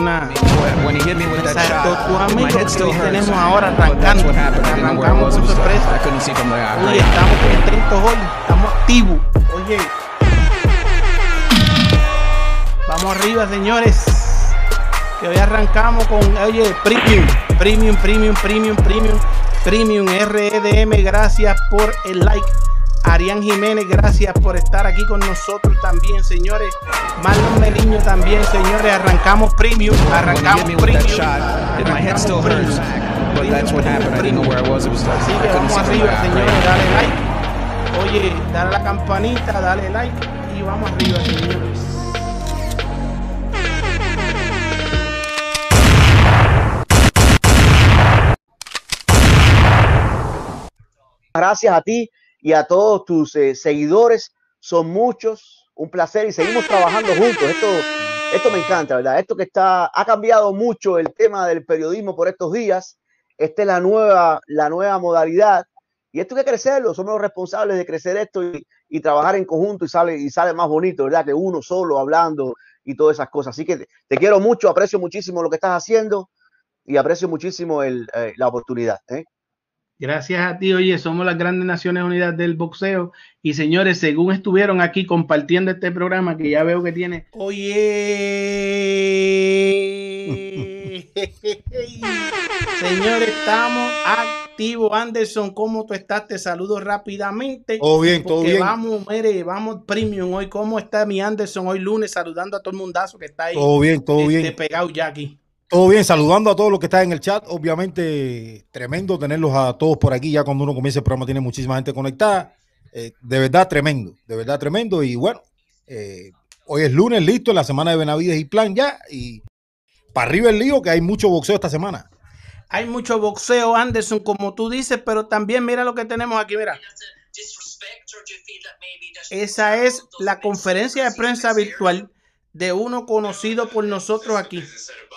una Exacto, tu amigo que tenemos ahora arrancando arrancamos con sorpresa. Uy, estamos contentos hoy estamos activos. Oye. Vamos arriba señores. Que hoy arrancamos con oye premium premium premium premium premium premium REDM gracias por el like Arián Jiménez, gracias por estar aquí con nosotros también, señores. Marlon Meliño también, señores. Arrancamos premium, arrancamos premium. Arrancamos premium. Así que vamos arriba, señores. Dale like. Oye, dale a la campanita, dale like y vamos arriba, señores. Gracias a ti y a todos tus eh, seguidores. Son muchos, un placer y seguimos trabajando juntos. Esto, esto me encanta, ¿verdad? Esto que está, ha cambiado mucho el tema del periodismo por estos días. Esta es la nueva, la nueva modalidad y esto que crecerlo. Somos los responsables de crecer esto y, trabajar en conjunto y sale, y sale más bonito, ¿verdad? Que uno solo hablando y todas esas cosas. Así que te, te quiero mucho, aprecio muchísimo lo que estás haciendo y aprecio muchísimo el, eh, la oportunidad. ¿eh? Gracias a ti, oye, somos las grandes Naciones Unidas del boxeo. Y señores, según estuvieron aquí compartiendo este programa, que ya veo que tiene. Oye, señores, estamos activos. Anderson, ¿cómo tú estás? Te saludo rápidamente. Todo bien, todo bien. Vamos, mire, vamos premium hoy. ¿Cómo está mi Anderson hoy lunes? Saludando a todo el mundazo que está ahí. Todo bien, todo este, bien. Pegado ya aquí. Todo bien, saludando a todos los que están en el chat. Obviamente, tremendo tenerlos a todos por aquí. Ya cuando uno comienza el programa, tiene muchísima gente conectada. Eh, de verdad, tremendo. De verdad, tremendo. Y bueno, eh, hoy es lunes, listo, la semana de Benavides y Plan ya. Y para arriba el lío, que hay mucho boxeo esta semana. Hay mucho boxeo, Anderson, como tú dices, pero también mira lo que tenemos aquí, mira. Esa es la conferencia de prensa virtual de uno conocido por nosotros aquí.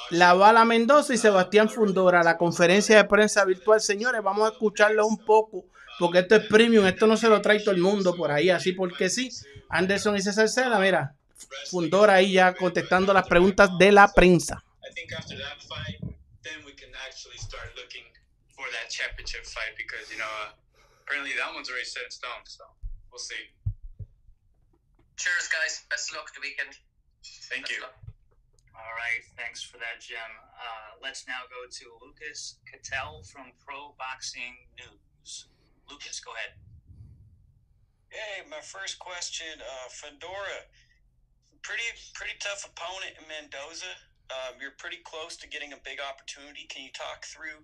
La Bala Mendoza y Sebastián Fundora, la conferencia de prensa virtual. Señores, vamos a escucharlo un poco, porque esto es premium, esto no se lo trae todo el mundo por ahí, así porque sí. Anderson y César Seda, mira, Fundora ahí ya contestando las preguntas de la prensa. Cheers, guys. Best luck the weekend. Thank you. All right, thanks for that, Jim. Uh, let's now go to Lucas Cattell from Pro Boxing News. Lucas, go ahead. Hey, my first question, uh, Fedora, pretty pretty tough opponent in Mendoza. Um, you're pretty close to getting a big opportunity. Can you talk through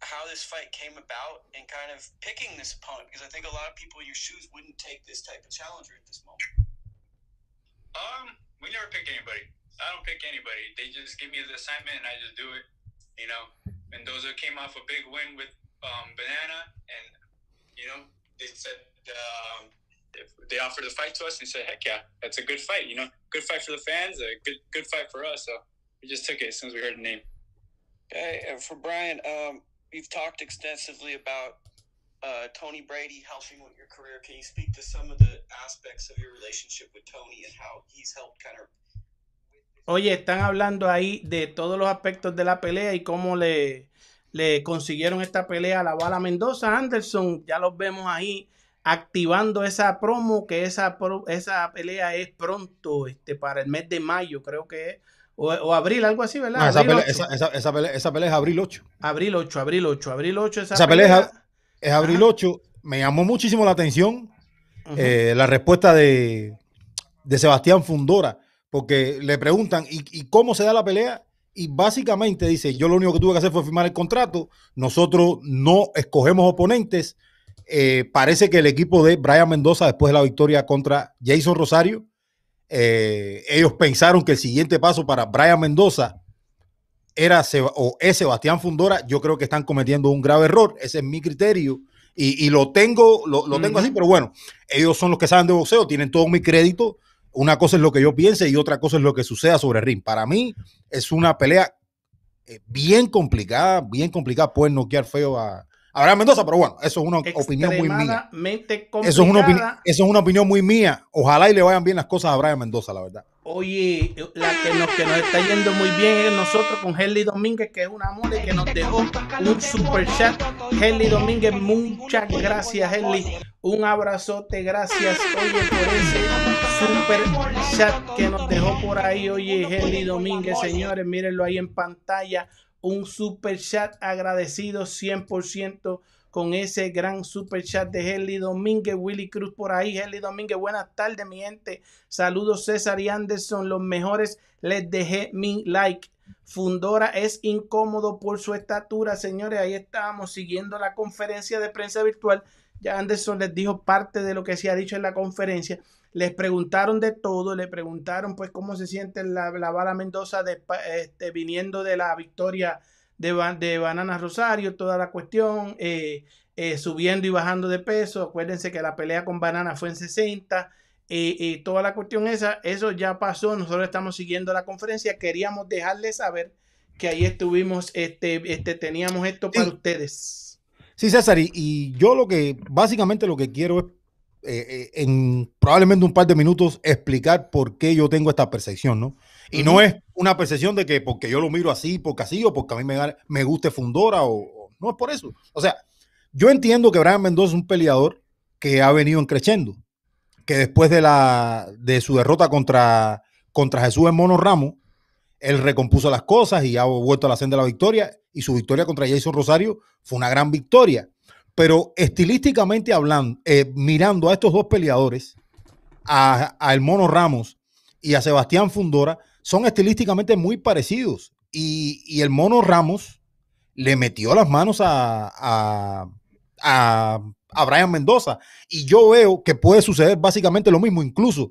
how this fight came about and kind of picking this opponent? Because I think a lot of people in your shoes wouldn't take this type of challenger at this moment. Um, we never pick anybody. I don't pick anybody. They just give me the assignment and I just do it. You know, Mendoza came off a big win with um, Banana, and you know they said um, they offered the fight to us and said, "Heck yeah, that's a good fight." You know, good fight for the fans, a good good fight for us. So we just took it as soon as we heard the name. Okay, and for Brian, um, you've talked extensively about uh, Tony Brady helping with your career. Can you speak to some of the aspects of your relationship with Tony and how he's helped kind of Oye, están hablando ahí de todos los aspectos de la pelea y cómo le, le consiguieron esta pelea a la bala Mendoza. Anderson, ya los vemos ahí activando esa promo, que esa, esa pelea es pronto, este, para el mes de mayo, creo que es. O, o abril, algo así, ¿verdad? No, esa, pelea, esa, esa, esa, pelea, esa, pelea, es abril 8. Abril 8, abril 8, abril 8. Esa, esa pelea, pelea es, es, abril Ajá. 8. Me llamó muchísimo la atención eh, la respuesta de, de Sebastián Fundora porque le preguntan, ¿y, ¿y, cómo se da la pelea? Y básicamente dice, yo lo único que tuve que hacer fue firmar el contrato, nosotros no escogemos oponentes, eh, parece que el equipo de Brian Mendoza, después de la victoria contra Jason Rosario, eh, ellos pensaron que el siguiente paso para Brian Mendoza era o es Sebastián Fundora, yo creo que están cometiendo un grave error, ese es mi criterio, y, y lo tengo, lo, lo tengo uh -huh. así, pero bueno, ellos son los que saben de boxeo, tienen todo mi crédito, una cosa es lo que yo piense y otra cosa es lo que suceda sobre el ring. Para mí es una pelea eh, bien complicada, bien complicada. Pueden noquear feo a Abraham Mendoza, pero bueno, eso es una opinión muy mía. Eso es, una opinión, eso es una opinión muy mía. Ojalá y le vayan bien las cosas a Abraham Mendoza, la verdad. Oye, la que nos, que nos está yendo muy bien es nosotros con Helly Domínguez, que es un amor y que nos dejó un super chat. Helly Domínguez, muchas gracias, Helly. Un abrazote, gracias, oye, por ese super chat que nos dejó por ahí. Oye, Helly Domínguez, señores, mírenlo ahí en pantalla. Un super chat agradecido 100% con ese gran super chat de Helly Domínguez, Willy Cruz por ahí. Helly Domínguez, buenas tardes, mi gente. Saludos, César y Anderson, los mejores. Les dejé mi like. Fundora es incómodo por su estatura, señores. Ahí estábamos siguiendo la conferencia de prensa virtual. Ya Anderson les dijo parte de lo que se ha dicho en la conferencia. Les preguntaron de todo, le preguntaron pues cómo se siente la, la bala Mendoza de, este, viniendo de la victoria de, de Banana Rosario, toda la cuestión, eh, eh, subiendo y bajando de peso. Acuérdense que la pelea con Banana fue en 60. y eh, toda la cuestión esa, eso ya pasó. Nosotros estamos siguiendo la conferencia. Queríamos dejarles saber que ahí estuvimos, este, este, teníamos esto para ustedes. Sí, César, y, yo lo que, básicamente lo que quiero es en probablemente un par de minutos explicar por qué yo tengo esta percepción, ¿no? Y no es una percepción de que porque yo lo miro así, porque así, o porque a mí me, me guste Fundora, o, no es por eso. O sea, yo entiendo que Brian Mendoza es un peleador que ha venido creciendo, que después de, la, de su derrota contra, contra Jesús en Mono Ramos, él recompuso las cosas y ha vuelto a la senda de la victoria, y su victoria contra Jason Rosario fue una gran victoria. Pero estilísticamente hablando, eh, mirando a estos dos peleadores, a, a el Mono Ramos y a Sebastián Fundora, son estilísticamente muy parecidos. Y, el mono Ramos le metió las manos a, a, Brian Mendoza. Y yo veo que puede suceder básicamente lo mismo. Incluso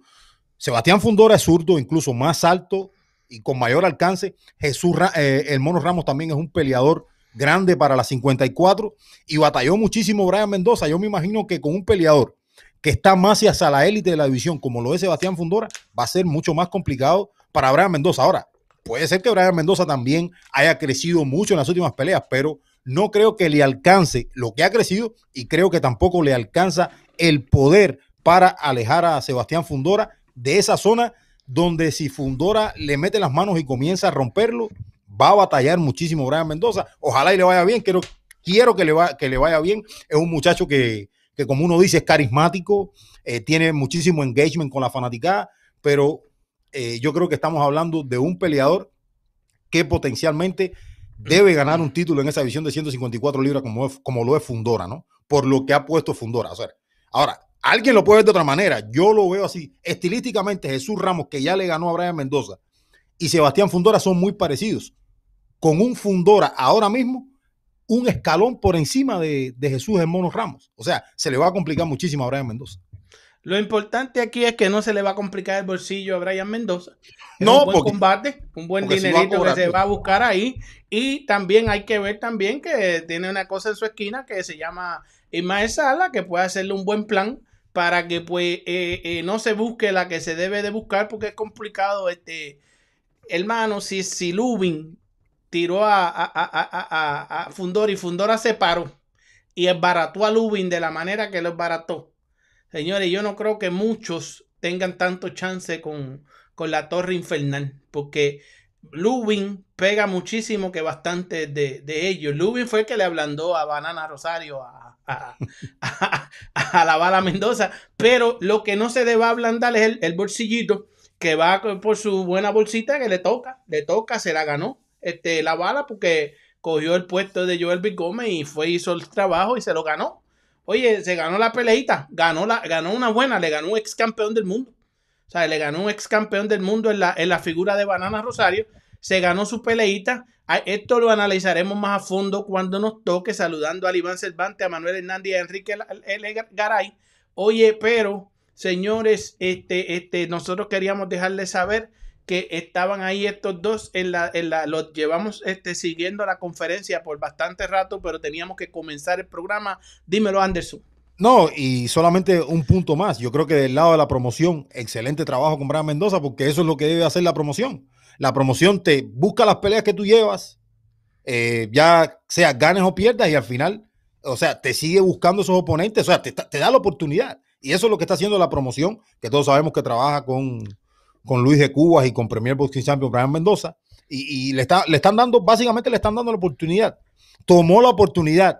Sebastián Fundora es zurdo, incluso más alto y con mayor alcance. Jesús, eh, el mono Ramos también es un peleador grande para las 54 y batalló muchísimo Brian Mendoza. Yo me imagino que con un peleador que está más hacia la élite de la división, como lo es Sebastián Fundora, va a ser mucho más complicado para Brian Mendoza. Ahora, puede ser que Brian Mendoza también haya crecido mucho en las últimas peleas, pero no creo que le alcance lo que ha crecido y creo que tampoco le alcanza el poder para alejar a Sebastián Fundora de esa zona donde si Fundora le mete las manos y comienza a romperlo, va a batallar muchísimo Brian Mendoza. Ojalá y le vaya bien, quiero, quiero que, le va, que le vaya bien. Es un muchacho que, como uno dice, es carismático, eh, tiene muchísimo engagement con la fanaticada, pero eh, yo creo que estamos hablando de un peleador que potencialmente debe ganar un título en esa división de 154 libras como, como lo es Fundora, ¿no? Por lo que ha puesto Fundora. O sea, ahora, alguien lo puede ver de otra manera. Yo lo veo así. Estilísticamente, Jesús Ramos, que ya le ganó a Brian Mendoza, y Sebastián Fundora son muy parecidos. Con un Fundora ahora mismo, un escalón por encima de, de Jesús Hermono Ramos. O sea, se le va a complicar muchísimo a Brian Mendoza. Lo importante aquí es que no se le va a complicar el bolsillo a Brian Mendoza. no, un buen combate, un buen dinerito que se va a buscar ahí. Y también hay que ver también que tiene una cosa en su esquina que se llama Ismael Sala, que puede hacerle un buen plan para que pues eh, eh, no se busque la que se debe de buscar porque es complicado. Este, hermano, si, si Lubin tiró a, a, a, a Fundora y Fundora se paró y esbarató a Lubin de la manera que lo esbarató Señores, yo no creo que muchos tengan tanto chance con, la Torre Infernal, porque Lubin pega muchísimo que bastante de, ellos. Lubin fue el que le ablandó a Banana Rosario, a, a, la bala Mendoza, pero lo que no se debe ablandar es el, bolsillito que va por su buena bolsita que le toca, le toca, se la ganó este, la bala porque cogió el puesto de Joel B. Gómez y fue, hizo el trabajo y se lo ganó. Oye, se ganó la peleita, ganó, la, ganó una buena, le ganó un ex campeón del mundo. O sea, le ganó un ex campeón del mundo en la, en la figura de Banana Rosario. Se ganó su peleita. Esto lo analizaremos más a fondo cuando nos toque, saludando a Iván Cervantes, a Manuel Hernández y a Enrique L. Garay. Oye, pero, señores, este, este, nosotros queríamos dejarles saber que estaban ahí estos dos en la, en la los llevamos este, siguiendo la conferencia por bastante rato, pero teníamos que comenzar el programa. Dímelo, Anderson. No, y solamente un punto más. Yo creo que del lado de la promoción, excelente trabajo con Brian Mendoza, porque eso es lo que debe hacer la promoción. La promoción te busca las peleas que tú llevas, eh, ya sea ganes o pierdas, y al final, o sea, te sigue buscando esos oponentes, o sea, te, te da la oportunidad. Y eso es lo que está haciendo la promoción, que todos sabemos que trabaja con, con Luis de Cubas y con Premier Boxing Champion Brian Mendoza. Y, le, está, le están dando, básicamente le están dando la oportunidad. Tomó la oportunidad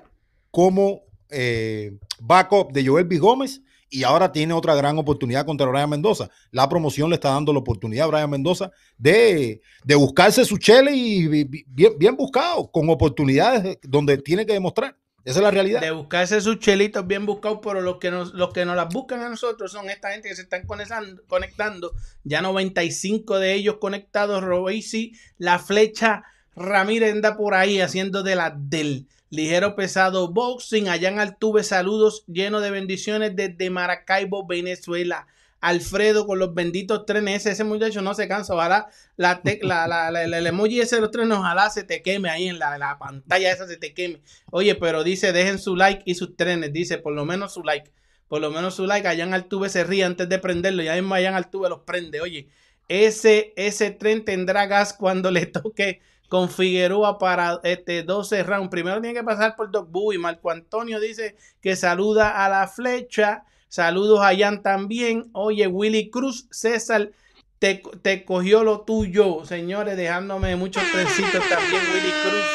como eh, backup de Joel B. Gómez y ahora tiene otra gran oportunidad contra Brian Mendoza. La promoción le está dando la oportunidad a Brian Mendoza de, de buscarse su chele y bi- bi- bien, bien buscado, con oportunidades donde tiene que demostrar. Esa es la realidad. De buscarse sus chelitos bien buscados, pero los que nos, los que nos las buscan a nosotros son esta gente que se están conectando, conectando. Ya 95 de ellos conectados. Robesi, la flecha Ramírez anda por ahí haciendo de la del ligero pesado boxing. Allá en Altuve, saludos llenos de bendiciones desde Maracaibo, Venezuela. Alfredo con los benditos trenes. Ese, muchacho no se cansa. Ojalá la, te- la- la- la- el emoji ese de los trenes, ojalá se te queme ahí en la, la pantalla esa, se te queme. Oye, pero dice, dejen su like y sus trenes. Dice, por lo menos su like. Por lo menos su like. Allá en Altuve se ríe antes de prenderlo. Ya mismo allá en Altuve los prende. Oye, ese, ese tren tendrá gas cuando le toque con Figueroa para este 12 rounds. Primero tiene que pasar por Doc y Marco Antonio dice que saluda a la flecha. Saludos a Jan también. Oye, Willy Cruz, César, te, te cogió lo tuyo. Señores, dejándome muchos trencitos también, Willy Cruz.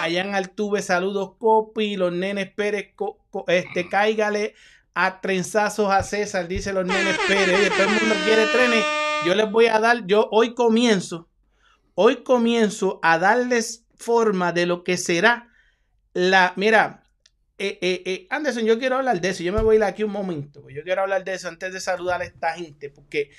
Allá en Altuve, saludos, Copi. Los nenes Pérez, co- este, cáigale a trenzazos a César, dice los nenes Pérez. Oye, todo el mundo quiere trenes. Yo les voy a dar, yo hoy comienzo, hoy comienzo a darles forma de lo que será la, mira, eh, eh, eh, Anderson, yo quiero hablar de eso. Yo me voy a ir aquí un momento. Yo quiero hablar de eso antes de saludar a esta gente, porque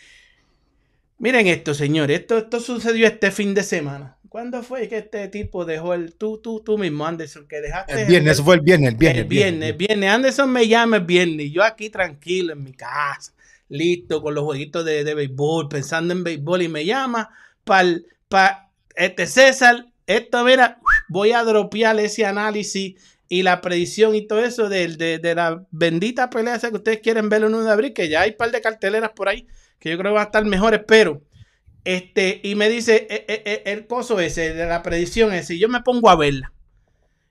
miren esto, señores. Esto, esto sucedió este fin de semana. ¿Cuándo fue que este tipo dejó el tú, tú, tú mismo, Anderson, que dejaste El viernes, eso fue el viernes, el viernes. el viernes, viernes. Anderson me llama el viernes. y Yo aquí tranquilo en mi casa, listo con los jueguitos de, de béisbol, pensando en béisbol. Y me llama para este César. Esto, mira, voy a dropear ese análisis y la predicción y todo eso de, de- de la bendita pelea esa que ustedes quieren ver el 1 de abril, que ya hay un par de carteleras por ahí que yo creo que van a estar mejores, pero este, y me dice eh, eh, eh, el coso ese de la predicción ese, y yo me pongo a verla.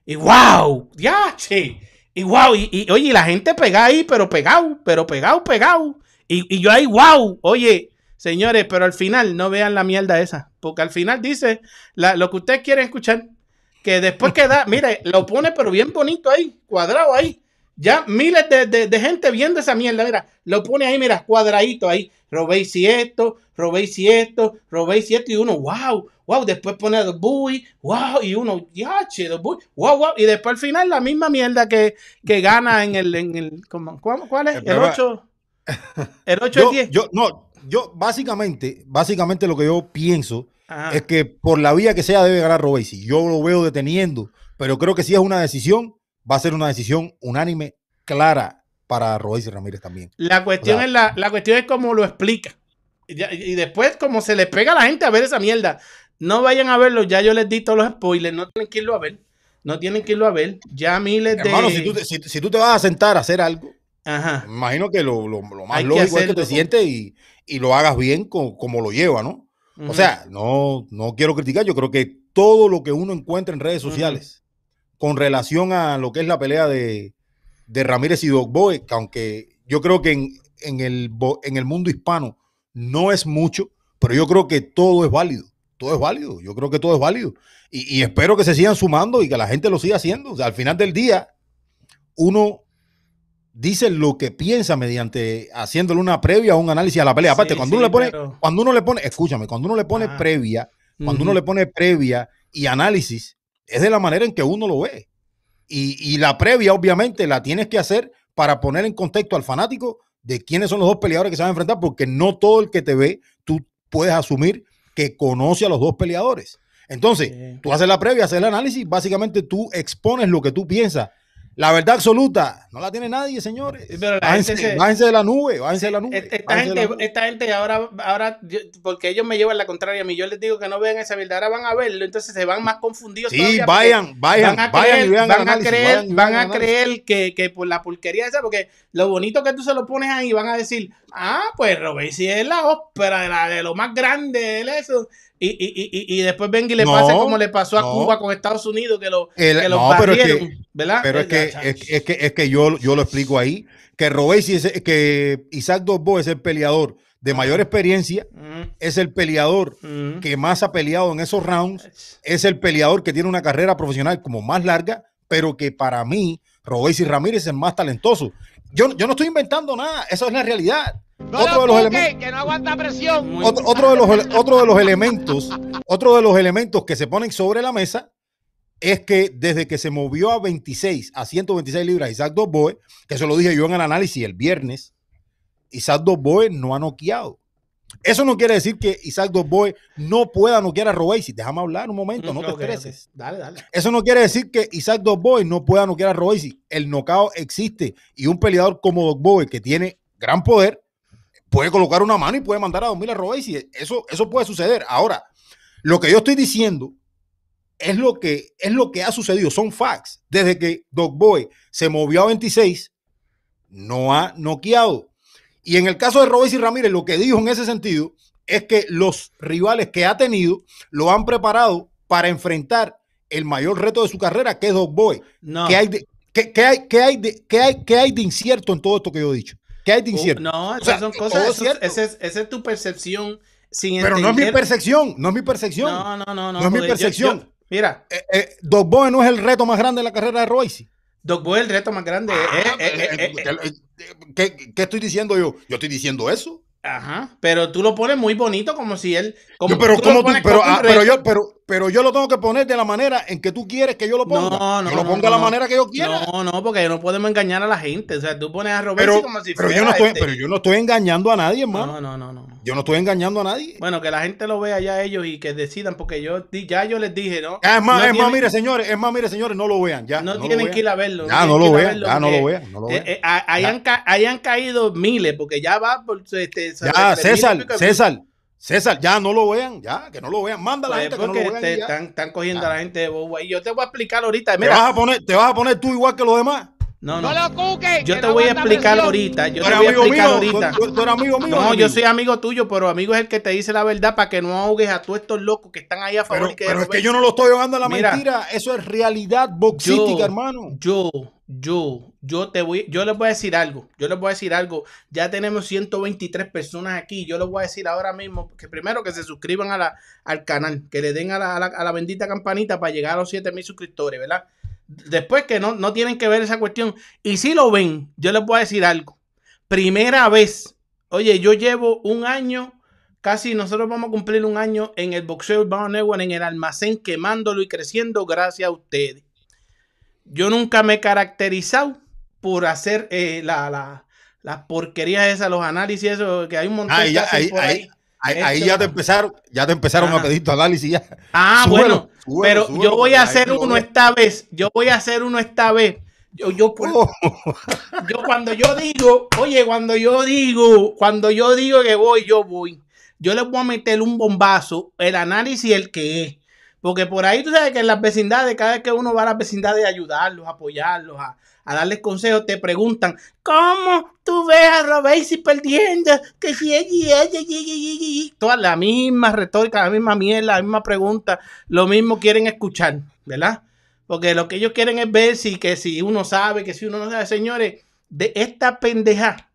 Y wow, ya, che. Y wow, y, y, oye, la gente pegada ahí, pero pegado, pero pegado, pegado. Y, y yo ahí, wow, oye, señores, pero al final no vean la mierda esa, porque al final dice lo que ustedes quieren escuchar, que después que da, mire, lo pone pero bien bonito ahí, cuadrado ahí. Ya miles de, de- de gente viendo esa mierda, mira, lo pone ahí, mira, cuadradito ahí. Robéis y esto, robéis y esto, robéis y esto, y uno, wow, wow, después pone a The Boy, wow, y uno, ya, che, The Boy, wow, wow, y después al final la misma mierda que, que gana en el, en el, ¿cómo- cuál, es? El El problema- 8, el 8 Yo, el 10. yo, no, yo básicamente, básicamente lo que yo pienso Ajá. es que por la vía que sea debe ganar Robesi. Yo lo veo deteniendo, pero creo que si es una decisión, va a ser una decisión unánime, clara para Robesi Ramírez también. La cuestión, O sea- es la, la cuestión es cómo lo explica. Y, después, como se le pega a la gente a ver esa mierda. No vayan a verlo, ya yo les di todos los spoilers, no tienen que irlo a ver. No tienen que irlo a ver. Ya miles de. Hermano, si si- si tú te vas a sentar a hacer algo, Ajá. me imagino que lo, lo- lo más lógico es que te sientes y, y lo hagas bien co- como lo lleva, ¿no? O sea, no, no quiero criticar, yo creo que todo lo que uno encuentra en redes sociales con relación a lo que es la pelea de, de Ramírez y Dogboe, que aunque yo creo que en, en el, en el mundo hispano no es mucho, pero yo creo que todo es válido, todo es válido, yo creo que todo es válido. Y, y espero que se sigan sumando y que la gente lo siga haciendo. O sea, al final del día, uno dice lo que piensa mediante haciéndole una previa o un análisis a la pelea. Aparte, Sí, cuando sí, uno le pone, pero- cuando uno le pone, escúchame, cuando uno le pone previa, cuando uno le pone previa y análisis, es de la manera en que uno lo ve. Y, y la previa, obviamente, la tienes que hacer para poner en contexto al fanático de quiénes son los dos peleadores que se van a enfrentar, porque no todo el que te ve, tú puedes asumir que conoce a los dos peleadores. Entonces, Sí. tú haces la previa, haces el análisis, básicamente tú expones lo que tú piensas. La verdad absoluta no la tiene nadie, señores. Pero la bájense, gente se- bájense de la nube, bájense de la nube. Esta de la gente, nube. esta gente ahora, ahora yo- porque ellos me llevan la contraria a mí, yo les digo que no vean esa mierda, ahora van a verlo, entonces se van más confundidos. Sí, vayan, vayan, van a vayan creer, y vean van a creer, vayan van a creer que, que por la pulquería esa, porque lo bonito que tú se lo pones ahí, van a decir, ah, pues si es la ópera de, la, de lo más grande, de eso. Y, y, y, y- después venga y le No, pase como le pasó a no. Cuba con Estados Unidos, que lo, El- que los no, pero es que- ¿verdad? Pero es que, es, es que, es que yo, yo lo explico ahí, que Robesi es, que Isaac Dosbo es el peleador de mayor experiencia, Mm, es el peleador mm. que más ha peleado en esos rounds, es el peleador que tiene una carrera profesional como más larga, pero que para mí, Robéis y Ramírez es el más talentoso. Yo, yo no estoy inventando nada, eso es la realidad. otro, de los elementos, que no aguanta presión. Otro, otro de los, otro de los elementos, otro de los elementos que se ponen sobre la mesa es que desde que se movió a 26, a 126 libras Isaac Dosboe, que eso lo dije yo en el análisis el viernes, Isaac Dosboe no ha noqueado. Eso no quiere decir que Isaac Dosboe no pueda noquear a Robesi. Déjame hablar un momento, no te estreses. Dale, dale. Eso no quiere decir que Isaac Dogboy no pueda noquear a Royce. El knockout existe y un peleador como Dogboy que tiene gran poder puede colocar una mano y puede mandar a dormir a Royce. Eso, eso puede suceder. Ahora, lo que yo estoy diciendo es lo que, es lo que ha sucedido. Son facts. Desde que Dogboy se movió a 26, no ha noqueado. Y en el caso de y Ramírez, lo que dijo en ese sentido es que los rivales que ha tenido lo han preparado para enfrentar el mayor reto de su carrera, que es Dog Boy. No. ¿Qué hay de, qué, qué hay, qué hay de, qué hay, qué hay de incierto en todo esto que yo he dicho? ¿Qué hay de Uh, incierto? no, esas sea, son todo cosas. es eso- esa es, esa es tu percepción sin Pero no es mi percepción, no es mi percepción. No, no, no, no. No es mi yo- percepción. yo- mira, Eh, eh, Dog Boy no es el reto más grande de la carrera de Royce. Doc Boy, el reto más grande. Ah, eh, eh, eh, eh, eh, ¿Qué, qué estoy diciendo yo? Yo estoy diciendo eso. Ajá. Pero tú lo pones muy bonito, como si él. Como Yo, pero, tú lo ¿cómo tú? Pero, ah, pero yo, pero, pero yo lo tengo que poner de la manera en que tú quieres que yo lo ponga. No, no, yo lo no, ponga de la manera que yo quiera. No, no, porque no podemos engañar a la gente. O sea, tú pones a Robert pero, como si pero fuera yo no estoy, este- pero yo no estoy engañando a nadie, hermano. No, no, no, no. Yo no estoy engañando a nadie. Bueno, que la gente lo vea ya ellos y que decidan, porque yo ya yo les dije, ¿no? Ah, es más, es más, mire, señores, es más, mire, señores, no lo vean. Ya, no, tienen que ir a verlo. Ya, no lo vean, ya, no lo vean, no lo eh, vean. eh, ahí, han ca- caído miles, porque ya va por este. Ya, César, César, César, ya no lo vean, ya, que no lo vean. Manda a la Pues gente que no lo vean. te y están, están cogiendo a la gente de bobo ahí. Yo te voy a explicar ahorita. ¿Te, Mira, vas a poner, ¿Te vas a poner tú igual que los demás? no, No no. lo cuque. Yo te no voy a explicar presión. ahorita. Yo te voy a explicar mío, ahorita. tú- eres amigo mío, No, amigo. yo soy amigo tuyo, pero amigo es el que te dice la verdad para que no ahogues a todos estos locos que están ahí a favor Pero, y que pero es que yo no lo estoy ahogando a la Mira. mentira. Eso es realidad boxística, Yo- hermano. Yo, yo, yo te voy, yo les voy a decir algo. Yo les voy a decir algo. Ya tenemos 123 personas aquí. Yo les voy a decir ahora mismo que primero que se suscriban al canal, que le den a la, a la- a la bendita campanita para llegar a los 7000 suscriptores, ¿verdad? Después que no, no tienen que ver esa cuestión. Y si lo ven, yo les voy a decir algo. Primera vez. Oye, yo llevo un año. Casi nosotros vamos a cumplir un año en el Boxeo Urbano Network, en el almacén, quemándolo y creciendo gracias a ustedes. Yo nunca me he caracterizado por hacer eh, la, la, las porquerías esas, los análisis, eso, que hay un montón que ya, hacen ahí, por ahí, ahí. ahí- ahí Esto- ya te empezaron, ya te empezaron a Ajá. pedir tu análisis ya. Ah, Súbelo, bueno, súbelo, pero súbelo, yo voy a hacer uno esta vez. Yo voy a hacer uno esta vez. Yo, yo, Oh, yo cuando yo digo, oye, cuando yo digo, cuando yo digo que voy, yo voy. Yo les voy a meter un bombazo, el análisis el que es. Porque por ahí tú sabes que en las vecindades, cada vez que uno va a las vecindades a ayudarlos, a apoyarlos, a, darles consejos, te preguntan, ¿cómo tú ves a Robesi perdiendo? Que si ella ella, y-". toda la misma retórica, la misma mierda, la misma pregunta, lo mismo quieren escuchar, ¿verdad? Porque lo que ellos quieren es ver si que si uno sabe, que si uno no sabe, señores, de esta pendeja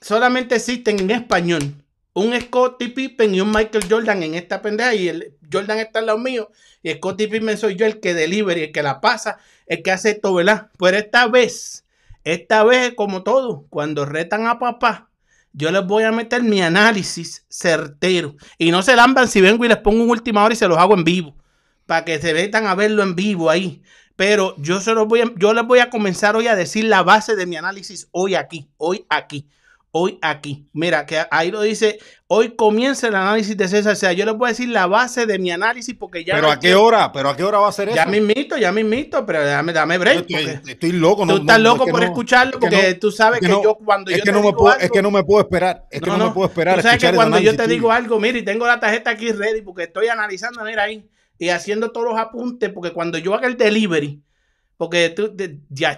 solamente existen en español un Scottie Pippen y un Michael Jordan en esta pendeja y el Jordan está al lado mío y Scottie Pippen soy yo el que delivery, el que la pasa, el que hace esto, ¿verdad? Pero esta vez, esta vez como todo, cuando retan a papá, yo les voy a meter mi análisis certero y no se lamban si vengo y les pongo un última hora y se los hago en vivo para que se metan a verlo en vivo ahí. Pero yo se los voy a, yo les voy a comenzar hoy a decir la base de mi análisis hoy aquí, hoy aquí, hoy aquí. Mira, que ahí lo dice, hoy comienza el análisis de César. O sea, yo les voy a decir la base de mi análisis porque ya... pero no a qué quiero- hora, pero a qué hora va a ser eso. Ya me invito, ya me invito, pero dame, dame Yo break. estoy, loco. no- tú estás no, loco es que por escucharlo es que porque tú sabes es que, yo cuando es yo que te no me puedo, algo- es que no me puedo esperar, es que no, me puedo esperar. Tú sabes que cuando yo te digo algo, mire, y tengo la tarjeta aquí ready porque estoy analizando, mira ahí, y haciendo todos los apuntes, porque cuando yo haga el delivery, porque tú, ya,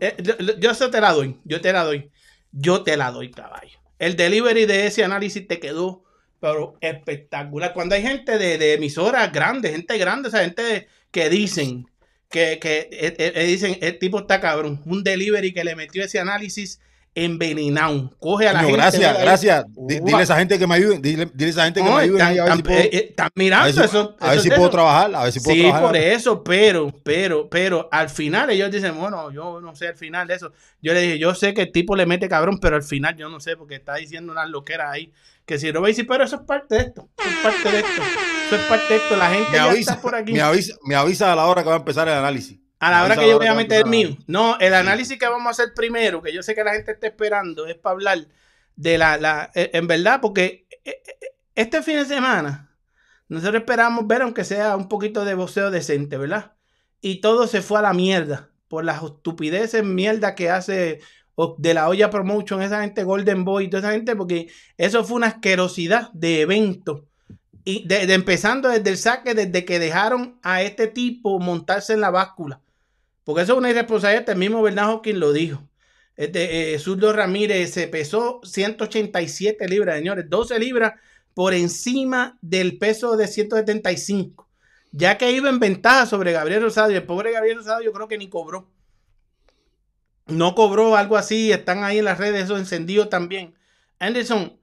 eh, yo, yo eso te la doy, yo te la doy, yo te la doy, caballo. El delivery de ese análisis te quedó, pero espectacular. Cuando hay gente de, de emisoras grandes, gente grande, o sea, gente que dicen que, que eh, eh, dicen, el tipo está cabrón, un delivery que le metió ese análisis envenenado. Coge a la gente. gracias, gracias. Dile a esa gente que me ayuden. Dile, dile a esa gente que No, me ayuden. están- ahí, a ver si están- puedo, eh, eh, están a mirando ver si- eso. a ver si puedo trabajar. A ver si puedo Sí, trabajar. por eso, pero, pero, pero, al final ellos dicen, bueno, yo no sé al final de eso. Yo le dije, yo sé que el tipo le mete cabrón, pero al final yo no sé, porque está diciendo unas loqueras ahí. Que si no veis, pero eso es parte de esto. Eso es parte de esto. Eso es parte de esto. La gente Me ya avisa, está por aquí. me, avisa, me avisa a la hora que va a empezar el análisis. A la hora que yo voy a meter el mío. No, el análisis que vamos a hacer primero, que yo sé que la gente está esperando, es para hablar de la, la eh, en verdad, porque eh, eh, este fin de semana nosotros esperamos ver aunque sea un poquito de boxeo decente, ¿verdad? Y todo se fue a la mierda por las estupideces mierda que hace de la olla promotion, esa gente Golden Boy y toda esa gente, porque eso fue una asquerosidad de evento. Y de, de empezando desde el saque, desde que dejaron a este tipo montarse en la báscula. Porque eso es una irresponsabilidad, el mismo Bernard Hopkins lo dijo. Este, eh, Ramírez se pesó 187 libras, señores, 12 libras por encima del peso de 175. Ya que iba en ventaja sobre Gabriel Rosado, y el pobre Gabriel Rosado yo creo que ni cobró. No cobró algo así, están ahí en las redes, eso encendido también. Anderson,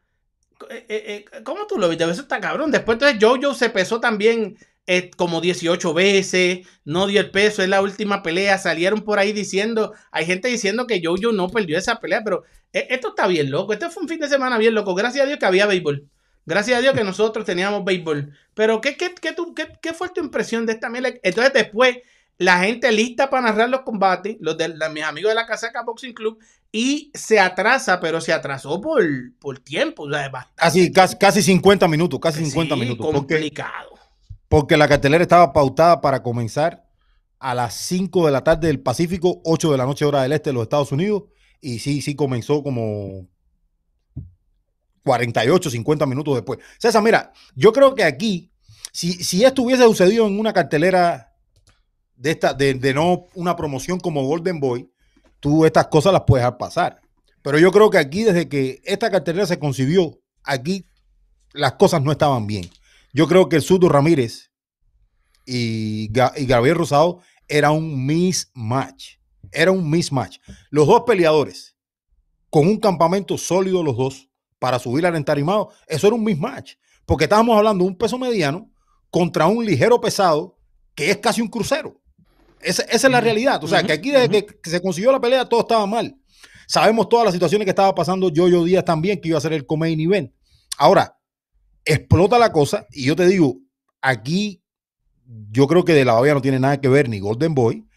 eh, eh, eh, ¿cómo tú lo viste? Eso está cabrón. Después entonces Jojo se pesó también eh, como 18 veces, no dio el peso, es la última pelea, salieron por ahí diciendo, hay gente diciendo que Jojo no perdió esa pelea, pero eh, esto está bien loco, este fue un fin de semana bien loco, gracias a Dios que había béisbol, gracias a Dios que nosotros teníamos béisbol, pero ¿qué, qué, qué, tú- qué- qué fue tu impresión de esta mierda? Entonces después, la gente lista para narrar los combates, los de mis amigos de la Casaca Boxing Club, y se atrasa, pero se atrasó por, por tiempo, o sea, es bastante Casi, casi, casi 50 minutos, casi 50 sí, minutos. Complicado. Porque la cartelera estaba pautada para comenzar a las 5 de la tarde del Pacífico, 8 de la noche hora del este de los Estados Unidos. Y sí, sí comenzó como 48, 50 minutos después. César, mira, yo creo que aquí, si, si esto hubiese sucedido en una cartelera de esta, de, de no una promoción como Golden Boy, tú estas cosas las puedes dejar pasar. Pero yo creo que aquí, desde que esta cartelera se concibió, aquí las cosas no estaban bien. Yo creo que el Zurdo Ramírez y, y Gabriel Rosado era un mismatch. Era un mismatch. Los dos peleadores, con un campamento sólido los dos, para subir al entarimado, eso era un mismatch. Porque estábamos hablando de un peso mediano contra un ligero pesado que es casi un crucero. Esa, esa es la realidad. O sea, que aquí desde que, que se consiguió la pelea todo estaba mal. Sabemos todas las situaciones que estaba pasando Jojo Díaz también, que iba a ser el main event. Ahora, explota la cosa y yo te digo, aquí yo creo que de la olla no tiene nada que ver ni Golden Boy.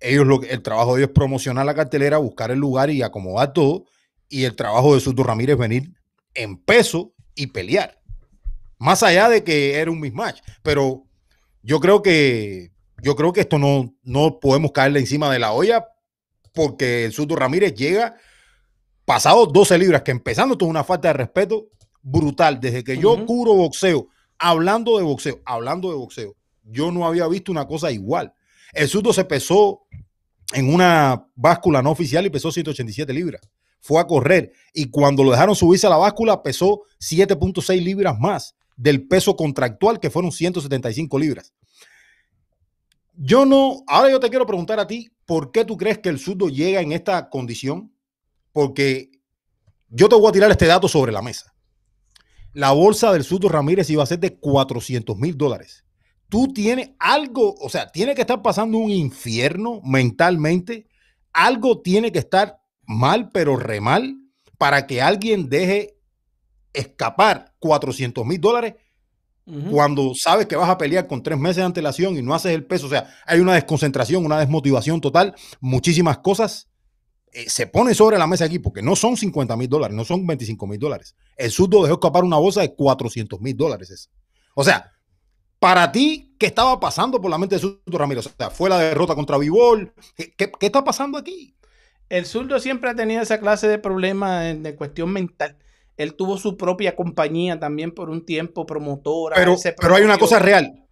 Ellos lo, el trabajo de ellos es promocionar la cartelera, buscar el lugar y acomodar todo. Y el trabajo de Suto Ramírez venir en peso y pelear. Más allá de que era un mismatch. Pero yo creo que yo creo que esto no, no podemos caerle encima de la olla porque el Suto Ramírez llega pasado 12 libras, que empezando esto es una falta de respeto brutal. Desde que yo Ujú. cubro boxeo, hablando de boxeo, hablando de boxeo, yo no había visto una cosa igual. El Suto se pesó en una báscula no oficial y pesó 187 libras. Fue a correr y cuando lo dejaron subirse a la báscula pesó 7.6 libras más del peso contractual que fueron 175 libras. Yo no, ahora yo te quiero preguntar a ti, ¿por qué tú crees que el surdo llega en esta condición? Porque yo te voy a tirar este dato sobre la mesa. La bolsa del surdo Ramírez iba a ser de 400 mil dólares. Tú tienes algo, o sea, tiene que estar pasando un infierno mentalmente. Algo tiene que estar mal, pero re mal, para que alguien deje escapar 400 mil dólares cuando sabes que vas a pelear con tres meses de antelación y no haces el peso, o sea, hay una desconcentración, una desmotivación total, muchísimas cosas eh, se ponen sobre la mesa aquí porque no son 50 mil dólares, no son 25 mil dólares. El surdo dejó escapar una bolsa de 400 mil dólares. esa. O sea, para ti, ¿qué estaba pasando por la mente de Surdo Ramírez? O sea, fue la derrota contra Vivol. ¿Qué, qué, qué está pasando aquí? El zurdo siempre ha tenido esa clase de problemas de, de cuestión mental. Él tuvo su propia compañía también por un tiempo, promotora. Pero, pero hay una cosa real.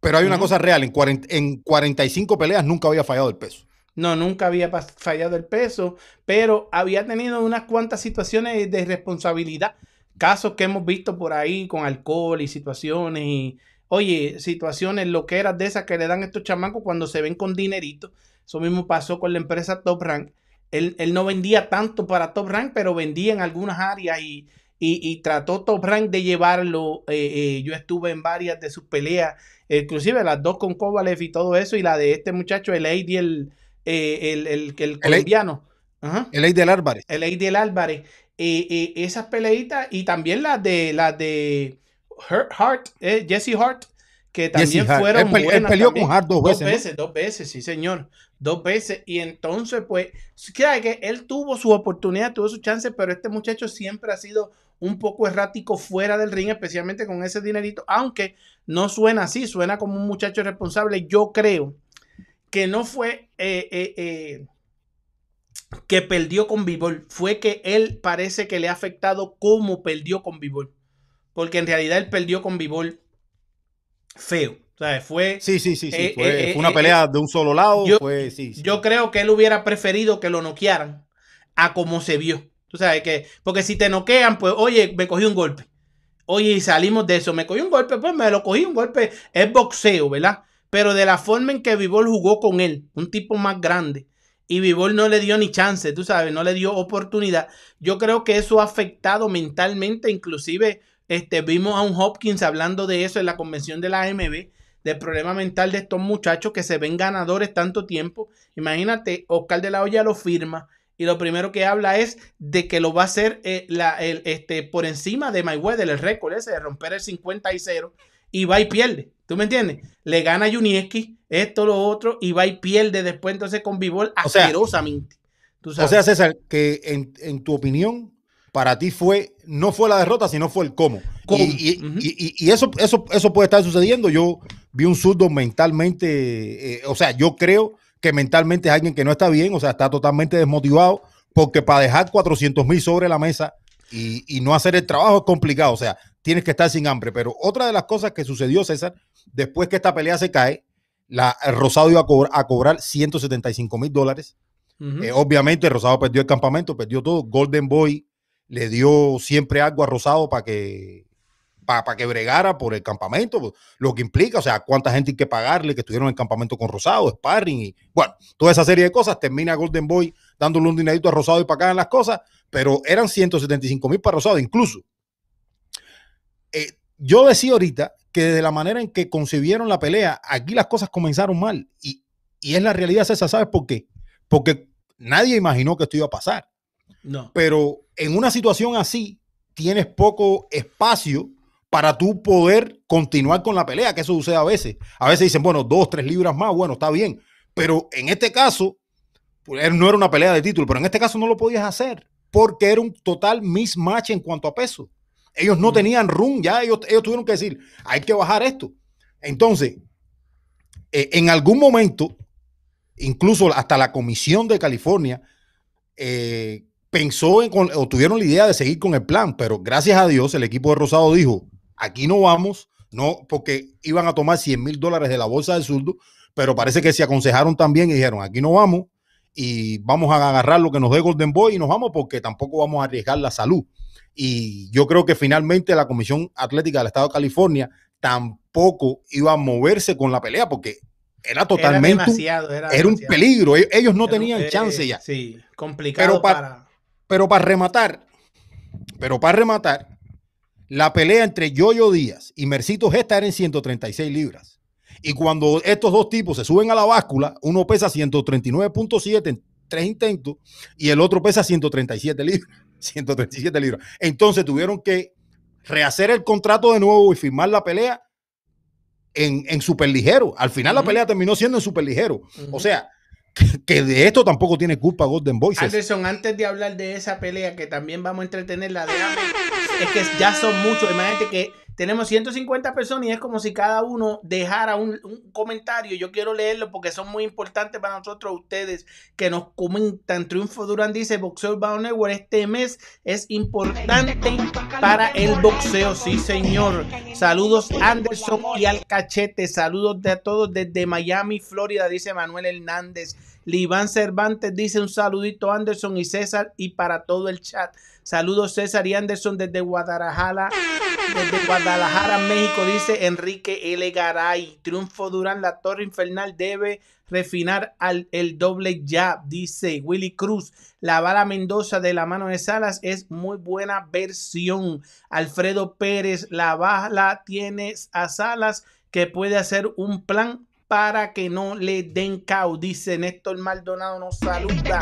Pero hay una cosa real. En, 40 en 45 peleas nunca había fallado el peso. No, nunca había fallado el peso, pero había tenido unas cuantas situaciones de irresponsabilidad. Casos que hemos visto por ahí con alcohol y situaciones y, oye, situaciones loqueras de esas que le dan estos chamacos cuando se ven con dinerito. Eso mismo pasó con la empresa Top Rank. él, él no vendía tanto para Top Rank, pero vendía en algunas áreas y, y, y trató Top Rank de llevarlo. eh, eh, yo estuve en varias de sus peleas, inclusive las dos con Kovalev y todo eso, y la de este muchacho, el Eddie, el, eh, el, el, el colombiano. Ajá El ley del Álvarez. el Eidel Álvarez, eh, eh, esas peleitas y también las de las de Hart, eh, Jesse Hart, que también Hart. fueron Él pe- él buenas peleó también. con Hart dos veces, dos veces, sí señor, dos veces y entonces pues, claro que él tuvo su oportunidad, tuvo su chance, pero este muchacho siempre ha sido un poco errático fuera del ring, especialmente con ese dinerito, aunque no suena así, suena como un muchacho responsable. Yo creo que no fue eh, eh, eh, que perdió con Bivol, fue que él parece que le ha afectado cómo perdió con Bivol, porque en realidad él perdió con Bivol feo. O sea, fue Sí, sí, sí, sí. Eh, fue, fue una pelea de un solo lado. yo- fue, sí, sí. Yo creo que él hubiera preferido que lo noquearan a como se vio. Tú sabes que, porque si te noquean, pues, oye, me cogí un golpe. Oye, y salimos de eso. Me cogí un golpe, pues me lo cogí un golpe. Es boxeo, ¿verdad? Pero de la forma en que Vivol jugó con él, un tipo más grande, y Vivol no le dio ni chance, tú sabes, no le dio oportunidad. Yo creo que eso ha afectado mentalmente, inclusive este, vimos a un Hopkins hablando de eso en la convención de la AMB, del problema mental de estos muchachos que se ven ganadores tanto tiempo. Imagínate, Oscar de la Hoya lo firma y lo primero que habla es de que lo va a hacer eh, la, el, este, por encima de Mayweather, el récord ese de romper el 50 y 0 y va y pierde. ¿Tú me entiendes? Le gana Junieski, esto, lo otro, y va y pierde después entonces con O sea- asquerosamente. O sea, César, que en, en tu opinión, para ti fue, no fue la derrota, sino fue el cómo. Cómo. Y, y- y- y- y eso, eso, eso puede estar sucediendo. Yo vi un zurdo mentalmente, eh, o sea, yo creo que mentalmente es alguien que no está bien, o sea, está totalmente desmotivado, porque para dejar 400 mil sobre la mesa y, y no hacer el trabajo es complicado, o sea, tienes que estar sin hambre. Pero otra de las cosas que sucedió, César, después que esta pelea se cae, la, el Rosado iba a, cobr- a cobrar 175 mil dólares. Eh, obviamente, Rosado perdió el campamento, perdió todo. Golden Boy le dio siempre algo a Rosado para que para que bregara por el campamento, pues, lo que implica, o sea, cuánta gente hay que pagarle que estuvieron en el campamento con Rosado, sparring y bueno, toda esa serie de cosas. Termina Golden Boy dándole un dinerito a Rosado y para acá en las cosas, pero eran 175 mil para Rosado, incluso. Eh, yo decía ahorita que de la manera en que concebieron la pelea, aquí las cosas comenzaron mal y, y es la realidad, César, ¿sabes por qué? Porque nadie imaginó que esto iba a pasar. No. Pero en una situación así, tienes poco espacio para tú poder continuar con la pelea, que eso sucede a veces. A veces dicen, bueno, dos, tres libras más, bueno, está bien. Pero en este caso, pues, no era una pelea de título, pero en este caso no lo podías hacer porque era un total mismatch en cuanto a peso. Ellos no tenían room, ya ellos, ellos tuvieron que decir, hay que bajar esto. Entonces, eh, en algún momento, incluso hasta la Comisión de California eh, pensó en, con- o tuvieron la idea de seguir con el plan, pero gracias a Dios el equipo de Rosado dijo, aquí no vamos, no, porque iban a tomar 100 mil dólares de la bolsa del surdo, pero parece que se aconsejaron también y dijeron, aquí no vamos y vamos a agarrar lo que nos dé Golden Boy y nos vamos porque tampoco vamos a arriesgar la salud. Y yo creo que finalmente la Comisión Atlética del Estado de California tampoco iba a moverse con la pelea porque era totalmente era un- demasiado, era, era un peligro. Ellos no tenían eh, chance ya. Sí, complicado Pero pa- para. Pero para rematar, pero para rematar, la pelea entre Yoyo Díaz y Mercito Gesta era en 136 libras. Y cuando estos dos tipos se suben a la báscula, uno pesa 139.7 en tres intentos y el otro pesa 137 libras. 137 libras. Entonces tuvieron que rehacer el contrato de nuevo y firmar la pelea en, en superligero. Al final la pelea terminó siendo en superligero. Ujú. O sea, que, que de esto tampoco tiene culpa Golden Boy. César. Anderson, antes de hablar de esa pelea, que también vamos a entretenerla, déjame. Es que ya son muchos. Imagínate que tenemos 150 personas y es como si cada uno dejara un, comentario. Yo quiero leerlo porque son muy importantes para nosotros, ustedes que nos comentan. Triunfo Durán dice: Boxeo Urbano Network este mes es importante para el boxeo. Sí, señor. Saludos, Anderson y al cachete. Saludos de a todos desde Miami, Florida, dice Manuel Hernández. Liván Cervantes dice un saludito Anderson y César y para todo el chat. Saludos César y Anderson desde Guadalajara, desde Guadalajara, México, dice Enrique L. Garay. Triunfo Durán, la torre infernal debe refinar al, el doble jab, dice Willy Cruz. La bala Mendoza de la mano de Salas es muy buena versión. Alfredo Pérez, la bala tiene a Salas que puede hacer un plan para que no le den cao. Dice Néstor Maldonado nos saluda.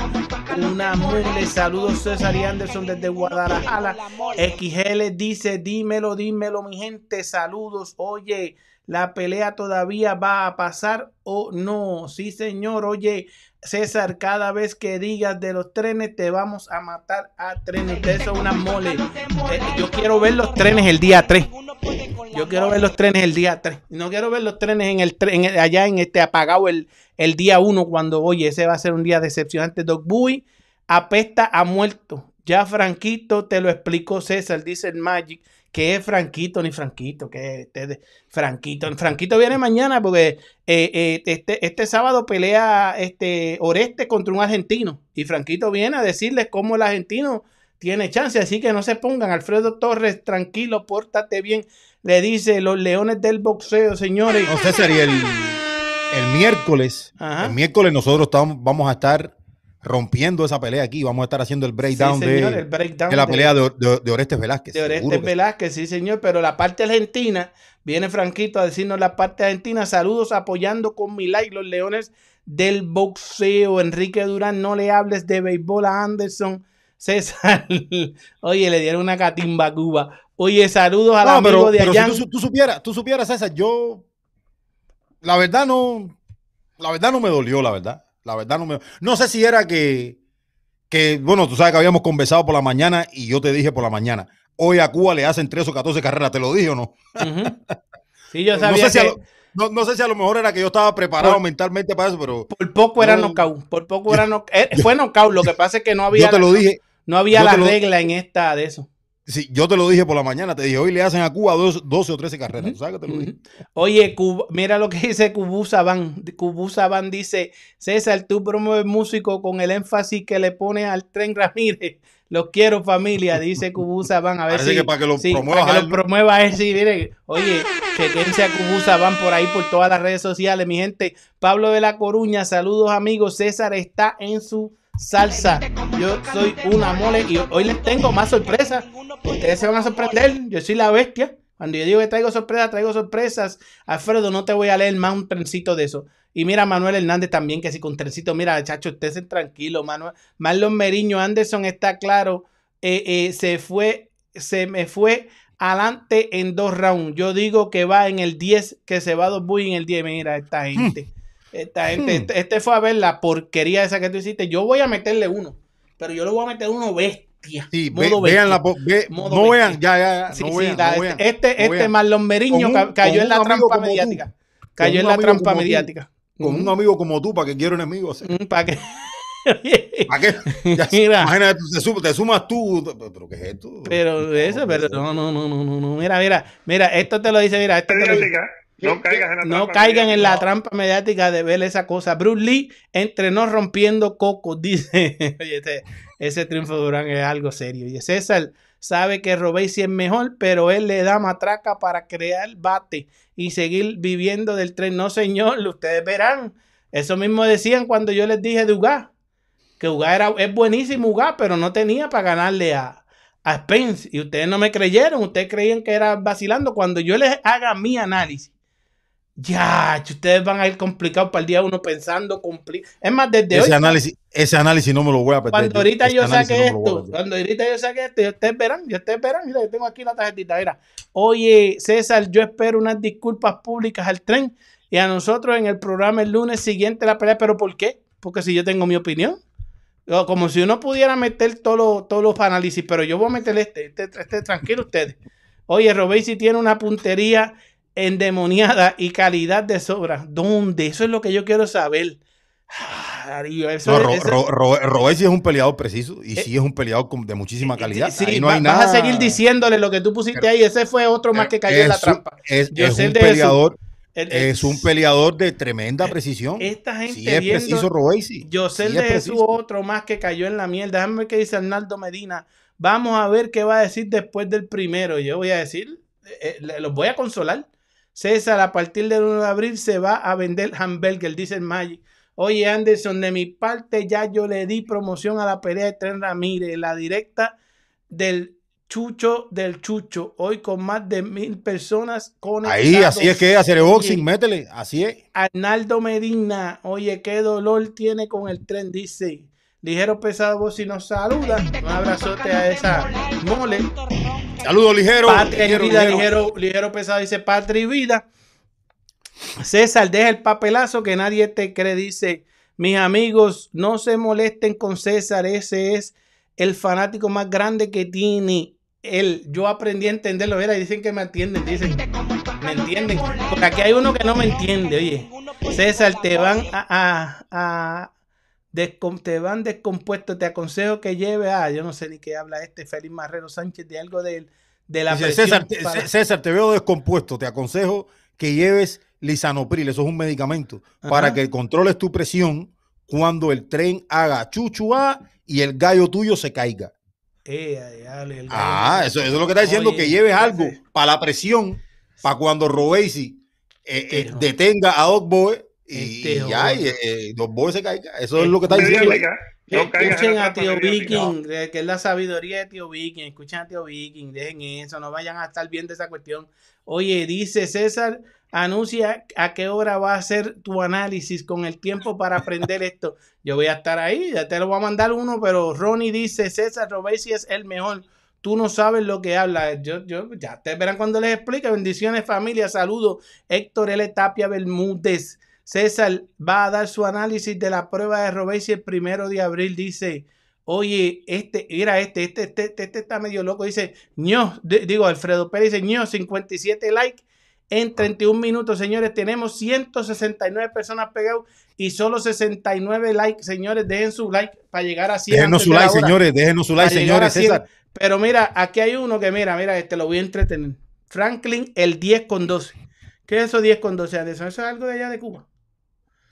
Una mule. Saludos César y Anderson desde Guadalajara. XL dice, dímelo, dímelo mi gente. Saludos. Oye, la pelea todavía va a pasar o no. Sí, señor. Oye, César, cada vez que digas de los trenes, te vamos a matar a trenes. Ustedes son una mole. Eh, yo quiero ver los trenes el día 3. Yo quiero ver los trenes el día 3. No quiero ver los trenes en el, tren, allá en este apagado el, el día 1 cuando, oye, ese va a ser un día decepcionante. Doc Boy apesta a muerto. Ya Franquito te lo explicó César, dice el Magic que es Franquito ni Franquito, que este Franquito. Franquito viene mañana porque eh, eh, este, este sábado pelea este Oreste contra un argentino y Franquito viene a decirles cómo el argentino tiene chance, así que no se pongan. Alfredo Torres, tranquilo, pórtate bien. Le dice los leones del boxeo, señores. No, y el, el miércoles, Ajá. el miércoles nosotros estamos, vamos a estar rompiendo esa pelea aquí. Vamos a estar haciendo el breakdown, Sí, señor, de, el breakdown de la de- pelea de, de- Orestes Velázquez. de Orestes. Velázquez, sí señor, pero la parte argentina, viene Franquito a decirnos la parte argentina, saludos apoyando con mi like los leones del boxeo, Enrique Durán, no le hables de béisbol a Anderson, César, oye, le dieron una catimba a Cuba, oye, saludos al No, amigo pero, de pero allá, si tú supieras, tú supieras, César, yo la verdad no, la verdad no me dolió, la verdad. La verdad no me, no sé si era que, que, bueno, tú sabes que habíamos conversado por la mañana y yo te dije por la mañana, hoy a Cuba le hacen 13 o 14 carreras, ¿te lo dije o no? Ujú. sí, yo No sabía sé, si a que lo, no, no sé si a lo mejor era que yo estaba preparado Por- mentalmente para eso, pero por poco era knockout, por poco era knockout, Eh, fue knockout, lo que pasa es que no había, yo te lo dije, no había la lo- regla en esta de eso. Sí, yo te lo dije por la mañana, te dije, hoy le hacen a Cuba dos- 12 o 13 carreras, ¿tú sabes que te lo dije? Oye, Cub- mira lo que dice Kubusaban. Kubusaban dice, César, tú promueves músico con el énfasis que le pones al tren Ramírez. Los quiero familia, dice Kubusaban. A ver Parece si, que para que lo sí, promuevas para que lo promueva él. Sí, mire, oye, chequense a Kubusaban por ahí, por todas las redes sociales, mi gente. Pablo de la Coruña, saludos amigos. César está en su salsa. Yo soy una mole y hoy les tengo más sorpresas. Ustedes se van a sorprender. Yo soy la bestia. Cuando yo digo que traigo sorpresas, traigo sorpresas. Alfredo, no te voy a leer más un trencito de eso. Y mira, Manuel Hernández también, que si con trencito, mira, chacho, ustedes estén tranquilos, Manuel. Marlon Meriño, Anderson está claro. eh, eh, se fue, se me fue adelante en dos rounds. Yo digo que va en el 10, que se va a dos en el 10. Mira, esta gente. Esta gente, Hmm. este, este fue a ver la porquería esa que tú hiciste. Yo voy a meterle uno, pero yo le voy a meter uno bestia. Sí, ve- modo vean bestia. la, po- ve- Modo no bestia. vean, ya, ya, ya, Sí, no sí, vean, da- no vean, este, no este vean. Marlon Meriño un- cayó en la trampa tú. mediática. Cayó en la trampa tú. mediática. Con un amigo como tú, para que quiero enemigos. ¿Para qué? ¿Para qué? Ya, Mira. Imagínate, te, sum- te sumas tú. pero- ¿Pero qué es esto? Pero eso, pero no, no, no, no, no, no. Mira, mira, mira, esto te lo dice, mira, esto te lo dice. No caigas en la No trampa caigan en la trampa mediática de ver esa cosa. Bruce Lee entrenó rompiendo cocos, dice. Oye, ese, ese triunfo de Durán es algo serio. Y César sabe que Robesi es mejor, pero él le da matraca para crear bate y seguir viviendo del tren. No, señor, ustedes verán. Eso mismo decían cuando yo les dije de Ugá. Que Ugá era, es buenísimo Ugá, pero no tenía para ganarle a, a Spence. Y ustedes no me creyeron. Ustedes creían que era vacilando. Cuando yo les haga mi análisis ya, ustedes van a ir complicados para el día uno pensando compli- Es más, desde hoy, Ese análisis, ese análisis no me lo voy a perder. cuando ahorita yo saque no esto, cuando ahorita yo saque esto, y ustedes verán, y ustedes verán, mira, yo tengo aquí la tarjetita, mira. Oye, César, yo espero unas disculpas públicas al tren y a nosotros en el programa el lunes siguiente la pelea, pero ¿por qué? Porque si yo tengo mi opinión. Como si uno pudiera meter todos los, todos los análisis, pero yo voy a meter este, este, este tranquilo ustedes. Oye, Robesi tiene una puntería endemoniada y calidad de sobra. ¿Dónde? Eso es lo que yo quiero saber. Ah, eso No, es- Ro- Ro- Ro- Robesi es un peleador preciso y Eh, sí es un peleador de muchísima calidad. Sí, Ahí no va- hay vas nada. a seguir diciéndole lo que tú pusiste ahí. Ese fue otro más que cayó en la trampa. Es, es un peleador, El- el- es un peleador de tremenda precisión. Esta gente Sí es viendo- preciso. Yo sé Sí de preciso. otro más que cayó en la mierda. Déjame ver qué dice Arnaldo Medina. Vamos a ver qué va a decir después del primero. Yo voy a decir, eh, le- los voy a consolar. César, a partir del 1 de abril se va a vender hamburger, dice el Magic. Oye, Anderson, de mi parte ya yo le di promoción a la pelea de Tren Ramírez, la directa del Chucho del Chucho, hoy con más de mil personas conectadas. Ahí, así es que es, hacer boxing, métele, así es. Arnaldo Medina, oye, qué dolor tiene con el tren, dice. Ligero pesado, vos si nos saluda. Un abrazote a esa mole. Saludos, ligero. Patria y ligero, vida, ligero. ligero, ligero pesado, dice Patria y vida. César, deja el papelazo que nadie te cree, dice. Mis amigos, no se molesten con César, ese es el fanático más grande que tiene él. Yo aprendí a entenderlo, mira, dicen que me entienden, dicen, me entienden. Porque aquí hay uno que no me entiende, oye. César, te van a, a, a descom- te van descompuesto, te aconsejo que lleve a, yo no sé ni qué habla este Félix Marrero Sánchez de algo de, de la Dice, presión César, te, para- César, te veo descompuesto. Te aconsejo que lleves lisanopril, eso es un medicamento, para que controles tu presión cuando el tren haga chuchuá y el gallo tuyo se caiga. Eh, ay, el gallo. Ah, eso, eso es lo que está diciendo, Oye, que lleves algo para la presión, para cuando Robesi eh, eh, detenga a Dog Boy y, Este y ya, joven. y, eh, Dog Boy se caiga. Eso es lo que está Este diciendo. No Escuchen a Tío Viking, eh, que es la sabiduría de Tío Viking. Escuchen a Tío Viking, dejen eso, no vayan a estar viendo esa cuestión. Oye, dice César, anuncia a qué hora va a hacer tu análisis con el tiempo para aprender esto. Yo voy a estar ahí, ya te lo voy a mandar uno, pero Ronnie dice, César Robesi es el mejor. Tú no sabes lo que habla. Yo, yo, ya te verán cuando les explique. Bendiciones, familia. Saludos. Héctor L. Tapia Bermúdez. César va a dar su análisis de la prueba de Robesi el primero de abril. Dice, oye, este, mira, este, este, este, este, este está medio loco. Dice, ño, di- digo, Alfredo Pérez dice, ño, 57 likes en 31 minutos, señores. Tenemos 169 personas pegadas y solo 69 likes, señores. Dejen su like para llegar a 100. Déjenos su like, hora. señores. Déjenos su like, señores. 100. César. Pero mira, aquí hay uno que mira, mira, este lo voy a entretener. Franklin, el 10 con 12. ¿Qué es eso 10 con 12? Anderson? ¿Eso es algo de allá de Cuba?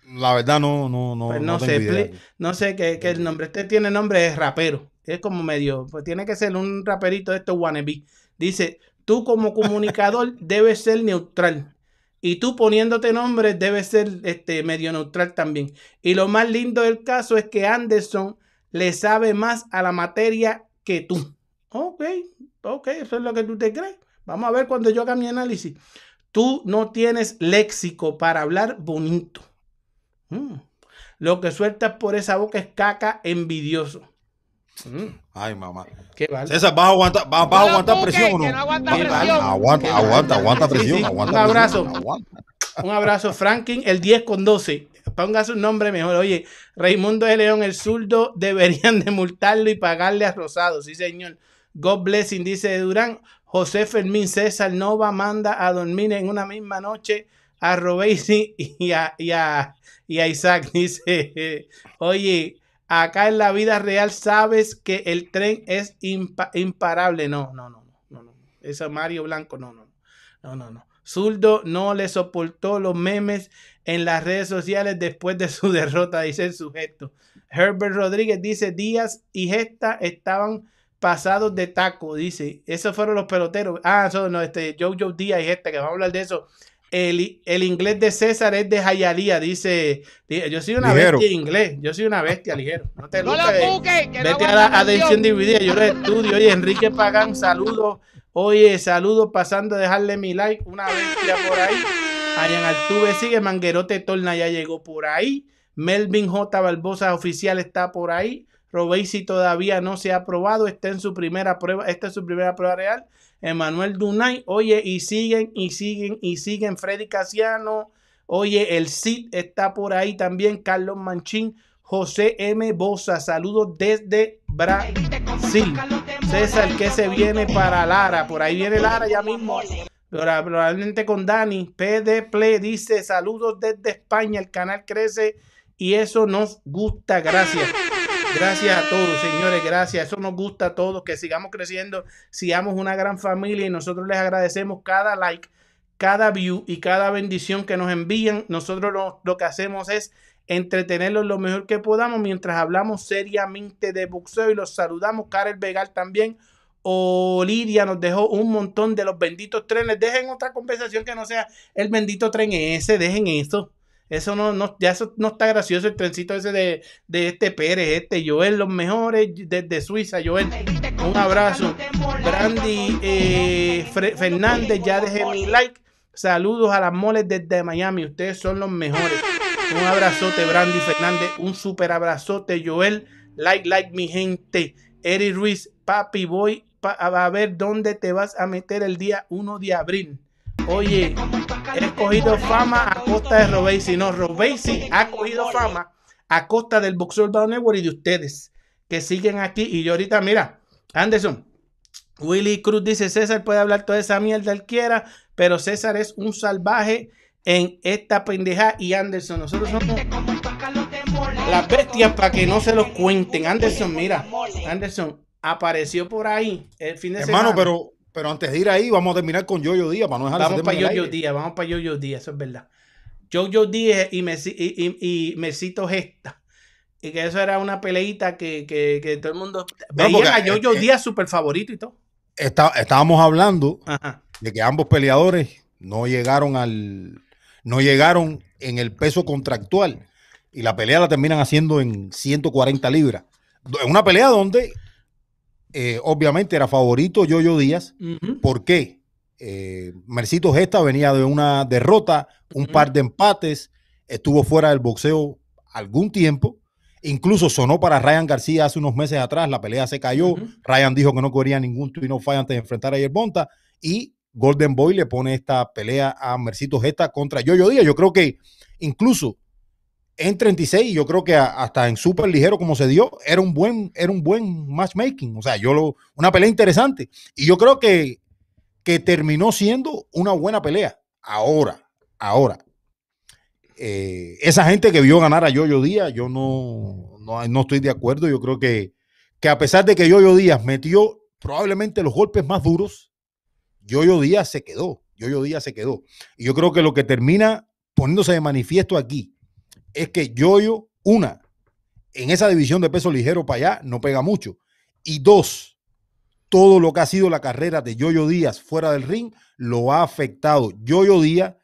La verdad, no, no, no. Pues no sé, idea. no sé qué, qué el nombre. Este tiene nombre de rapero. Es como medio, pues tiene que ser un raperito de estos wannabe. Dice, tú como comunicador debes ser neutral. Y tú poniéndote nombre debes ser este, medio neutral también. Y lo más lindo del caso es que Anderson le sabe más a la materia que tú. Ok, ok, eso es lo que tú te crees. Vamos a ver cuando yo haga mi análisis. Tú no tienes léxico para hablar bonito. Mm. Lo que sueltas por esa boca es caca envidioso. Mm. Ay, mamá. Qué vale. César, ¿vas a aguantar, vas, vas a aguantar presión o no? aguanta. Aguanta, aguanta, presión. sí. aguanta Un presión, abrazo. aguanta. Un abrazo, Franklin, el 10 con 12. Ponga su nombre mejor. Oye, Raimundo de León, el zurdo, deberían de multarlo y pagarle a Rosado. Sí, señor. God blessing, dice Durán. José Fermín César Nova manda a dormir en una misma noche a Robesi y a, y a, y a Isaac. Dice, oye, acá en la vida real sabes que el tren es impa- imparable. No, no, no, no, no. Eso es Mario Blanco, no, no, no, no, no. Zurdo no le soportó los memes en las redes sociales después de su derrota, dice el sujeto. Herbert Rodríguez dice, Díaz y Gesta estaban pasados de taco, dice. Esos fueron los peloteros. Ah, eso no, este, Jojo Díaz y Gesta, que vamos a hablar de eso. El, el inglés de César es de Jayalía, dice. di- Yo soy una Ligero. bestia en inglés. Yo soy una bestia, ligero. No te No lucres. la busques, que no a la presión. dividida, yo lo estudio. Oye, Enrique Pagán, saludos. Oye, saludos pasando a dejarle mi like. Una bestia por ahí. Allá Altuve sigue. Manguerote Torna ya llegó por ahí. Melvin J. Barbosa oficial está por ahí. Robesi todavía no se ha aprobado. Está en su primera prueba. Esta es su primera prueba real. Emanuel Dunay. Oye, y siguen, y siguen, y siguen. Freddy Casiano. Oye, el Cid está por ahí también. Carlos Manchín. José M. Bosa. Saludos desde Brasil. César, que se viene para Lara? Por ahí viene Lara ya mismo. Probablemente con Dani. PD Play dice saludos desde España. El canal crece y eso nos gusta. Gracias. Gracias a todos, señores. Gracias. Eso nos gusta a todos. Que sigamos creciendo. Sigamos una gran familia y nosotros les agradecemos cada like, cada view y cada bendición que nos envían. Nosotros lo, lo que hacemos es entretenerlos lo mejor que podamos mientras hablamos seriamente de boxeo y los saludamos. Karel Vegal también. Oliria nos dejó un montón de los benditos trenes. Dejen otra conversación que no sea el bendito tren ese, dejen eso. Eso no, no, ya eso no está gracioso el trencito ese de, de este Pérez, este Joel, los mejores desde Suiza, Joel. Un abrazo. Brandy eh, Fernández, ya dejé mi like. Saludos a las moles desde Miami. Ustedes son los mejores. Un abrazote, Brandy Fernández. Un super abrazote, Joel. Like, like, mi gente. Eri Ruiz, papi, voy a ver dónde te vas a meter el día 1 de abril. Oye, he cogido fama a costa de Robesi. No, Robesi ha cogido fama a costa del Boxer Down Network y de ustedes que siguen aquí. Y yo ahorita, mira, Anderson, Willy Cruz dice: César puede hablar toda esa mierda él quiera, pero César es un salvaje en esta pendeja. Y Anderson, nosotros somos las bestias para que no se los cuenten. Anderson, mira, Anderson apareció por ahí el fin de Hermano, semana. pero, pero antes de ir ahí, vamos a terminar con Yoyo Díaz para no dejar Vamos para aire. Díaz, vamos para Jojo Díaz, eso es verdad. Jojo Díaz y, Messi, y, y, y Mesito Gesta. Y que eso era una peleita que, que, que todo el mundo veía a eh, Díaz super favorito y todo. Está- estábamos hablando Ajá. de que ambos peleadores no llegaron al no llegaron en el peso contractual y la pelea la terminan haciendo en 140 libras. En una pelea donde eh, obviamente era favorito Yoyo Díaz. Ujú. ¿Por qué? Eh, Mercito Gesta venía de una derrota, un par de empates, estuvo fuera del boxeo algún tiempo. Incluso sonó para Ryan García hace unos meses atrás, la pelea se cayó. Ryan dijo que no quería ningún twin fight antes de enfrentar a Yerbonta y Golden Boy le pone esta pelea a Mercito Gesta contra Yoyo Díaz. Yo creo que incluso en 36, yo creo que hasta en súper ligero como se dio, era un buen, era un buen matchmaking. O sea, yo lo, una pelea interesante. Y yo creo que, que terminó siendo una buena pelea. Ahora, ahora. eh, esa gente que vio ganar a Yoyo Díaz, yo no, no, no estoy de acuerdo. Yo creo que, que a pesar de que Yoyo Díaz metió probablemente los golpes más duros, Yoyo Díaz se quedó. Yoyo Díaz se quedó. Y yo creo que lo que termina poniéndose de manifiesto aquí es que Yoyo, una, en esa división de peso ligero para allá no pega mucho. Y dos, todo lo que ha sido la carrera de Yoyo Díaz fuera del ring lo ha afectado. Yoyo Díaz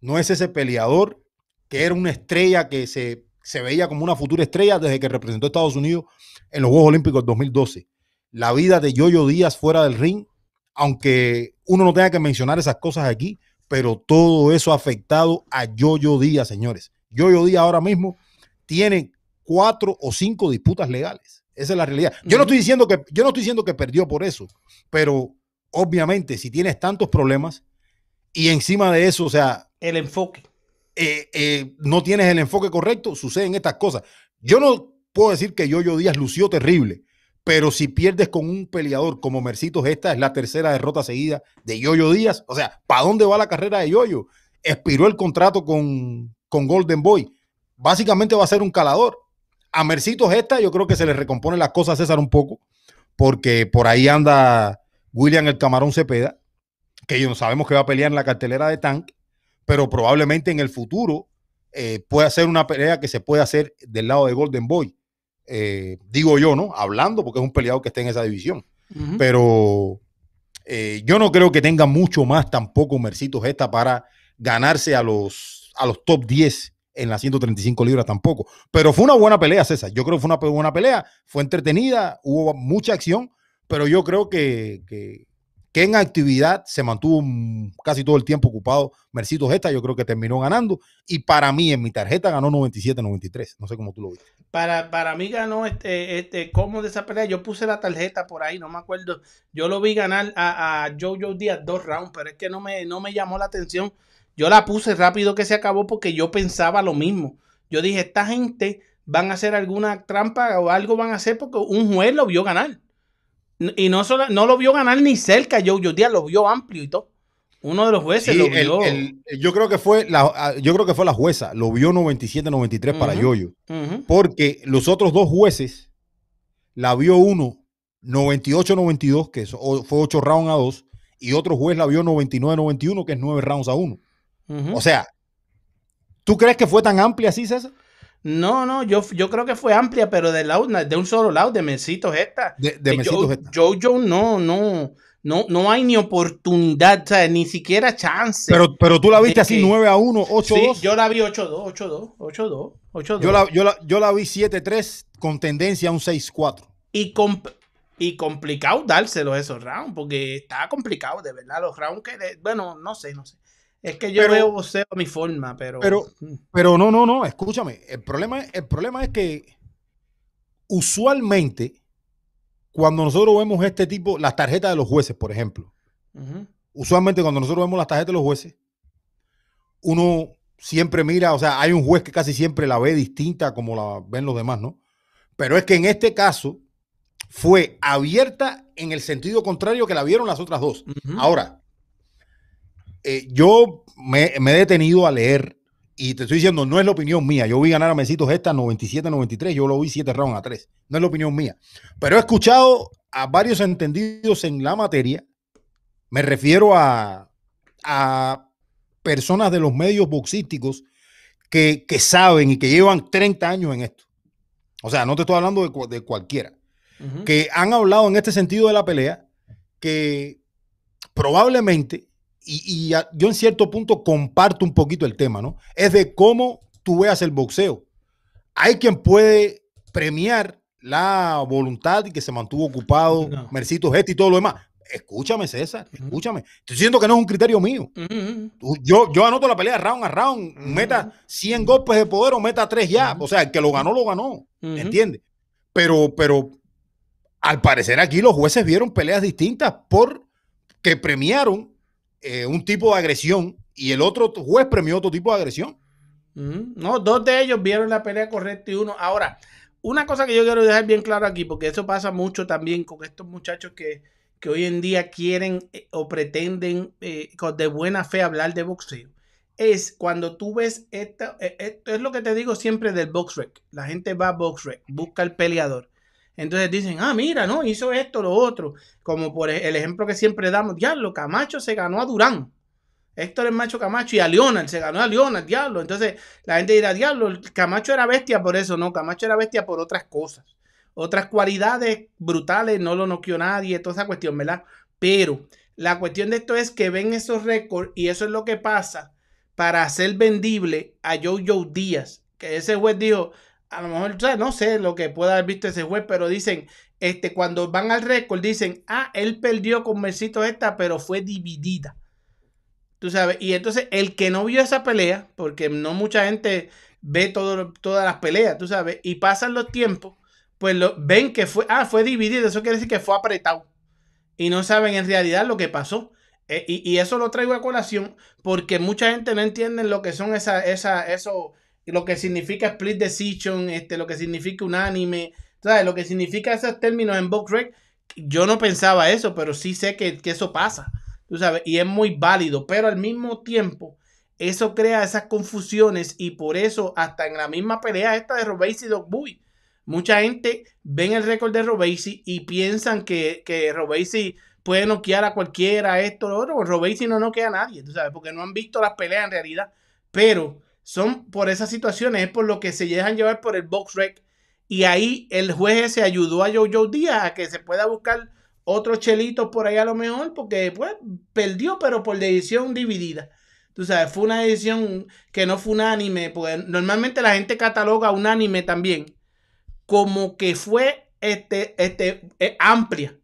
no es ese peleador que era una estrella que se, se veía como una futura estrella desde que representó a Estados Unidos en los Juegos Olímpicos 2012. La vida de Yoyo Díaz fuera del ring, aunque uno no tenga que mencionar esas cosas aquí, pero todo eso ha afectado a Yoyo Díaz, señores. Yoyo Díaz ahora mismo tiene cuatro o cinco disputas legales. Esa es la realidad. Yo no estoy diciendo que yo no estoy diciendo que perdió por eso, pero obviamente si tienes tantos problemas y encima de eso, o sea, El enfoque. eh, eh, no tienes el enfoque correcto, suceden estas cosas. Yo no puedo decir que Yoyo Díaz lució terrible, pero si pierdes con un peleador como Mercitos, esta es la tercera derrota seguida de Yoyo Díaz. O sea, ¿para dónde va la carrera de Yoyo? Expiró el contrato con, con Golden Boy. Básicamente va a ser un calador. A Mercitos esta yo creo que se le recompone las cosas a César un poco, porque por ahí anda William el Camarón Cepeda, que no sabemos que va a pelear en la cartelera de Tank, pero probablemente en el futuro eh, pueda ser una pelea que se puede hacer del lado de Golden Boy. Eh, digo yo, ¿no? Hablando, porque es un peleador que está en esa división. Pero eh, yo no creo que tenga mucho más tampoco Mercitos esta para ganarse a los, a los top 10 en las 135 libras tampoco. Pero fue una buena pelea, César. Yo creo que fue una buena pelea, fue entretenida, hubo mucha acción, pero yo creo que, que, en actividad se mantuvo casi todo el tiempo ocupado Mercitos esta. Yo creo que terminó ganando. Y para mí, en mi tarjeta, ganó 97-93. No sé cómo tú lo viste. Para, para mí ganó este, este, como de esa pelea. Yo puse la tarjeta por ahí, no me acuerdo. Yo lo vi ganar a, a Jojo Díaz dos rounds, pero es que no me, no me llamó la atención. Yo la puse rápido que se acabó porque yo pensaba lo mismo. Yo dije, esta gente van a hacer alguna trampa o algo van a hacer porque un juez lo vio ganar. Y no, solo, no lo vio ganar ni cerca, Jojo Díaz lo vio amplio y todo. Uno de los jueces Sí, lo vio. el- yo creo que fue la, ah, yo creo que fue la jueza, lo vio 97-93 para. Yoyo, Ujú. porque los otros dos jueces la vio uno 98-92, que fue 8 rounds a 2, y otro juez la vio 99-91, que es 9 rounds a 1. Ujú. O sea, ¿tú crees que fue tan amplia así, César? No, no, yo, yo creo que fue amplia, pero de, lado, de un solo lado, de Mesitos esta. De, de De Mesitos Joe- esta. Jojo no, no, no, no hay ni oportunidad, o sea, ni siquiera chance. Pero, pero tú la viste de así que- 9 a 1, 8 a sí, 2. yo la vi 8-2, 8-2, 8-2, 8-2. Yo la, yo, la, yo la vi 7-3 con tendencia a un 6-4. y, comp- y complicado dárselo esos rounds, porque está complicado, de verdad, los rounds que, le- bueno, no sé, no sé. Es que yo Pero- veo boxeo a mi forma, pero... pero- Mm. Pero no, no, no, escúchame. El problema, el problema es que usualmente, cuando nosotros vemos este tipo, las tarjetas de los jueces, por ejemplo, usualmente cuando nosotros vemos las tarjetas de los jueces, uno siempre mira, o sea, hay un juez que casi siempre la ve distinta como la ven los demás, ¿no? Pero es que en este caso fue abierta en el sentido contrario que la vieron las otras dos. Ahora, eh, yo me, me he detenido a leer y te estoy diciendo, no es la opinión mía. Yo vi ganar a Mesitos esta 97-93, yo lo vi 7 rounds a 3. No es la opinión mía. Pero he escuchado a varios entendidos en la materia. Me refiero a, a personas de los medios boxísticos que, que saben y que llevan 30 años en esto. O sea, no te estoy hablando de, de cualquiera que han hablado en este sentido de la pelea, que probablemente, y, y a- yo en cierto punto comparto un poquito el tema, ¿no? Es de cómo tú veas el boxeo. Hay quien puede premiar la voluntad y que se mantuvo ocupado, No. Mercito Gesti y todo lo demás. Escúchame, César, escúchame. Estoy diciendo que no es un criterio mío. Yo, yo anoto la pelea round a round, meta 100 golpes de poder o meta 3 ya. O sea, el que lo ganó, lo ganó. ¿Entiendes? Pero, pero al parecer aquí los jueces vieron peleas distintas porque premiaron eh, un tipo de agresión y el otro juez premió otro tipo de agresión. No, dos de ellos vieron la pelea correcta y uno. Ahora, una cosa que yo quiero dejar bien claro aquí, porque eso pasa mucho también con estos muchachos que, que hoy en día quieren eh, o pretenden eh, con- de buena fe hablar de boxeo, es cuando tú ves esta, eh, esto es lo que te digo siempre del box. La gente va a box rec, busca el peleador. Entonces dicen, ah, mira, no, hizo esto, lo otro. Como por e- el ejemplo que siempre damos, diablo, Camacho se ganó a Durán. Héctor es macho Camacho y a Leonard, se ganó a Leonard, diablo. Entonces la gente dirá, diablo, Camacho era bestia por eso, no, Camacho era bestia por otras cosas. Otras cualidades brutales, no lo noqueó nadie, toda esa cuestión, ¿verdad? Pero la cuestión de esto es que ven esos récords y eso es lo que pasa para hacer vendible a Jojo Díaz. Que ese juez dijo, a lo mejor, no sé lo que pueda haber visto ese juez, pero dicen, este, cuando van al récord, dicen, ah, él perdió con Mercito esta, pero fue dividida. Tú sabes, y entonces el que no vio esa pelea, porque no mucha gente ve todas las peleas, tú sabes, y pasan los tiempos, pues lo, ven que fue, ah, fue dividido, eso quiere decir que fue apretado. Y no saben en realidad lo que pasó. Eh, y, y eso lo traigo a colación porque mucha gente no entiende lo que son esa, esa, eso, lo que significa split decision, este, lo que significa unánime, ¿sabes? Lo que significa esos términos en box rec. Yo no pensaba eso, pero sí sé que, que eso pasa, tú sabes, y es muy válido, pero al mismo tiempo eso crea esas confusiones y por eso hasta en la misma pelea esta de Robesi y Dog Boy, mucha gente ven el récord de Robesi y piensan que, que puede noquear a cualquiera, esto, lo otro. Robesi no noquea a nadie, tú sabes, porque no han visto las peleas en realidad. Pero son por esas situaciones, es por lo que se dejan llevar por el box rec. Y ahí el juez se ayudó a Jojo Díaz a que se pueda buscar otros chelitos por ahí a lo mejor, porque pues perdió, pero por decisión dividida. Tú sabes, fue una decisión que no fue unánime, porque normalmente la gente cataloga unánime también como que fue este, este, eh, amplia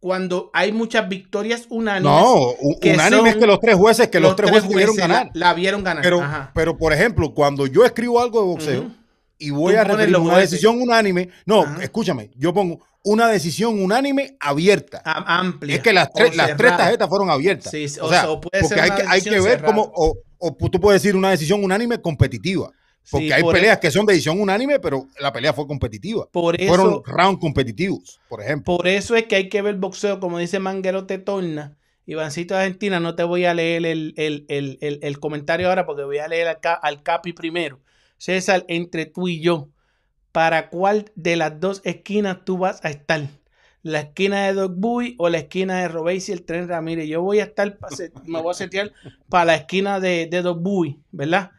cuando hay muchas victorias unánimes. No, que unánime es son que los tres jueces, que los, tres jueces debieron la- ganar. La, vieron ganar. Pero, Ajá. pero, por ejemplo, cuando yo escribo algo de boxeo y voy Tú a referir una jueces. decisión unánime, no, Ajá. escúchame, yo pongo una decisión unánime abierta. A- amplia. Es que las tres, las tres tarjetas fueron abiertas. Sí, o o sea, sea, o puede porque ser hay que, hay que ver cerrada. cómo, o, o tú puedes decir una decisión unánime competitiva. Porque Sí, hay por peleas que son de decisión unánime, pero la pelea fue competitiva. Por Fueron eso, round competitivos, por ejemplo. por eso es que hay que ver boxeo, como dice Manguero te torna. Ivancito de Argentina, no te voy a leer el, el- el- el- comentario ahora porque voy a leer al, al Capi primero. César, entre tú y yo, ¿para cuál de las dos esquinas tú vas a estar? ¿La esquina de Dog Boy o la esquina de Robéis y el Tren Ramírez? Yo voy a estar, me voy a setear para la esquina de, de Boy, ¿verdad?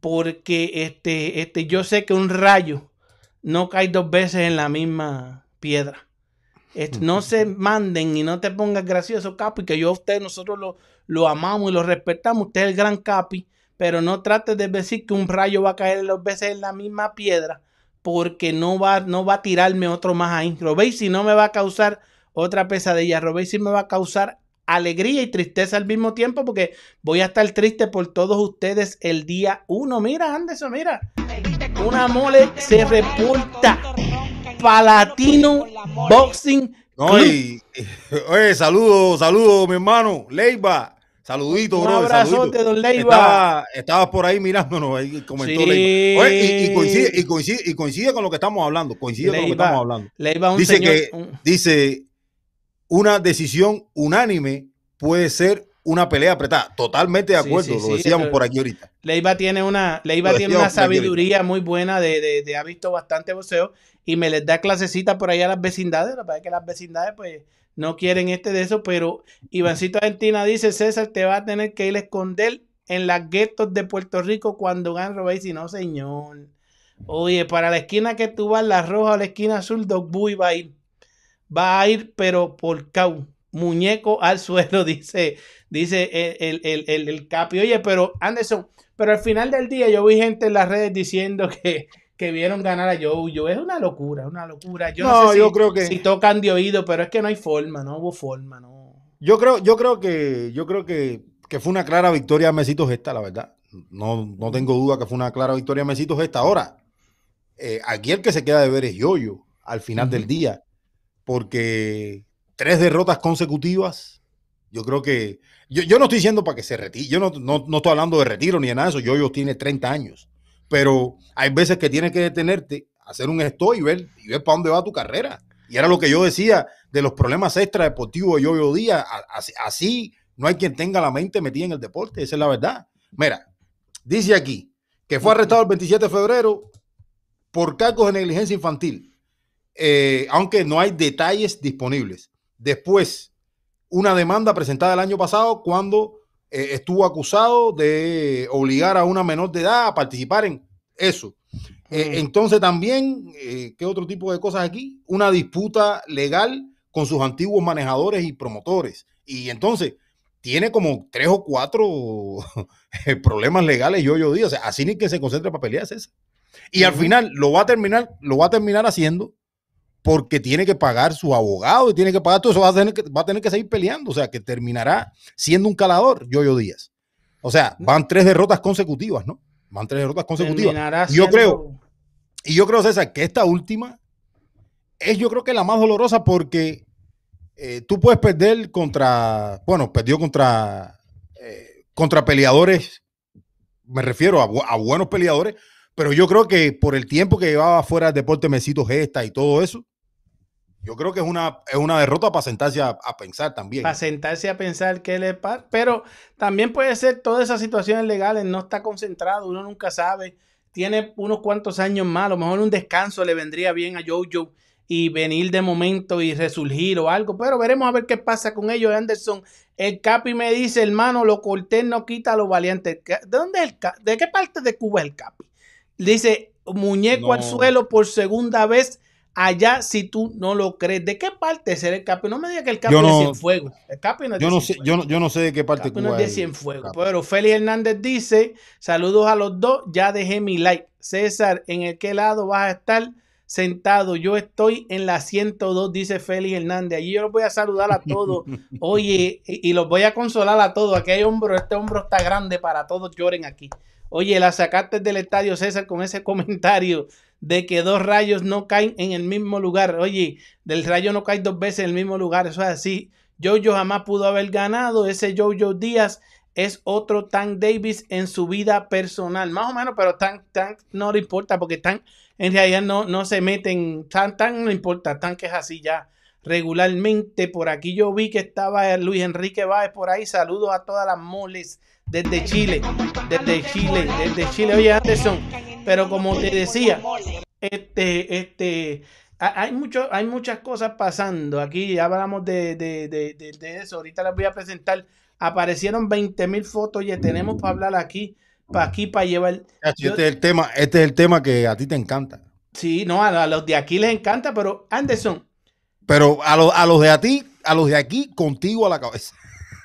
Porque este, este, yo sé que un rayo no cae dos veces en la misma piedra. Este, no se manden y no te pongas gracioso, Capi, que yo a usted, nosotros lo, lo amamos y lo respetamos. Usted es el gran Capi, pero no trate de decir que un rayo va a caer dos veces en la misma piedra, porque no va, no va a tirarme otro más ahí. Robéis si no me va a causar otra pesadilla. Robéis si me va a causar alegría y tristeza al mismo tiempo, porque voy a estar triste por todos ustedes el día uno. Mira, Anderson, mira. Una mole se reporta. Palatino Boxing. No, y, oye, saludos, saludos, mi hermano. Leiva, saludito, Un bro. abrazote, don Leiva. Estaba, estabas por ahí mirándonos, ahí comentó Sí. Leiva. Oye, y, y coincide, y, coincide, y coincide con lo que estamos hablando. Coincide con lo que Leiva. estamos hablando. Le iba un Dice señor. que, un- dice, una decisión unánime puede ser una pelea apretada. Totalmente de acuerdo, sí, lo decíamos por aquí ahorita. Leiva tiene una, Leiva tiene una sabiduría muy buena de, de, de ha visto bastante boxeo y me les da clasecita por allá a las vecindades. La verdad es que las vecindades pues no quieren este de eso, pero Ivancito Argentina dice, César, te va a tener que ir a esconder en las guetos de Puerto Rico cuando gane Robéis. Y no, señor. Oye, para la esquina que tú vas, la roja o la esquina azul, Dog Boy va a ir. Va a ir, pero por cau. Muñeco al suelo, dice, dice el, el, el, el, Capi. Oye, pero Anderson, pero al final del día yo vi gente en las redes diciendo que, que vieron ganar a Jojo. Es una locura, una locura. Yo no, No, sé yo si, creo que- si tocan de oído, pero es que no hay forma, no hubo forma, no. Yo creo, yo creo que, yo creo que, que fue una clara victoria a Mesitos esta, la verdad. No, no tengo duda que fue una clara victoria a Mesitos esta. Ahora, eh, aquí el que se queda de ver es Yoyo al final del día, porque tres derrotas consecutivas, yo creo que, yo, yo no estoy diciendo para que se retire, yo no, no, no estoy hablando de retiro ni de nada de eso, Yoyo tiene 30 años, pero hay veces que tienes que detenerte, hacer un stop y ver, y ver para dónde va tu carrera. Y era lo que yo decía de los problemas extradeportivos de Yoyo Díaz. Así, así no hay quien tenga la mente metida en el deporte, esa es la verdad. Mira, dice aquí que fue arrestado el 27 de febrero por cargos de negligencia infantil, eh, aunque no hay detalles disponibles. Después, una demanda presentada el año pasado cuando eh, estuvo acusado de obligar a una menor de edad a participar en eso. Eh, Mm. entonces también, ¿qué otro tipo de cosas aquí? Una disputa legal con sus antiguos manejadores y promotores. Y entonces tiene como tres o cuatro problemas legales yo yo digo, o sea, así ni que se concentre para pelear César. Y al Ujú. final lo va a terminar, lo va a terminar haciendo porque tiene que pagar su abogado y tiene que pagar todo eso, va a tener que, va a tener que seguir peleando, o sea, que terminará siendo un calador, Yoyo Díaz. O sea, van tres derrotas consecutivas, ¿no? Van tres derrotas consecutivas. Yo siendo- creo- Y yo creo, César, que esta última es yo creo que la más dolorosa porque eh, tú puedes perder contra, bueno, perdió contra, eh, contra peleadores, me refiero a buenos peleadores, pero yo creo que por el tiempo que llevaba fuera del deporte Mesito Gesta y todo eso, yo creo que es una, es una derrota para sentarse a, a pensar también. para sentarse a pensar qué le pasa. Pero también puede ser todas esas situaciones legales, no está concentrado, uno nunca sabe. Tiene unos cuantos años más, a lo mejor un descanso le vendría bien a Jojo y venir de momento y resurgir o algo. Pero veremos a ver qué pasa con ellos, Anderson. El Capi me dice, hermano, lo cortés no quita lo valiente. ¿De dónde es el? ¿De qué parte de Cuba es el Capi? Dice, muñeco al suelo por segunda vez. Allá, si tú no lo crees, ¿de qué parte será el Capi? No me digas que el Capi Yo es no- Cienfuegos. El Capi no es Yo no sé, yo no, yo no sé de qué parte Capi no es de Cienfuegos. Pero Félix Hernández dice: Saludos a los dos, ya dejé mi like. César, ¿en el qué lado vas a estar sentado? Yo estoy en la 102, dice Félix Hernández. Allí yo los voy a saludar a todos. Oye, y, y los voy a consolar a todos. Aquí hay hombro, este hombro está grande para todos lloren aquí. Oye, la sacaste del estadio César con ese comentario de que dos rayos no caen en el mismo lugar. Oye, del rayo no cae dos veces en el mismo lugar. Eso es así. Jojo jamás pudo haber ganado. Ese Jojo Díaz es otro Tank Davis en su vida personal. Más o menos, pero Tank, Tank no le importa porque Tank en realidad no, no se meten. Tank, Tank no importa. Tank es así ya regularmente. Por aquí yo vi que estaba Luis Enrique Báez por ahí. Saludos a todas las moles desde Chile. Desde Chile, desde Chile. Oye, Anderson, pero como te decía, este, este, ha- hay, mucho, hay muchas cosas pasando. Aquí ya hablamos de, de, de, de- de eso. Ahorita les voy a presentar. Aparecieron 20 mil fotos. Oye, tenemos para hablar aquí. para aquí, para llevar. Yo- Este es el tema, este es el tema que a ti te encanta. Sí, no, a, a los de aquí les encanta, pero Anderson, Pero a, los- a los de a ti, a los de aquí, contigo a la cabeza.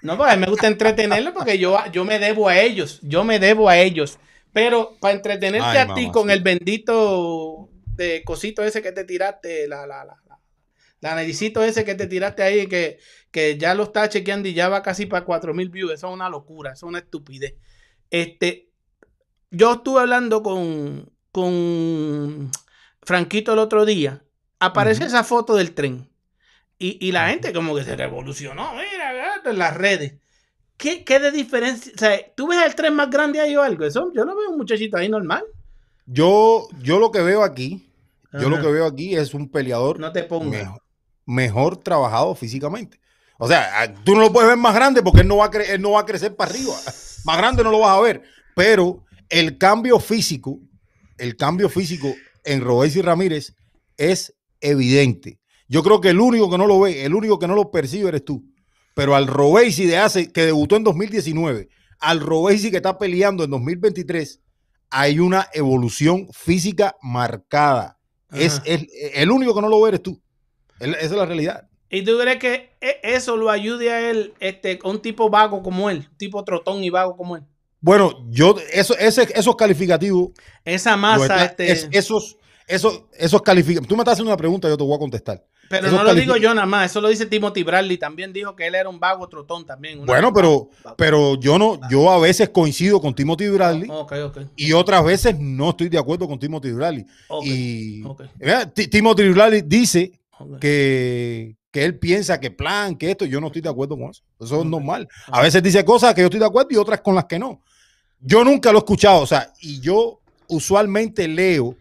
no, pues a mí me gusta entretenerlos porque yo, yo me debo a ellos, yo me debo a ellos. Pero para entretenerte Ay, a ti con sí. el bendito de cosito ese que te tiraste, la, la, la, la, la naricito ese que te tiraste ahí, que, que ya lo está chequeando y ya va casi para 4000 views, eso es una locura, eso es una estupidez. Este, yo estuve hablando con, con Franquito el otro día, aparece esa foto del tren. Y, y la gente como que se revolucionó, mira, en las redes. ¿Qué, qué de diferencia? O sea, ¿tú ves el tren más grande ahí o algo? Eso, yo lo veo un muchachito ahí normal. Yo, yo lo que veo aquí, yo lo que veo aquí es un peleador No te mejor, mejor trabajado físicamente. O sea, a- tú no lo puedes ver más grande porque él no va a, cre- él no va a crecer para arriba. Más grande no lo vas a ver. Pero el cambio físico, el cambio físico en Robéis y Ramírez es evidente. Yo creo que el único que no lo ve, el único que no lo percibe eres tú. Pero al Robéis de hace, que debutó en 2019, al Robéis que está peleando en 2023, hay una evolución física marcada. Es, el, el único que no lo ve eres tú. Esa es la realidad. ¿Y tú crees que e- eso lo ayude a él, este, a un tipo vago como él, tipo trotón y vago como él? Bueno, yo, eso, ese, esos calificativos, Esa masa, está- este, es- esos, esos, esos calificativos. Tú me estás haciendo una pregunta, yo te voy a contestar. pero no lo digo yo nada más, eso lo dice Timothy Bradley, también dijo que él era un vago trotón también. Bueno, pero, pero yo no, yo a veces coincido con Timothy Bradley ok. y otras veces no estoy de acuerdo con Timothy Bradley. Y mira, Ti- Timothy Bradley dice que, que él piensa que plan, que esto, yo no estoy de acuerdo con eso. Eso es normal. A veces dice cosas que yo estoy de acuerdo y otras con las que no. Yo nunca lo he escuchado, o sea, y yo usualmente leo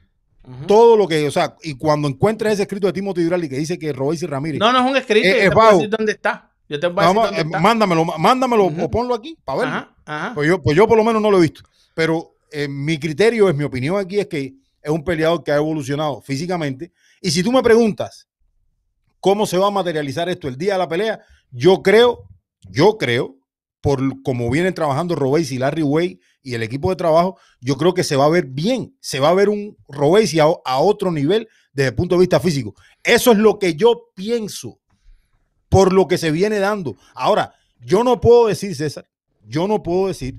Todo lo que, o sea, y cuando encuentres ese escrito de Timothy Bradley que dice que Robéis y Ramírez, No, no es un escrito, Eh, yo eh, te voy a vago. decir dónde está. Yo te voy a decir vamos, dónde eh, está. mándamelo, mándamelo o ponlo aquí para verlo. Ajá, ajá. Pues yo, pues yo por lo menos no lo he visto. Pero eh, mi criterio, es mi opinión aquí, es que es un peleador que ha evolucionado físicamente. Y si tú me preguntas cómo se va a materializar esto el día de la pelea, yo creo, yo creo, por cómo vienen trabajando Robéis y Larry Way y el equipo de trabajo, yo creo que se va a ver bien. Se va a ver un Robéis a, a otro nivel desde el punto de vista físico. Eso es lo que yo pienso por lo que se viene dando. Ahora, yo no puedo decir, César, yo no puedo decir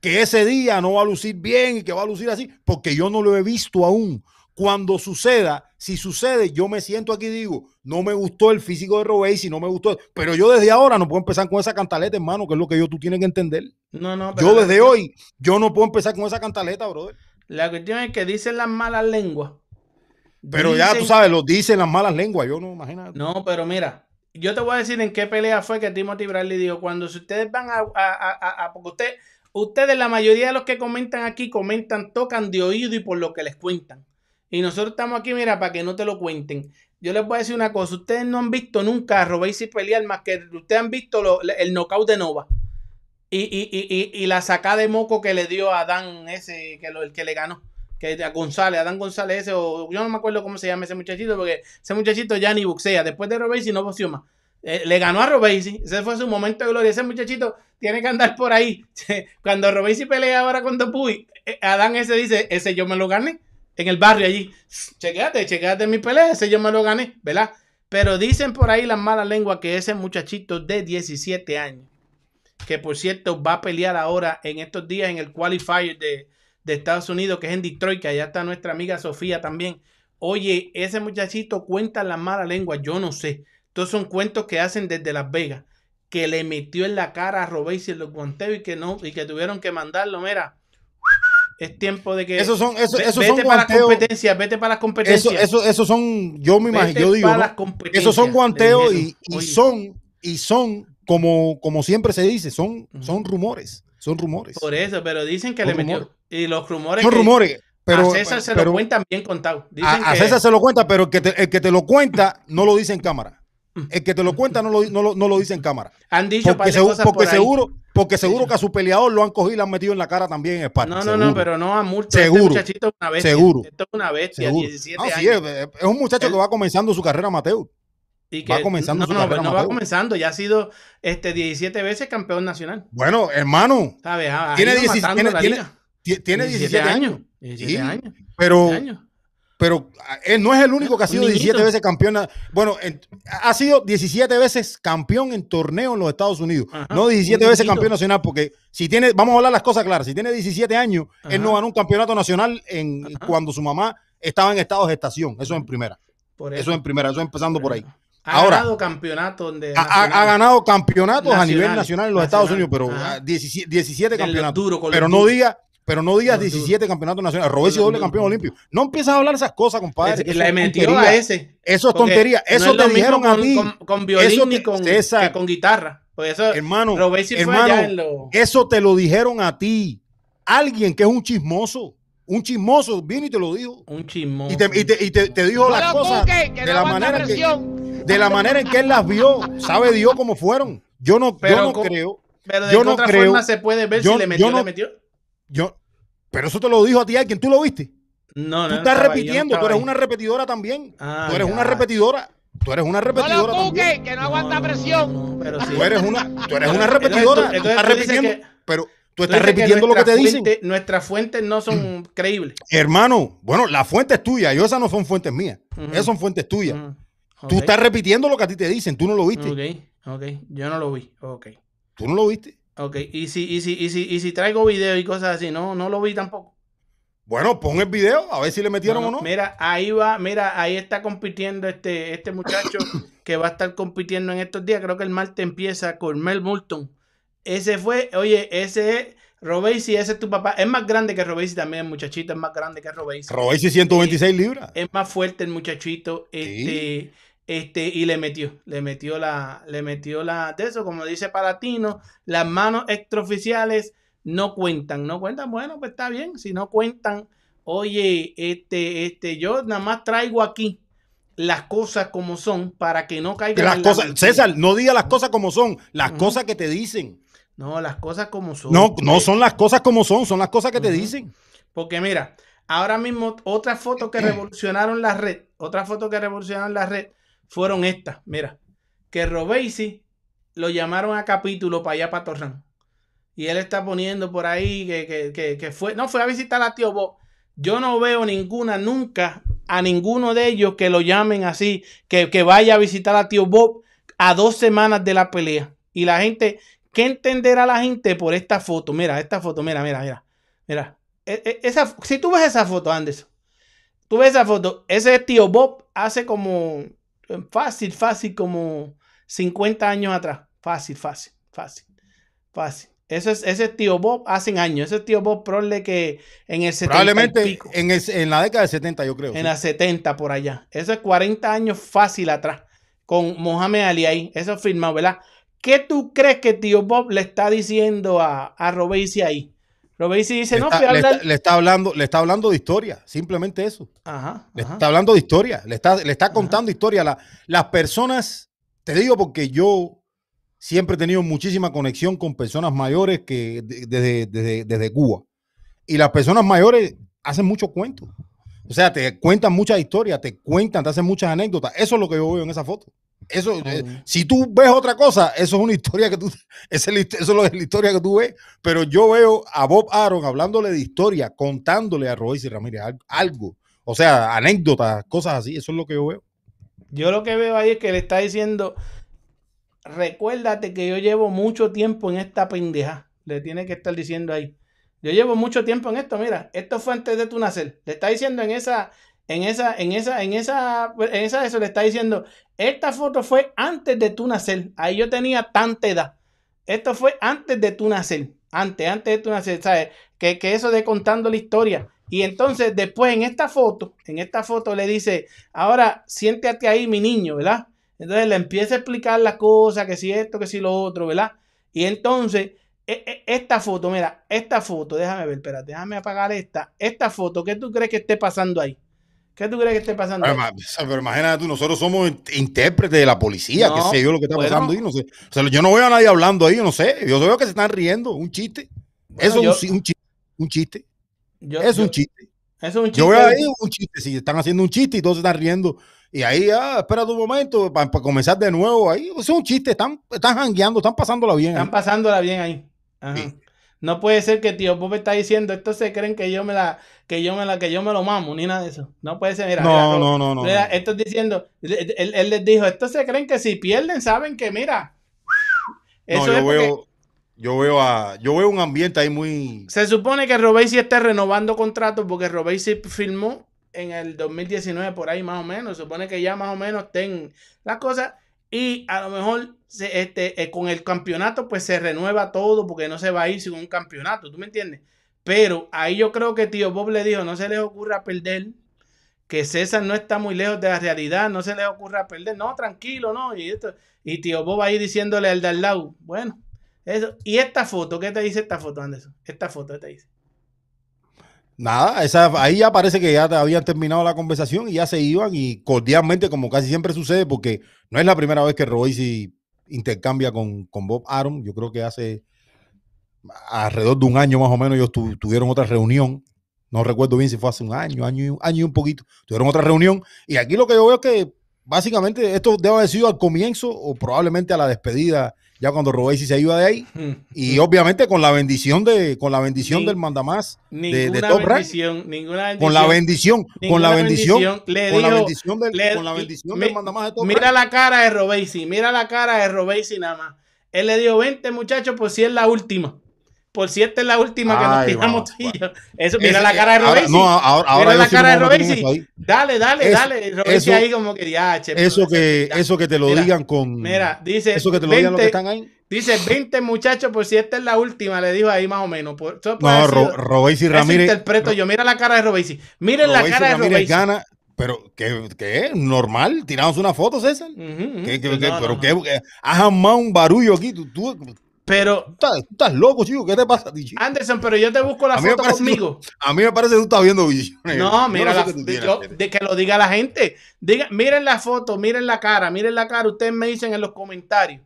que ese día no va a lucir bien y que va a lucir así, porque yo no lo he visto aún. Cuando suceda, si sucede, yo me siento aquí y digo, no me gustó el físico de Robéis y no me gustó, pero yo desde ahora no puedo empezar con esa cantaleta, hermano, que es lo que yo tú tienes que entender. No, no, pero Yo desde cuestión- hoy, yo no puedo empezar con esa cantaleta, brother. La cuestión es que dicen las malas lenguas. Pero ya tú sabes, lo dicen las malas lenguas, yo no imagino. No, pero mira, yo te voy a decir en qué pelea fue que Timothy Bradley dijo, cuando si ustedes van a, a- a- a- a- porque usted, ustedes, la mayoría de los que comentan aquí, comentan, tocan de oído y por lo que les cuentan. Y nosotros estamos aquí, mira, para que no te lo cuenten. Yo les voy a decir una cosa, ustedes no han visto nunca a Robéis y pelear más que ustedes han visto el knockout de Nova. Y, y, la sacada de moco que le dio a Dan ese, que el que le ganó. Que a González, a Dan González ese, o yo no me acuerdo cómo se llama ese muchachito, porque ese muchachito ya ni boxea. Después de Robesi no boxeó más. Eh, le ganó a Robesi. Ese fue su momento de gloria. Ese muchachito tiene que andar por ahí. Cuando Robesi pelea ahora con Dupuy, eh, Adán ese dice, ese yo me lo gané. En el barrio allí. Chequéate, chequéate mi pelea. Ese yo me lo gané, ¿verdad? Pero dicen por ahí las malas lenguas que ese muchachito de 17 años, que por cierto va a pelear ahora en estos días en el qualifier de, de Estados Unidos, que es en Detroit, que allá está nuestra amiga Sofía también. Oye, ese muchachito cuenta las malas lenguas, yo no sé. Estos son cuentos que hacen desde Las Vegas, que le metió en la cara a Robéis y los guanteos y que no, y que tuvieron que mandarlo, mira. Es tiempo de que. Esos son, esos vete son para las guanteos. competencias, vete para las Eso, competencias. eso, esos son, yo me imagino, yo digo, las esos son guanteos y, y son, y son, como, como siempre se dice, son, son rumores, son rumores. Por eso, pero dicen que Son le metió. rumores. Y los rumores. Son que rumores, pero, a César se pero lo cuentan bien contado. Dicen a, a que- César se lo cuenta, pero el que, te, el que te lo cuenta no lo dice en cámara. El que te lo cuenta no lo, no lo, no lo dice en cámara. han dicho Porque, seguro, cosas porque por seguro, porque seguro sí. que a su peleador lo han cogido y le han metido en la cara también en Esparta. No, no, no, pero no a multo. Este Seguro. muchachito es una bestia. Seguro. Esto es una bestia, Seguro. 17 No, sí, años. es, es un muchacho Él- que va comenzando su carrera amateur. Y Va comenzando no, su no, carrera no va comenzando, ya ha sido este 17 veces campeón nacional. Bueno, hermano, ¿Sabes? Ha- ha Tiene ido 16 matando tiene- la tiene- liga. ti- tiene 17 años. 17 Sí, años. Pero, 17 años. Pero ah, él no es el único que ha sido 17 niñito. veces campeón. Bueno, en- ha sido 17 veces campeón en torneo en los Estados Unidos. Ajá, no 17 un veces campeón nacional, porque si tiene, vamos a hablar las cosas claras, si tiene 17 años, él no ganó un campeonato nacional en, Ajá. cuando su mamá estaba en estado de gestación. Eso en primera. Por Eso en primera, eso empezando por ahí. Ha Ahora- ganado campeonato donde Ha, ganado campeonatos a nivel Nacional, en los nacional, Estados Unidos, pero ajá. ah, 17, 17 De los campeonatos. pero no diga, pero no digas Con los 17 campeonatos nacionales. Los doble campeón olímpico. No empiezas a hablar esas cosas, compadre. que eso le es metió a ese. Eso es tontería. no Eso es lo te mismo dijeron a ti. Con, con violín Eso ni con, César. que con guitarra. Pues eso, Hermano, hermano, lo- Eso te lo dijeron a ti. Alguien que es un chismoso. Un chismoso vino y te lo dijo. un chismoso. Y te, y te- y te- te dijo las cosas de la manera que, de la manera en que él las vio. Sabe Dios cómo fueron. Yo no, Pero yo no creo. Pero de yo qué no otra creo- forma se puede ver yo- si le metió, yo no- le metió. Yo, pero eso te lo dijo a ti alguien. ¿Tú lo viste? No, no. Tú no estás no repitiendo. Tú eres ahí. una repetidora también. Ah, tú eres ya. una repetidora. Tú eres una repetidora también. que no aguanta presión. No, pero sí. Tú eres una, tú eres una repetidora. tú- tú entonces estás tú repitiendo. que- pero tú estás repitiendo lo que te dicen. Nuestras fuentes no son creíbles. Hermano, bueno, la fuente es tuya. Yo esas no son fuentes mías. Esas son fuentes tuyas. Mm, Tú estás repitiendo lo que a ti te dicen. Tú no lo viste. Ok, ok. Yo no lo vi. Ok. Tú no lo viste. Ok. Y si, y si, y si, y si traigo video y cosas así, no, no lo vi tampoco. Bueno, pon el video a ver si le metieron No, o no. Mira, ahí va, mira, ahí está compitiendo este, este muchacho que va a estar compitiendo en estos días. Creo que el martes empieza con Mel Moulton. Ese fue, oye, ese es Robesi, ese es tu papá. Es más grande que Robesi también, el muchachito es más grande que Robesi. Robesi 126 libras. Es más fuerte el muchachito, este, este, y le metió, le metió la, le metió la, de eso, como dice Palatino, las manos extraoficiales no cuentan, no cuentan, bueno, pues está bien, si no cuentan, oye, este, este, yo nada más traigo aquí las cosas como son para que no caigan Las en cosas. César, no diga las cosas como son, las cosas que te dicen. No, las cosas como son. No, no son las cosas como son, son las cosas que te dicen. Porque mira, ahora mismo otras fotos que revolucionaron la red, otras fotos que revolucionaron la red fueron estas. Mira, que Robesi lo llamaron a capítulo para allá para Torrán. Y él está poniendo por ahí que, que- que- fue, no, fue a visitar a tío Bob. Yo no veo ninguna, nunca, a ninguno de ellos que lo llamen así, que, que vaya a visitar a tío Bob a dos semanas de la pelea. Y la gente, ¿qué entenderá la gente por esta foto? Mira, esta foto, mira, mira, mira. Mira, e- e- esa, si tú ves esa foto, Anderson, tú ves esa foto, ese tío Bob hace como fácil, fácil, como 50 años atrás. Fácil, fácil, fácil, fácil. Eso es, ese es tío Bob hace años. Ese es tío Bob probable que en el 70 y Probablemente pico, en, el- en la década del 70, yo creo. en sí. la 70 por allá. Eso es 40 años fácil atrás. Con Mohamed Ali ahí. Eso es firmado, ¿verdad? ¿Qué tú crees que tío Bob le está diciendo a, a Robesi ahí? Dice, Le no, está, fui a le hablar. está- le está hablando, le está hablando de historia, simplemente eso. Ajá, Le ajá. está hablando de historia, le está, le está contando historia. La- las personas, te digo porque yo siempre he tenido muchísima conexión con personas mayores que de- desde, desde, desde Cuba. Y las personas mayores hacen muchos cuentos. O sea, te cuentan muchas historias, te cuentan, te hacen muchas anécdotas. Eso es lo que yo veo en esa foto. Eso, eh, si tú ves otra cosa, eso es una historia que tú, es eso es la historia que tú ves. Pero yo veo a Bob Aaron hablándole de historia, contándole a Royce Ramírez al- algo. O sea, anécdotas, cosas así. Eso es lo que yo veo. Yo lo que veo ahí es que le está diciendo, recuérdate que yo llevo mucho tiempo en esta pendeja. Le tiene que estar diciendo ahí. Yo llevo mucho tiempo en esto, mira, esto fue antes de tu nacer. Le está diciendo en esa, en esa, en esa, en esa, en esa, eso le está diciendo, esta foto fue antes de tu nacer. Ahí yo tenía tanta edad. Esto fue antes de tu nacer. Antes, antes de tu nacer, ¿sabes? Que, que eso de contando la historia. Y entonces después en esta foto, en esta foto le dice, ahora siéntate ahí, mi niño, ¿verdad? Entonces le empieza a explicar las cosas, que si esto, que si lo otro, ¿verdad? Y entonces, e- e- esta foto, mira, esta foto, déjame ver, espérate, déjame apagar esta. Esta foto, ¿qué tú crees que esté pasando ahí? ¿Qué tú crees que esté pasando Pero, pero imagínate tú, nosotros somos int- intérpretes de la policía, No, qué sé yo lo que está bueno. pasando ahí, no sé. O sea, yo no veo a nadie hablando ahí, yo no sé. Yo veo que se están riendo, un chiste. Bueno, Eso es un, chi- un chiste. Un chiste. Yo- es yo- un chiste. Eso es un chiste. Yo veo ahí un chiste, si están haciendo un chiste y todos se están riendo. Y ahí, ah, espera un momento para comenzar de nuevo. Ahí, es un chiste, están, están jangueando, están pasándola bien. Están ahí. pasándola bien ahí. Ajá. Sí. No puede ser que tío Bob está diciendo, estos se creen que yo me la, que yo me la, que yo me lo mamo, ni nada de eso. No puede ser, mira, No, mira, no, no, no, mira, no. estos diciendo, él, él- él les dijo, estos se creen que si pierden, saben que mira. Eso No, es yo porque veo, yo veo a, yo veo un ambiente ahí muy. se supone que Robesi está renovando contratos porque Robesi firmó en el 2019 por ahí más o menos. Se supone que ya más o menos estén las cosas y a lo mejor se- este, eh, con el campeonato pues se renueva todo porque no se va a ir sin un campeonato, ¿tú me entiendes? Pero ahí yo creo que tío Bob le dijo, no se les ocurra perder, que César no está muy lejos de la realidad, no se les ocurra perder, no, tranquilo, no, y esto, y tío Bob ahí diciéndole al de al lado, bueno, eso, y esta foto, ¿qué te dice esta foto, Anderson? Esta foto, ¿qué te dice? Nada, esa, ahí ya parece que ya habían terminado la conversación y ya se iban y cordialmente, como casi siempre sucede, porque no es la primera vez que Royce intercambia con, con Bob Aaron. Yo creo que hace alrededor de un año más o menos ellos tu- tuvieron otra reunión. No recuerdo bien si fue hace un año, año, año y un poquito. Tuvieron otra reunión y aquí lo que yo veo es que básicamente esto debe haber sido al comienzo o probablemente a la despedida, ya cuando Royce se iba de ahí. Y obviamente con la bendición de, con la bendición Ni- del mandamás de, Ninguna de Top Rank. bendición, ninguna bendición. Con la bendición, con la bendición, bendición. Le con la dijo- bendición del, le- con la bendición mi- del mandamás de Top Mira Rank. la cara de Robesi, mira la cara de Robesi nada más. Él le dijo, 20 muchachos, por si es la última. Por si esta es la última que nos tiramos tú y yo. Eso, mira Ese- la cara de Robesi. no, ahora, ahora mira la cara de Robesi. eso. Dale, dale, Eso- dale. Robesi eso- ahí como que ya, che, Eso que, ya. eso que te lo Mira, digan con. Mira, dice, eso que te lo digan los que 20 están ahí. dice 20 muchachos, por si esta es la última, le dijo ahí más o menos. Por, eso No, Ro, Robesi eso Ramírez. interpreto yo. Mira la cara de Robesi. Miren la cara de Robesi. gana. Pero, ¿qué, es? ¿Normal? ¿Tiramos una foto, César? ¿Qué, qué- qué- no, pero no, qué, has armado un barullo aquí. Tú Pero, estás, estás loco, chico. ¿Qué te pasa a ti, chico? Anderson, pero yo te busco la foto parece- conmigo. A mí me parece que tú estás viendo visiones. No, mira, la, de, tienes, yo- de que lo diga la gente. Diga, miren la foto, miren la cara, miren la cara. Ustedes me dicen en los comentarios.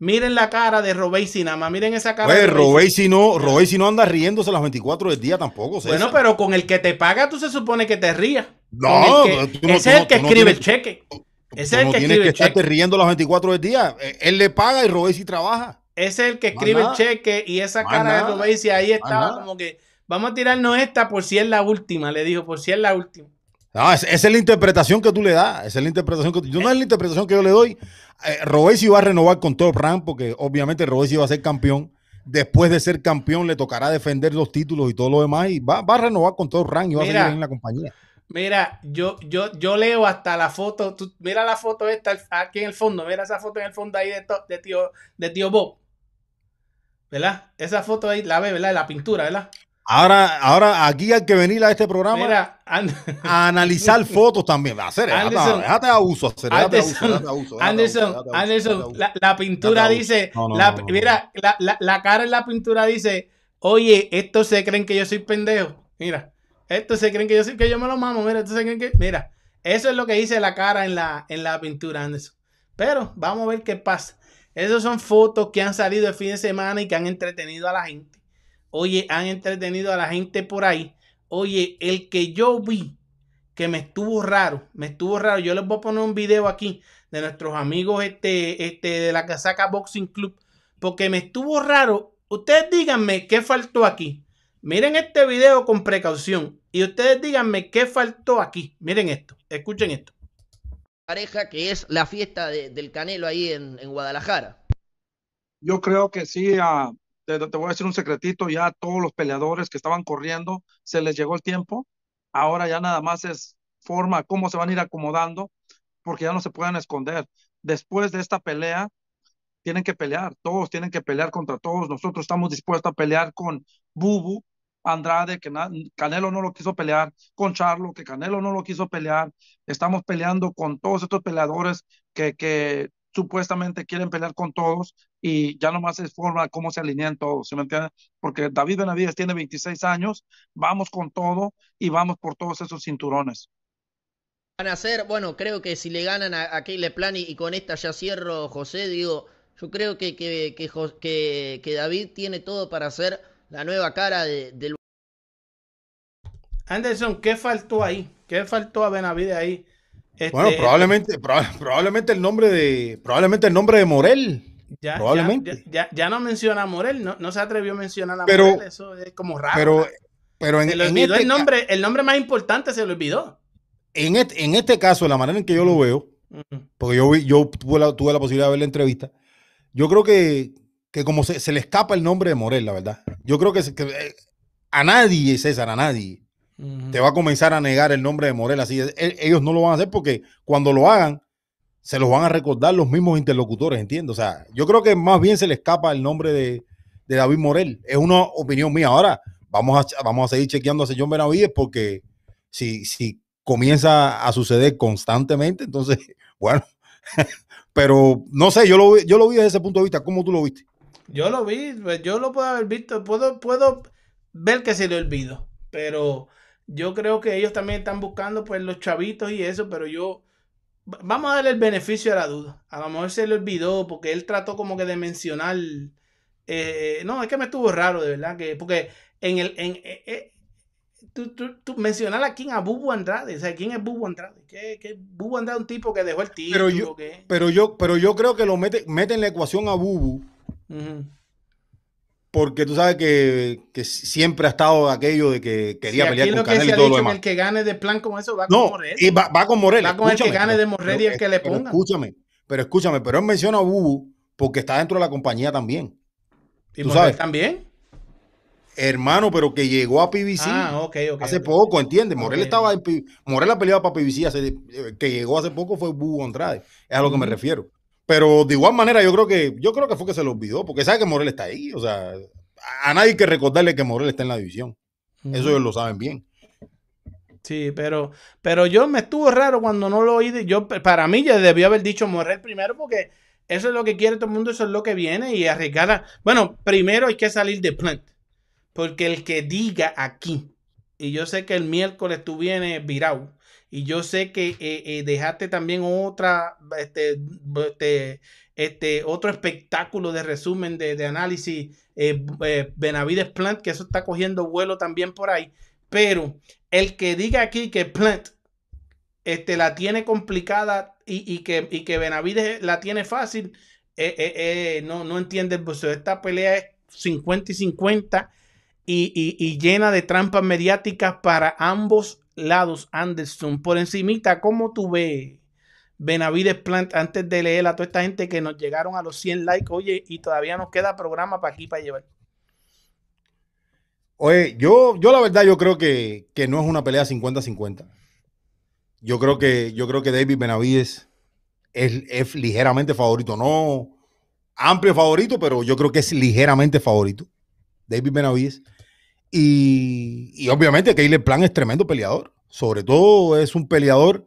Miren la cara de Robesi nada más. Miren esa cara. Pues de Robesi. Robesi no, Robesi no anda riéndose las 24 del día tampoco. César. Bueno, pero con el que te paga, tú se supone que te rías. No, el que- tú no- ese tú es no- el que no escribe el cheque. Ese es no el que tienes escribe que el estarte cheque. riendo las 24 del día. Eh, Él le paga y Robesi trabaja. Es el que escribe el cheque y esa cara de nada. Robesi ahí estaba como que vamos a tirarnos esta por si es la última, le dijo, por si es la última. No, esa, es la interpretación que tú le das. Esa es la interpretación que tú- yo no es la interpretación que yo le doy. Eh, Robesi va a renovar con Top Rank porque obviamente Robesi va a ser campeón. Después de ser campeón le tocará defender los títulos y todo lo demás y va, va a renovar con Top Rank y va Mira. a seguir en la compañía. Mira, yo, yo, yo leo hasta la foto. tú- mira la foto esta aquí en el fondo. Mira esa foto en el fondo ahí de, to- de tío, de tío Bob. ¿Verdad? Esa foto ahí la ve, ¿verdad? La pintura, ¿verdad? Ahora, ahora aquí hay que venir a este programa Mira, And- a analizar fotos también. Hacer, déjate, Anderson. déjate abuso, hacer, Anderson, déjate abuso, Anderson, abuso, Anderson, la, pintura dice, No, no, la- no, no, no. mira, la, la- la cara en la pintura dice, oye, estos se creen que yo soy pendejo. Mira, estos se creen que yo soy, que yo me lo mamo. Mira, estos se creen que, mira, eso es lo que dice la cara en la, en la pintura, Anderson. Pero vamos a ver qué pasa. Esas son fotos que han salido el fin de semana y que han entretenido a la gente. Oye, han entretenido a la gente por ahí. Oye, el que yo vi que me estuvo raro, me estuvo raro. Yo les voy a poner un video aquí de nuestros amigos este, este, de la Casaca Boxing Club, porque me estuvo raro. Ustedes díganme qué faltó aquí. Miren este video con precaución y ustedes díganme qué faltó aquí. Miren esto, escuchen esto. Pareja que es la fiesta de- del Canelo ahí en, en Guadalajara. Yo creo que sí, ah, te, te voy a decir un secretito, ya todos los peleadores que estaban corriendo, se les llegó el tiempo, ahora ya nada más es forma, cómo se van a ir acomodando, porque ya no se pueden esconder. Después de esta pelea, tienen que pelear, todos tienen que pelear contra todos, nosotros estamos dispuestos a pelear con Bubu, Andrade, que Canelo no lo quiso pelear, con Charlo, que Canelo no lo quiso pelear, estamos peleando con todos estos peleadores que, que supuestamente quieren pelear con todos y ya nomás es forma cómo se alinean todos, ¿sí me entiendes? Porque David Benavides tiene 26 años, vamos con todo y vamos por todos esos cinturones. Van a ser, bueno, creo que si le ganan a, a Caleb Plan y, con esta ya cierro, José, digo, yo creo que, que, que- que David tiene todo para ser la nueva cara de- del Anderson, ¿qué faltó ahí? ¿Qué faltó a Benavides ahí? Este, Bueno, probablemente, proba- probablemente el nombre de, probablemente el nombre de Morel. ya, probablemente. Ya, ya- ya no menciona a Morel, no, no se atrevió a mencionar a Pero- Morel, eso es como raro. Pero, pero en, se le en olvidó este el nombre, el nombre más importante se le olvidó. en este, en este caso, la manera en que yo lo veo, porque yo, vi- yo tuve, la, tuve la posibilidad de ver la entrevista, yo creo que, que como se, se le escapa el nombre de Morel, la verdad. Yo creo que, se- que, eh, a nadie, César, a nadie, te va a comenzar a negar el nombre de Morel. Así es. E- ellos no lo van a hacer porque cuando lo hagan, se los van a recordar los mismos interlocutores, ¿entiendes? O sea, yo creo que más bien se le escapa el nombre de, de David Morel. Es una opinión mía. Ahora, vamos a, vamos a seguir chequeando a John Benavides porque si, si comienza a suceder constantemente, entonces, bueno, pero no sé, yo lo, yo lo vi desde ese punto de vista. ¿Cómo tú lo viste? Yo lo vi, yo lo puedo haber visto, puedo, puedo ver que se le olvidó, pero yo creo que ellos también están buscando pues los chavitos y eso, pero yo va- vamos a darle el beneficio a la duda. A lo mejor se le olvidó porque él trató como que de mencionar, eh, no, es que me estuvo raro de verdad que porque en el en eh, eh, tú, tú, tú mencionar a quién a Bubu Andrade, o sea, quién es Bubu Andrade, que, que Bubu Andrade es un tipo que dejó el título, Pero yo- que- Pero yo, pero yo creo que lo mete, mete en la ecuación a Bubu. Porque tú sabes que, que siempre ha estado aquello de que quería Sí, pelear con lo que Canelo se y lo que el que gane de plan como eso va con No, Morel. y va, va con Morel. Va con el que gane de Morel y el que le pero ponga. Escúchame, pero escúchame, pero él menciona a Bubu porque está dentro de la compañía también. y tú Morel sabes. también. Hermano, pero que llegó a PBC Ah, ok, ok. hace poco, ¿entiendes? Morel estaba en Morel ha peleado para PBC hace, eh, que llegó hace poco fue Bubu Andrade. Es a lo que me refiero. Pero de igual manera, yo creo que yo creo que fue que se lo olvidó, porque sabe que Morel está ahí. O sea, a nadie hay que recordarle que Morel está en la división. Eso ellos lo saben bien. Sí, pero, pero yo me estuvo raro cuando no lo oí. Yo, para mí, ya debió haber dicho Morel primero porque eso es lo que quiere todo el mundo, eso es lo que viene y arriesgar. Bueno, primero hay que salir de Plant. Porque el que diga aquí, y yo sé que el miércoles tú vienes virado, y yo sé que eh, eh, dejaste también otra, este, este, este, otro espectáculo de resumen de, análisis, eh, Benavides Plant, que eso está cogiendo vuelo también por ahí. Pero el que diga aquí que Plant este, la tiene complicada y, y que, y que Benavides la tiene fácil, no, no entiende el boxeo. Esta pelea es 50 y 50 y, y- y llena de trampas mediáticas para ambos lados, Anderson. Por encimita, ¿cómo tú ves Benavides Plant antes de leer a toda esta gente que nos llegaron a los 100 likes? Oye, y todavía nos queda programa para aquí para llevar. Oye, yo, yo la verdad, yo creo que, que no es una pelea 50-50. Yo creo que, yo creo que David Benavides es, es ligeramente favorito. No amplio favorito, pero yo creo que es ligeramente favorito. David Benavides. Y, y obviamente Caleb Plan es tremendo peleador. Sobre todo es un peleador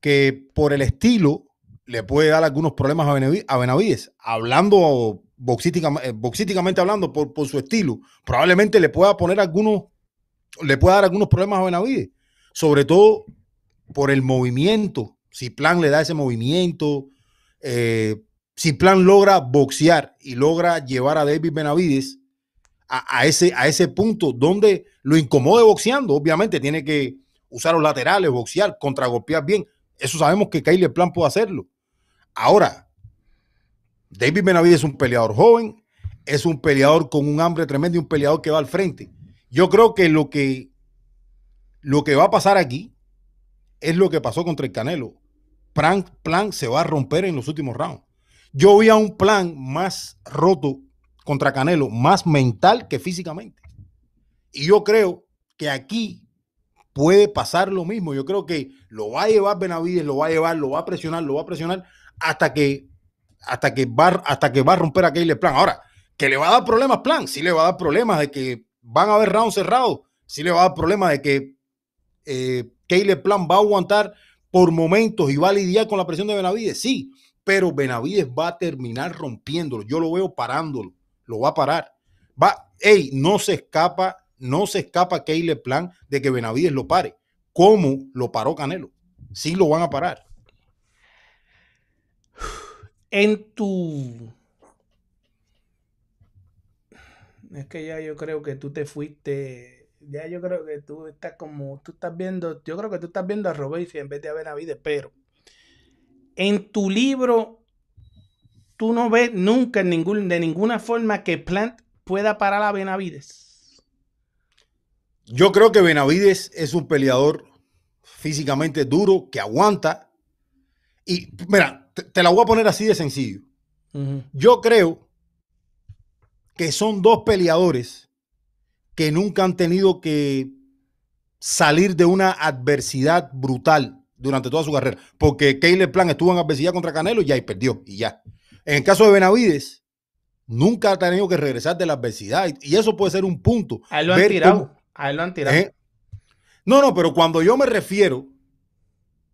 que por el estilo le puede dar algunos problemas a Benavi- a Benavides. Hablando eh, boxísticamente hablando, por, por su estilo, probablemente le pueda poner algunos, le pueda dar algunos problemas a Benavides. Sobre todo por el movimiento. Si Plan le da ese movimiento, eh, si Plan logra boxear y logra llevar a David Benavides a, ese, a ese punto donde lo incomode boxeando, obviamente tiene que usar los laterales, boxear, contragolpear bien. Eso sabemos que Kyle Plan puede hacerlo. Ahora, David Benavides es un peleador joven, es un peleador con un hambre tremendo y un peleador que va al frente. Yo creo que lo que, lo que va a pasar aquí es lo que pasó contra el Canelo. Plan, plan se va a romper en los últimos rounds. Yo vi a un plan más roto contra Canelo, más mental que físicamente. Y yo creo que aquí puede pasar lo mismo. Yo creo que lo va a llevar Benavides, lo va a llevar, lo va a presionar, lo va a presionar hasta que hasta que va hasta que va a romper aquel plan. Ahora, que le va a dar problemas plan, sí le va a dar problemas de que van a haber rounds cerrados, sí le va a dar problemas de que eh, Caleb Plan va a aguantar por momentos y va a lidiar con la presión de Benavides, sí, pero Benavides va a terminar rompiéndolo. Yo lo veo parándolo, lo va a parar. Va, hey, no se escapa, no se escapa Caleb Plan de que Benavides lo pare. ¿Cómo lo paró Canelo? Sí lo van a parar. En tu. Es que ya yo creo que tú te fuiste ya yo creo que tú estás como, tú estás viendo, yo creo que tú estás viendo a Robesi en vez de a Benavides, pero en tu libro tú no ves nunca en ningún, de ninguna forma que Plant pueda parar a Benavides. Yo creo que Benavides es un peleador físicamente duro, que aguanta. Y mira, te, te la voy a poner así de sencillo. Yo creo que son dos peleadores que nunca han tenido que salir de una adversidad brutal durante toda su carrera. Porque Caleb Plan estuvo en adversidad contra Canelo y ya y perdió y ya. En el caso de Benavides, nunca ha tenido que regresar de la adversidad y, eso puede ser un punto. A él lo han Ver tirado. cómo- A él lo han tirado. ¿Eh? No, no, pero cuando yo me refiero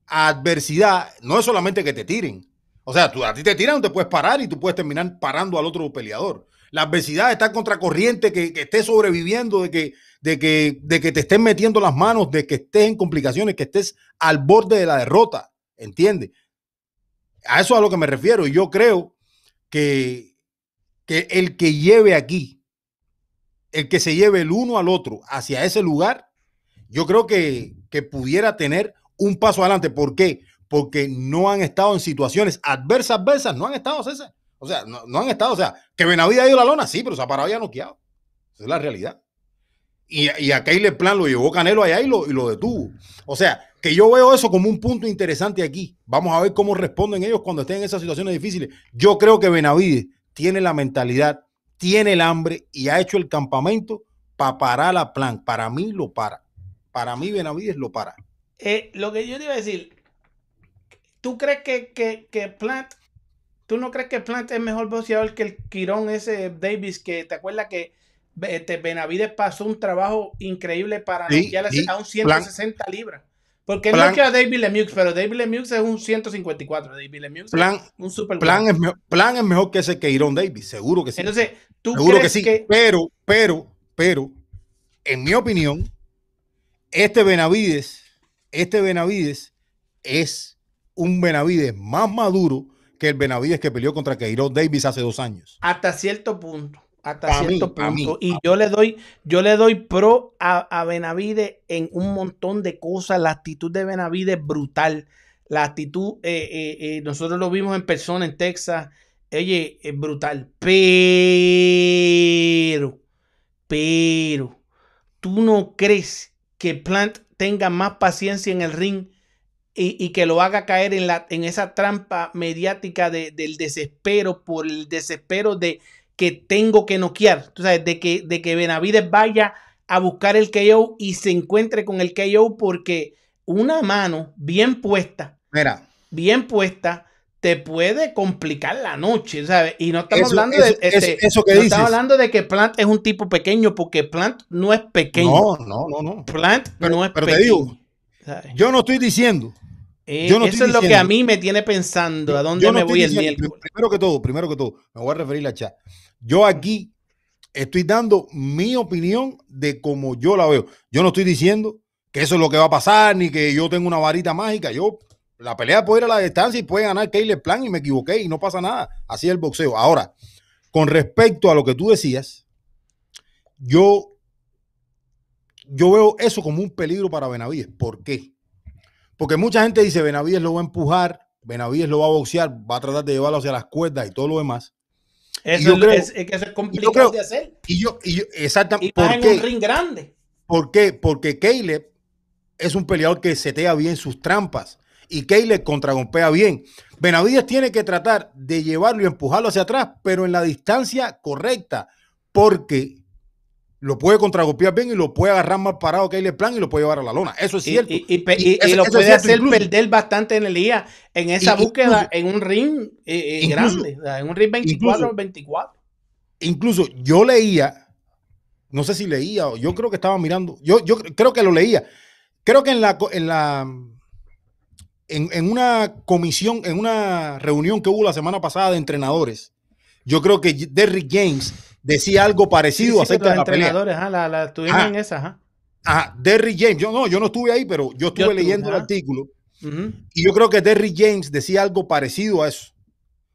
a adversidad, no es solamente que te tiren. O sea, tú, a ti te tiran, te puedes parar y tú puedes terminar parando al otro peleador. La adversidad es estar contracorriente, que, que estés sobreviviendo, de que, de, que, de que te estén metiendo las manos, de que estés en complicaciones, que estés al borde de la derrota. ¿Entiendes? A eso es a lo que me refiero. Y yo creo que, que el que lleve aquí, el que se lleve el uno al otro hacia ese lugar, yo creo que, que pudiera tener un paso adelante. ¿Por qué? Porque no han estado en situaciones adversas, adversas, no han estado, César. O sea, no, no han estado, o sea, que Benavides ha ido la lona, sí, pero se ha parado y ha noqueado. Esa es la realidad. Y, y a Caleb Plan lo llevó Canelo allá y lo, y lo detuvo. O sea, que yo veo eso como un punto interesante aquí. Vamos a ver cómo responden ellos cuando estén en esas situaciones difíciles. Yo creo que Benavides tiene la mentalidad, tiene el hambre y ha hecho el campamento para parar a Plan. Para mí lo para. Para mí Benavides lo para. Eh, lo que yo te iba a decir, ¿tú crees que, que, que Plant, tú no crees que Plant es mejor boxeador que el Quirón ese Davis que te acuerdas que este, Benavides pasó un trabajo increíble para Sí, noquear sí, a un 160 libras? Porque él Plan- noqueó a David Lemieux, pero David Lemieux es un 154. David Lemieux Plan, es un super plan, es, mejor, plan es mejor que ese Keiron Davis, seguro que sí. Entonces, ¿tú Seguro que crees sí. que, Pero, pero, pero, en mi opinión, este Benavides, este Benavides es un Benavides más maduro que el Benavides que peleó contra Keiro Davis hace dos años. hasta cierto punto. Hasta Pa' cierto mí, punto. y yo le doy, yo le doy pro a, a Benavides en un montón de cosas. La actitud de Benavides es brutal. La actitud, eh, eh, eh, nosotros lo vimos en persona en Texas. Oye, es brutal. Pero, pero, ¿tú no crees que Plant tenga más paciencia en el ring y, y que lo haga caer en, la, en esa trampa mediática de- del desespero por el desespero de que tengo que noquear? Tú sabes, de que, de que Benavides vaya a buscar el KO y se encuentre con el KO porque una mano bien puesta, Mira, bien puesta, te puede complicar la noche, ¿sabes? Y no estamos Eso- hablando de eso- este, eso- que no dices. estamos hablando de que Plant es un tipo pequeño, porque Plant no es pequeño. no, no, no, no. Plant Pero- no es pero te pequeño. digo, ¿sabes? Yo no estoy diciendo. Eh, yo no eso es lo que a mí me tiene pensando, ¿a dónde no me voy el miércoles? Primero que todo, primero que todo, me voy a referir a chat. Yo aquí estoy dando mi opinión de cómo yo la veo. Yo no estoy diciendo que eso es lo que va a pasar, ni que yo tengo una varita mágica. Yo, la pelea puede ir a la distancia y puede ganar Caleb Plan y me equivoqué y no pasa nada. Así es el boxeo. Ahora, con respecto a lo que tú decías, yo, yo veo eso como un peligro para Benavides. ¿Por qué? Porque mucha gente dice, Benavides lo va a empujar, Benavides lo va a boxear, va a tratar de llevarlo hacia las cuerdas y todo lo demás. Eso es, creo- es- es que eso es complicado creo- de hacer. Y yo, y yo exactamente. Y más ¿Por en un ring grande. ¿Por qué? Porque Caleb es un peleador que setea bien sus trampas y Caleb contragompea bien. Benavides tiene que tratar de llevarlo y empujarlo hacia atrás, pero en la distancia correcta, porque lo puede contragolpear bien y lo puede agarrar mal parado Caleb Plan y lo puede llevar a la lona. Eso es cierto. y- y pe- Y y- y eso- lo eso puede hacer incluso. perder bastante energía en esa búsqueda incluso- en un ring eh, eh, Incluso- grande, o sea, en un ring 24 incluso- 24. Incluso yo leía, no sé si leía, o yo creo que estaba mirando, yo, yo creo que lo leía. Creo que en la, en la en, en una comisión, en una reunión que hubo la semana pasada de entrenadores, yo creo que Derrick James decía algo Sí, parecido sí, que acerca de la pelea. ajá, la, la Ajá. en esa, ajá. Ajá, Derrick James, yo no, yo no estuve ahí, pero yo estuve leyendo el artículo y yo creo que Derrick James decía algo parecido a eso.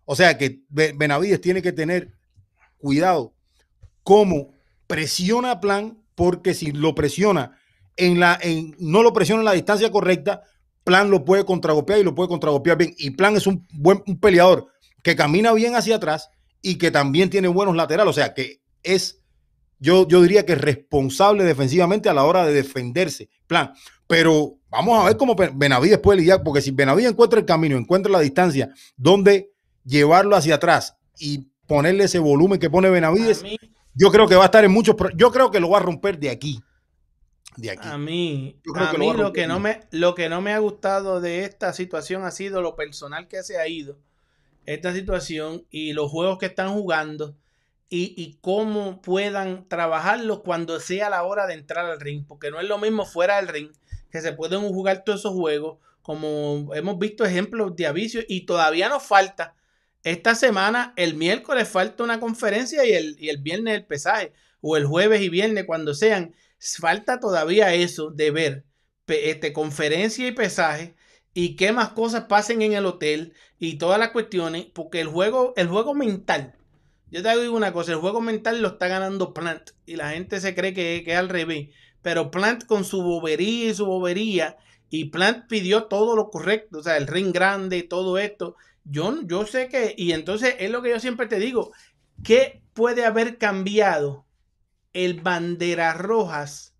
O sea que Be- Benavides tiene que tener cuidado cómo presiona a Plan porque si lo presiona en la, en, no lo presiona en la distancia correcta, Plan lo puede contragolpear y lo puede contragolpear bien. Y Plan es un buen un peleador que camina bien hacia atrás y que también tiene buenos laterales. O sea, que es, yo, yo diría que es responsable defensivamente a la hora de defenderse. Plan. Pero vamos a ver cómo Benavides puede lidiar, porque si Benavides encuentra el camino, encuentra la distancia donde llevarlo hacia atrás y ponerle ese volumen que pone Benavides, mí- yo creo que va a estar en muchos. Yo creo que lo va a romper de aquí. De aquí. A mí, Yo creo a que mí lo que no me lo que no me ha gustado de esta situación ha sido lo personal que se ha ido esta situación y los juegos que están jugando y, y cómo puedan trabajarlos cuando sea la hora de entrar al ring, porque no es lo mismo fuera del ring que se pueden jugar todos esos juegos, como hemos visto ejemplos de aviso y todavía nos falta. Esta semana, el miércoles falta una conferencia y el, y el viernes el pesaje, o el jueves y viernes cuando sean. Falta todavía eso de ver este, conferencia y pesaje y qué más cosas pasen en el hotel y todas las cuestiones, porque el juego, el juego mental, yo te digo una cosa, el juego mental lo está ganando Plant y la gente se cree que, que es al revés, pero Plant con su bobería y su bobería y Plant pidió todo lo correcto, o sea, el ring grande, todo esto, yo, yo sé que, y entonces es lo que yo siempre te digo, ¿qué puede haber cambiado el banderas rojas?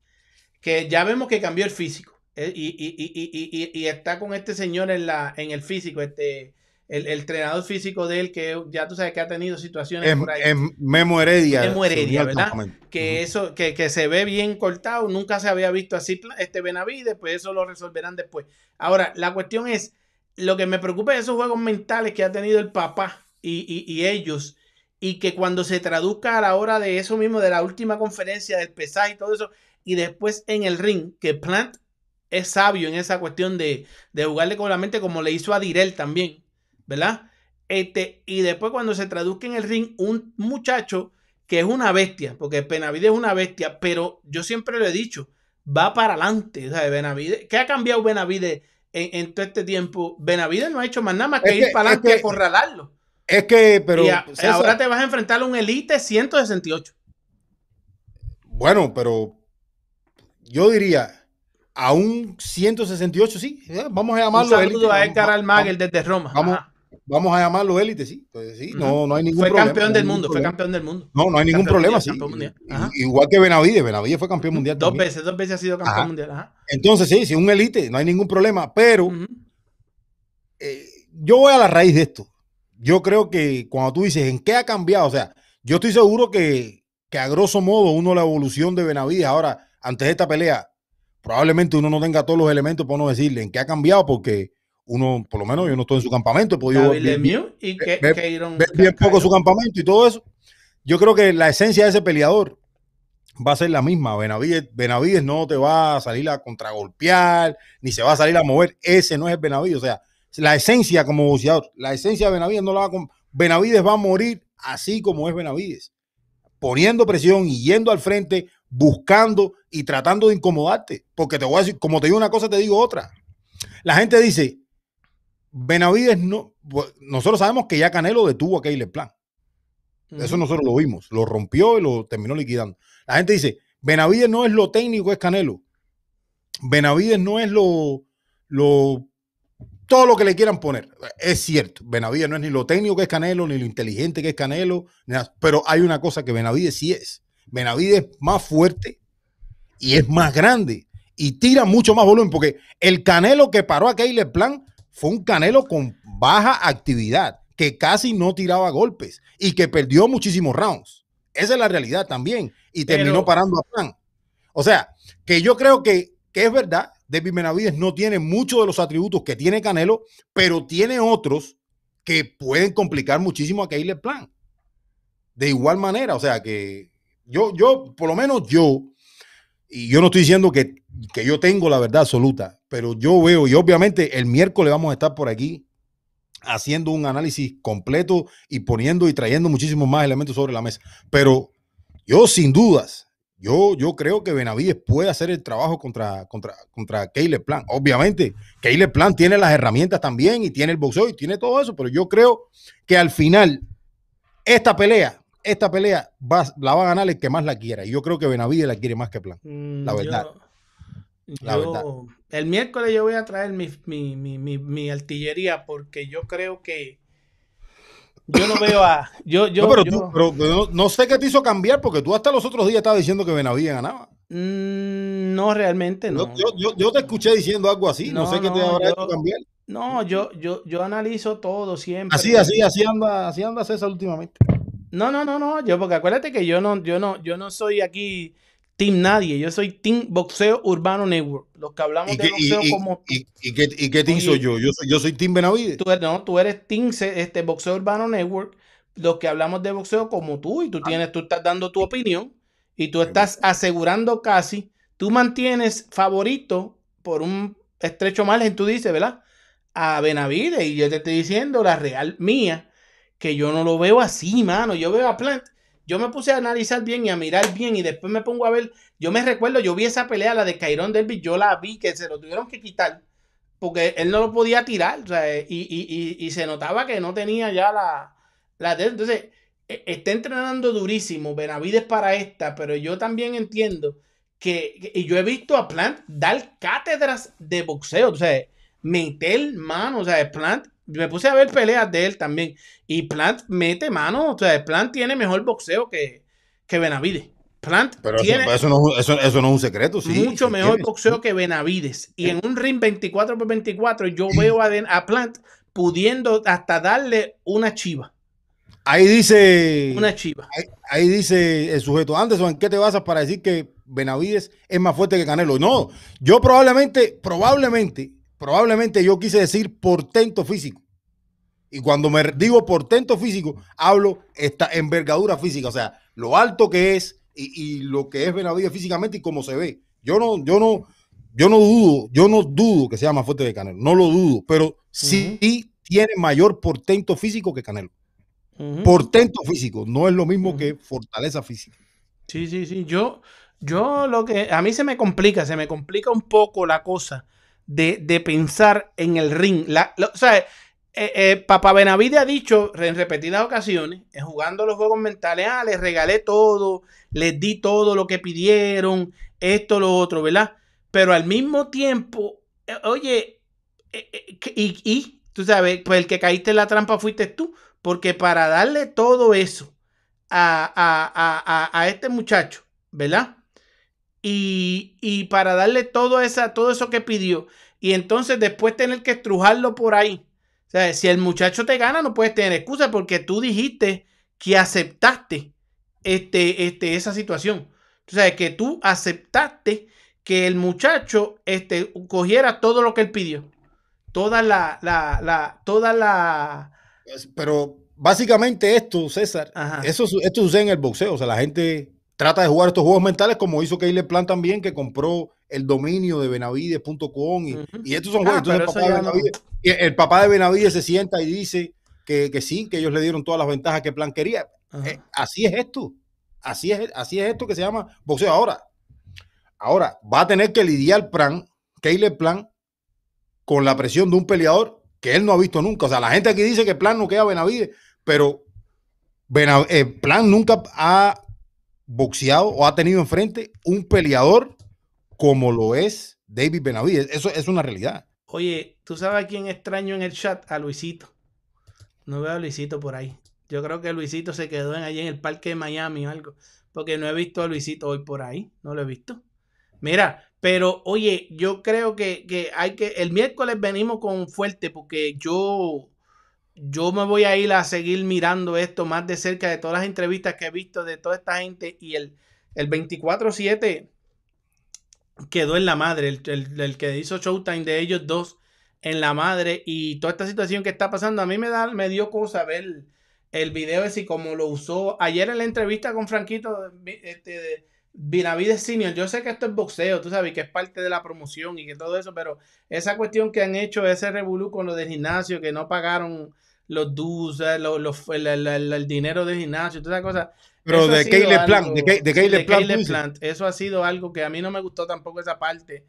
Que ya vemos que cambió el físico. Eh, Y, y- y- y- está con este señor en, la, en el físico, este, el, el entrenador físico de él, que ya tú sabes que ha tenido situaciones Es, por ahí. Memo Heredia. Memo Heredia, ¿verdad? que eso, que, que se ve bien cortado, nunca se había visto así este Benavides, pues eso lo resolverán después. Ahora, la cuestión es, lo que me preocupa es esos juegos mentales que ha tenido el papá y, y- y ellos, y que cuando se traduzca a la hora de eso mismo, de la última conferencia del pesaje y todo eso, y después en el ring, que Plant es sabio en esa cuestión de, de jugarle con la mente como le hizo a Direl también, ¿verdad? Este, y después cuando se traduzca en el ring, un muchacho que es una bestia, porque Benavides es una bestia, pero yo siempre lo he dicho, va para adelante, ¿sabes? Benavides, ¿qué ha cambiado Benavides en, en todo este tiempo? Benavides no ha hecho más nada más que Es ir que- para es adelante y que- acorralarlo. Es que, pero. y a- César, ahora te vas a enfrentar a un Elite 168. Bueno, pero yo diría a un 168, sí. Vamos a Un llamarlo saludo élite. a Edgar Almaguer desde Roma. vamos-. Vamos a llamarlo élite, sí. Pues sí, no, no hay ningún Fue problema. campeón del mundo, fue campeón del mundo. No, no hay ningún problema, mundial, sí. Igual que Benavides, Benavides fue campeón mundial Dos también. veces, dos veces ha sido campeón Ajá. mundial. Ajá. Entonces, sí, si un élite, no hay ningún problema, pero eh, yo voy a la raíz de esto. Yo creo que cuando tú dices en qué ha cambiado, o sea, yo estoy seguro que, que a grosso modo uno la evolución de Benavides ahora, antes de esta pelea, probablemente uno no tenga todos los elementos para uno decirle en qué ha cambiado, porque uno, por lo menos yo no estoy en su campamento, he podido ver bien, Lemieux y que, ve- Keiron ver bien poco su campamento y todo eso. Yo creo que la esencia de ese peleador va a ser la misma. Benavides, Benavides no te va a salir a contragolpear, ni se va a salir a mover. Ese no es el Benavides. O sea, la esencia como boxeador, la esencia de Benavides no la va a... Benavides va a morir así como es Benavides. Poniendo presión y yendo al frente, buscando y tratando de incomodarte. Porque te voy a decir, como te digo una cosa, te digo otra. La gente dice, Benavides no... pues, Nosotros sabemos que ya Canelo detuvo a Caleb Plan. Eso nosotros lo vimos. Lo rompió y lo terminó liquidando. La gente dice, Benavides no es lo técnico, es Canelo. Benavides no es lo, lo, todo lo que le quieran poner. Es cierto, Benavides no es ni lo técnico que es Canelo, ni lo inteligente que es Canelo, pero hay una cosa que Benavides sí es. Benavides es más fuerte y es más grande y tira mucho más volumen, porque el Canelo que paró a Caleb Plan fue un Canelo con baja actividad, que casi no tiraba golpes y que perdió muchísimos rounds. Esa es la realidad también. Y terminó parando a Plan. O sea, que yo creo que, que es verdad, David Benavides no tiene muchos de los atributos que tiene Canelo, pero tiene otros que pueden complicar muchísimo a Caleb Plan. De igual manera, o sea que yo, yo, por lo menos yo, y yo no estoy diciendo que, que yo tengo la verdad absoluta, pero yo veo, y obviamente el miércoles vamos a estar por aquí haciendo un análisis completo y poniendo y trayendo muchísimos más elementos sobre la mesa. Pero yo sin dudas, yo, yo creo que Benavides puede hacer el trabajo contra, contra, contra Plan. Obviamente, Caleb Plan tiene las herramientas también y tiene el boxeo y tiene todo eso, pero yo creo que al final esta pelea, esta pelea va- la va a ganar el que más la quiera. Y yo creo que Benavides la quiere más que Plan. Mm, La verdad. yo- La yo- verdad. El miércoles yo voy a traer mi, mi, mi, mi, mi artillería porque yo creo que yo no veo a. Yo, yo, no, pero, tú- pero- no, no sé qué te hizo cambiar porque tú hasta los otros días estabas diciendo que Benavides ganaba. Mm, no, realmente no. Yo, te escuché diciendo algo así. No, No, sé qué te habrá hecho cambiar. No, yo, yo, yo analizo todo siempre. Así, así, así anda, así anda César últimamente. No, no, no, no. Yo, porque acuérdate que yo no, yo no, yo no soy aquí Team Nadie. Yo soy Team Boxeo Urbano Network. Los que hablamos ¿Y de boxeo y- como y- y qué, y qué team soy yo? Yo soy, yo soy Team Benavides. tú eres, no, tú eres Team este, Boxeo Urbano Network. Los que hablamos de boxeo como tú. Y tú tienes, tú estás dando tu opinión. Y tú estás asegurando casi. Tú mantienes favorito por un estrecho margen, tú dices, ¿verdad? A Benavides. Y yo te estoy diciendo la real mía. Que yo no lo veo así, mano. Yo veo a Plant. Yo me puse a analizar bien y a mirar bien. Y después me pongo a ver. Yo me recuerdo, yo vi esa pelea, la de Kyron Derby. Yo la vi que se lo tuvieron que quitar. Porque él no lo podía tirar. o sea, y, y- y- y se notaba que no tenía ya la. la entonces, e- está entrenando durísimo Benavides para esta. Pero yo también entiendo que. que- y yo he visto a Plant dar cátedras de boxeo. O sea, meter mano. O sea, Plant. Me puse a ver peleas de él también. Y Plant mete mano. O sea, Plant tiene mejor boxeo que, que Benavides. Plant Pero eso, tiene eso no, es un- eso, eso no es un secreto, sí. mucho mejor tiene. boxeo que Benavides. Y en un ring 24 por 24, yo veo a, Plant pudiendo hasta darle una chiva. Ahí dice. Una chiva. Ahí, ahí dice el sujeto, Anderson, ¿en qué te basas para decir que Benavides es más fuerte que Canelo? No, yo probablemente, probablemente, probablemente yo quise decir portento físico. Y cuando me digo portento físico, hablo esta envergadura física, o sea, lo alto que es y, y lo que es Benavides físicamente y cómo se ve. Yo no, yo no, yo no dudo, yo no dudo que sea más fuerte que Canelo, no lo dudo, pero sí tiene mayor portento físico que Canelo. Portento físico, no es lo mismo que fortaleza física. Sí, sí, sí. Yo, yo lo que a mí se me complica, se me complica un poco la cosa de, de pensar en el ring. La, o sea, eh, eh, Papá Benavides ha dicho en repetidas ocasiones, eh, jugando los juegos mentales, ah, les regalé todo, les di todo lo que pidieron, esto, lo otro, ¿verdad? Pero al mismo tiempo, oye, y, tú sabes, pues el que caíste en la trampa fuiste tú, porque para darle todo eso a- a- a- a este muchacho, ¿verdad? Y, y para darle todo, esa, todo eso que pidió, y entonces después tener que estrujarlo por ahí. O sea, si el muchacho te gana, no puedes tener excusa porque tú dijiste que aceptaste este, este, esa situación. O sea, que tú aceptaste que el muchacho este, cogiera todo lo que él pidió. Toda la, la, la, toda la. Pero básicamente esto, César, Ajá. eso, esto sucede en el boxeo. O sea, la gente trata de jugar estos juegos mentales como hizo Caleb Plan también, que compró el dominio de benavides.com. Y, estos son Ah, juegos. Entonces, el papá, no- el papá de Benavides se sienta y dice que, que sí, que ellos le dieron todas las ventajas que Plan quería. Eh, así es esto. Así es, así es esto que se llama boxeo. Ahora, ahora va a tener que lidiar Plan, Caleb Plan, con la presión de un peleador que él no ha visto nunca. O sea, la gente aquí dice que Plan no queda Benavides, pero eh, Plan nunca ha boxeado o ha tenido enfrente un peleador como lo es David Benavides. Eso es una realidad. Oye, ¿tú sabes a quién extraño en el chat? A Luisito. No veo a Luisito por ahí. Yo creo que Luisito se quedó en, allí en el parque de Miami o algo. Porque no he visto a Luisito hoy por ahí. No lo he visto. Mira, pero oye, yo creo que, que hay que. El miércoles venimos con fuerte porque yo. Yo me voy a ir a seguir mirando esto más de cerca de todas las entrevistas que he visto de toda esta gente. Y el, el 24-7 quedó en la madre. El, el- que hizo Showtime de ellos dos en la madre. Y toda esta situación que está pasando. A mí me, da, me dio cosa ver el video ese y cómo lo usó. Ayer en la entrevista con Franquito este, de Senior. Yo sé que esto es boxeo, tú sabes, que es parte de la promoción y que todo eso. Pero esa cuestión que han hecho, ese revolú con lo del gimnasio, que no pagaron los dues, eh, los- los- el, el- el- el dinero del gimnasio, toda esa cosa. Pero Eso de Caleb Plant, de, de Plant. Eso ha sido algo que a mí no me gustó tampoco esa parte.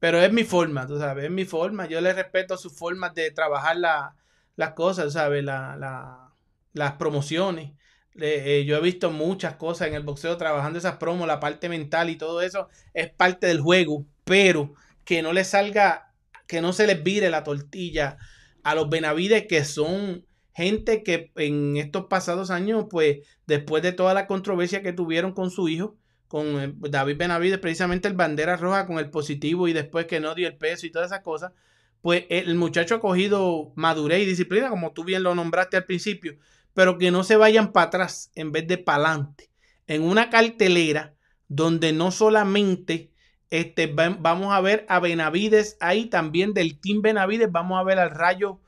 Pero es mi forma, tú sabes, es mi forma. Yo le respeto sus formas de trabajar la- las cosas, ¿sabes? La, la- las promociones. Eh, eh, yo he visto muchas cosas en el boxeo trabajando esas promos, la parte mental y todo eso es parte del juego, pero que no le salga, que no se les vire la tortilla a los Benavides que son gente que en estos pasados años, pues después de toda la controversia que tuvieron con su hijo, con eh, David Benavides, precisamente el bandera roja con el positivo y después que no dio el peso y todas esas cosas, pues el muchacho ha cogido madurez y disciplina, como tú bien lo nombraste al principio, pero que no se vayan para atrás en vez de para adelante. En una cartelera donde no solamente este, vamos a ver a Benavides ahí, también del Team Benavides, vamos a ver al Rayo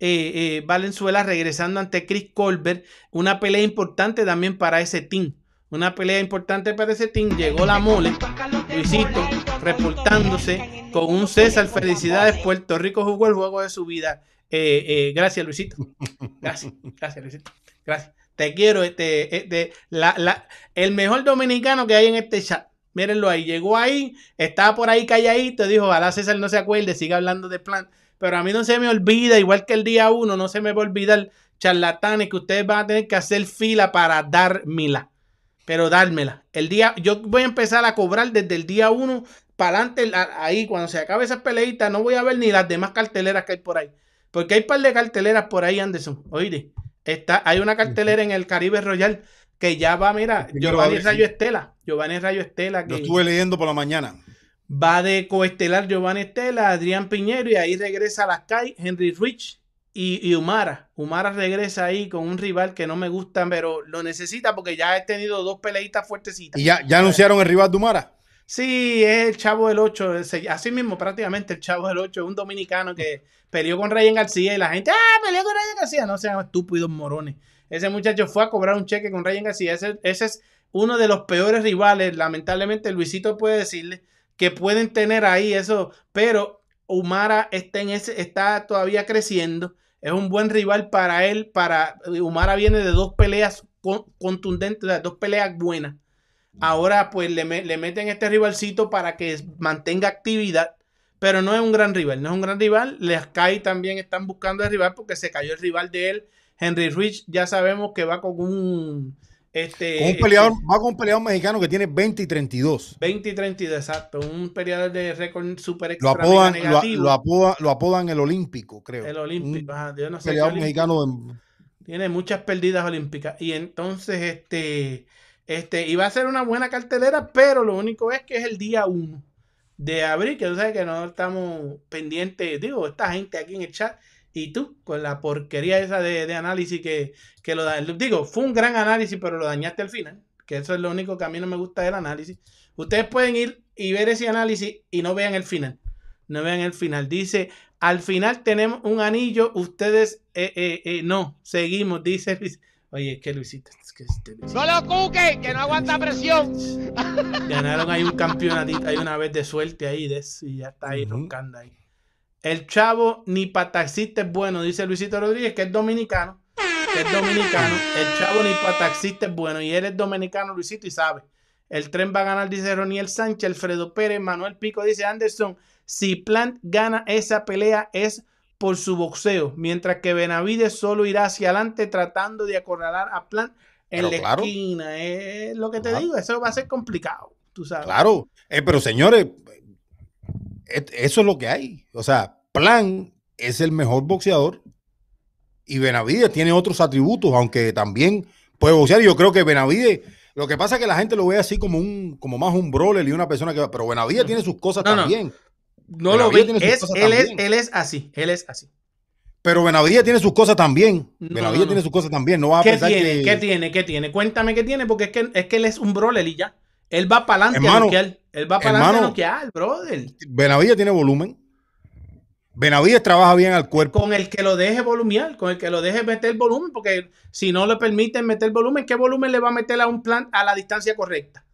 eh, eh, Valenzuela regresando ante Chris Colbert, una pelea importante también para ese team. Una pelea importante para ese team. Llegó la mole, Luisito, reportándose con un César. Felicidades, Puerto Rico jugó el juego de su vida. Eh, gracias, Luisito. Gracias, gracias, Luisito. Gracias. Te quiero, este, este la, la, el mejor dominicano que hay en este chat. Mírenlo ahí, llegó ahí, estaba por ahí calladito, dijo, ojalá César no se acuerde, siga hablando de plan pero a mí no se me olvida, igual que el día uno, no se me va a olvidar charlatanes que ustedes van a tener que hacer fila para dármela. Pero dármela. El día, yo voy a empezar a cobrar desde el día uno para adelante, ahí, cuando se acabe esa peleita, no voy a ver ni las demás carteleras que hay por ahí. Porque hay un par de carteleras por ahí, Anderson. Oye, está, hay una cartelera en el Caribe Royal que ya va, mira, Giovanni Rayo Estela. Giovanni Rayo Estela. Que, Lo estuve leyendo por la mañana. Va de coestelar Giovanni Estela, Adrián Piñero y ahí regresa a las CAI, Henry Rich y, y, Humara. Humara regresa ahí con un rival que no me gusta, pero lo necesita porque ya he tenido dos peleitas fuertecitas. ¿Y ya, ya anunciaron el rival de Humara? Sí, es el Chavo del 8, así mismo prácticamente el Chavo del 8, un dominicano que peleó con Ryan García y la gente, ah, peleó con Ryan García, no sean estúpidos morones. Ese muchacho fue a cobrar un cheque con Ryan García, ese, ese es uno de los peores rivales, lamentablemente Luisito puede decirle, que pueden tener ahí eso, pero Humara está, en ese, está todavía creciendo. Es un buen rival para él. Para, Humara viene de dos peleas contundentes, de dos peleas buenas. Ahora pues le, le, meten este rivalcito para que mantenga actividad. Pero no es un gran rival, no es un gran rival. Les cae también están buscando el rival porque se cayó el rival de él. Henry Rich ya sabemos que va con un este, un peleador, va con un peleador mexicano que tiene 20 y 32. 20 y 32, exacto. Un peleador de récord super extra lo apodan, negativo. Lo, apodan, lo, apodan, el Olímpico, creo. El Olímpico, ajá, yo no sé peleador mexicano. De... Tiene muchas pérdidas olímpicas. Y entonces, este, este, iba a ser una buena cartelera, pero lo único es que es el día 1 de abril, que tú sabes que no estamos pendientes, digo, esta gente aquí en el chat y tú, con la porquería esa de, análisis que, que lo da. Digo, fue un gran análisis, pero lo dañaste al final. Que eso es lo único que a mí no me gusta del análisis. Ustedes pueden ir y ver ese análisis y no vean el final. No vean el final. Dice, al final tenemos un anillo, ustedes, eh, eh, eh, no, seguimos, dice Oye, es que Luisito, es que este No lo cuque, que no aguanta presión. Ganaron ahí un campeonatito, hay una vez de suerte ahí, de y ya está ahí roncando ahí. El chavo ni para taxista es bueno, dice Luisito Rodríguez, que es dominicano. Que es dominicano. El chavo ni para taxista es bueno. Y él es dominicano, Luisito, y sabe. El tren va a ganar, dice Roniel Sánchez, Alfredo Pérez, Manuel Pico, dice Anderson. Si Plant gana esa pelea es por su boxeo, mientras que Benavides solo irá hacia adelante tratando de acorralar a Plant en la esquina. Es lo que te digo, eso va a ser complicado, tú sabes. Claro, eh, pero señores, eso es lo que hay. O sea, Plan es el mejor boxeador y Benavides tiene otros atributos, aunque también puede boxear. Yo creo que Benavides, lo que pasa es que la gente lo ve así como un, como más un brawler y una persona que pero Benavides tiene sus cosas también. No, lo ve, es, él, es, él es así, él es así. Pero Benavides tiene sus cosas también. Benavides tiene sus cosas también. No va a ¿Qué pensar tiene? que... ¿Qué tiene? ¿Qué tiene? Cuéntame qué tiene, porque es que, es que él es un brawler y ya. Él va para adelante a noquear. Él va para adelante a noquear, brother. Benavides tiene volumen. Benavides trabaja bien al cuerpo. Con el que lo deje volumiar, con el que lo deje meter volumen, porque si no le permiten meter volumen, ¿qué volumen le va a meter a un plan a la distancia correcta?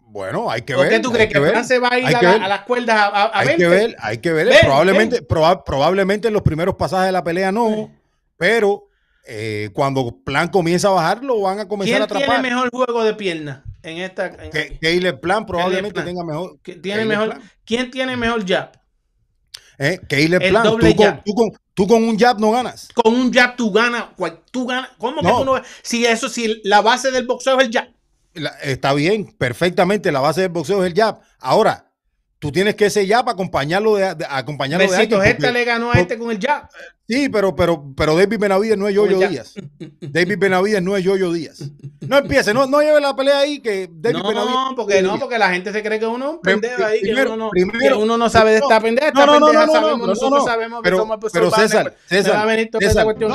Bueno, hay que ver. qué tú crees que, el plan se va a ir a, las cuerdas a, a Hay que ver, hay que ver. probablemente, probablemente en los primeros pasajes de la pelea no, pero eh, cuando plan comienza a bajar, lo van a comenzar a atrapar. ¿Quién tiene mejor juego de pierna en esta? En Plan probablemente tenga mejor. Tiene mejor ¿Quién tiene mejor jab? ¿eh? Que plan. doble Tú con, tú, con, tú con un jab no ganas. Con un jab tú ganas. Tú ganas. ¿Cómo que tú no Si eso, si la base del boxeo es el jab. La- está bien, perfectamente. La base del boxeo es el jab. Ahora, tú tienes que ese jab acompañarlo de, de- acompañarlo de Besitos, alguien, esta porque- le ganó a este con el jab. Sí, pero, pero, pero David Benavides no es Yoyo Pues ya. Díaz. David Benavides no es Yoyo Díaz. No empiece, no, no lleve la pelea ahí que David No, Benavides. porque no, porque la gente se cree que uno es un pendejo ahí, que primero- uno no, primero- que uno no sabe de esta no, pendeja. no, Esta no, no, pendeja no, no, sabemos, no, nosotros no, no. sabemos que Pero- somos pues, pero César, me César, va a venir toda esta César. cuestión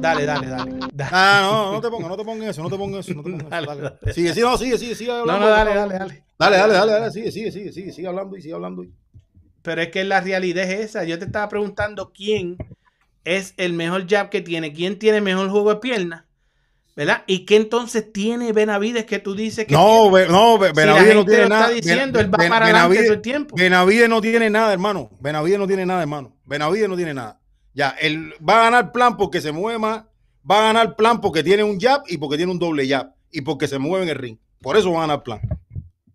No no. Dale, dale, dale. dale. Ah, no, no te pongas, no te pongas eso, no te pongas eso, no te pongas eso. Dale, Dale. dale. Sigue, sigue, no, sigue, sigue, sigue No, hablando. no, dale, dale, dale. Dale, dale, dale, dale, sigue, sigue, sigue, sigue, sigue hablando y sigue hablando. y- Pero es que la realidad es esa. Yo te estaba preguntando quién es el mejor jab que tiene, quién tiene mejor juego de pierna, ¿verdad? Y qué entonces tiene Benavides que tú dices que No, no, Be- Si Benavides no tiene lo está nada. diciendo, Ben- él va Ben- para adelante Benavides- todo el tiempo. Benavides no tiene nada, hermano. Benavides no tiene nada, hermano. Benavides no tiene nada. Ya, él va a ganar plan porque se mueve más. Va a ganar plan porque tiene un jab y porque tiene un doble jab. Y porque se mueve en el ring. Por eso va a ganar plan.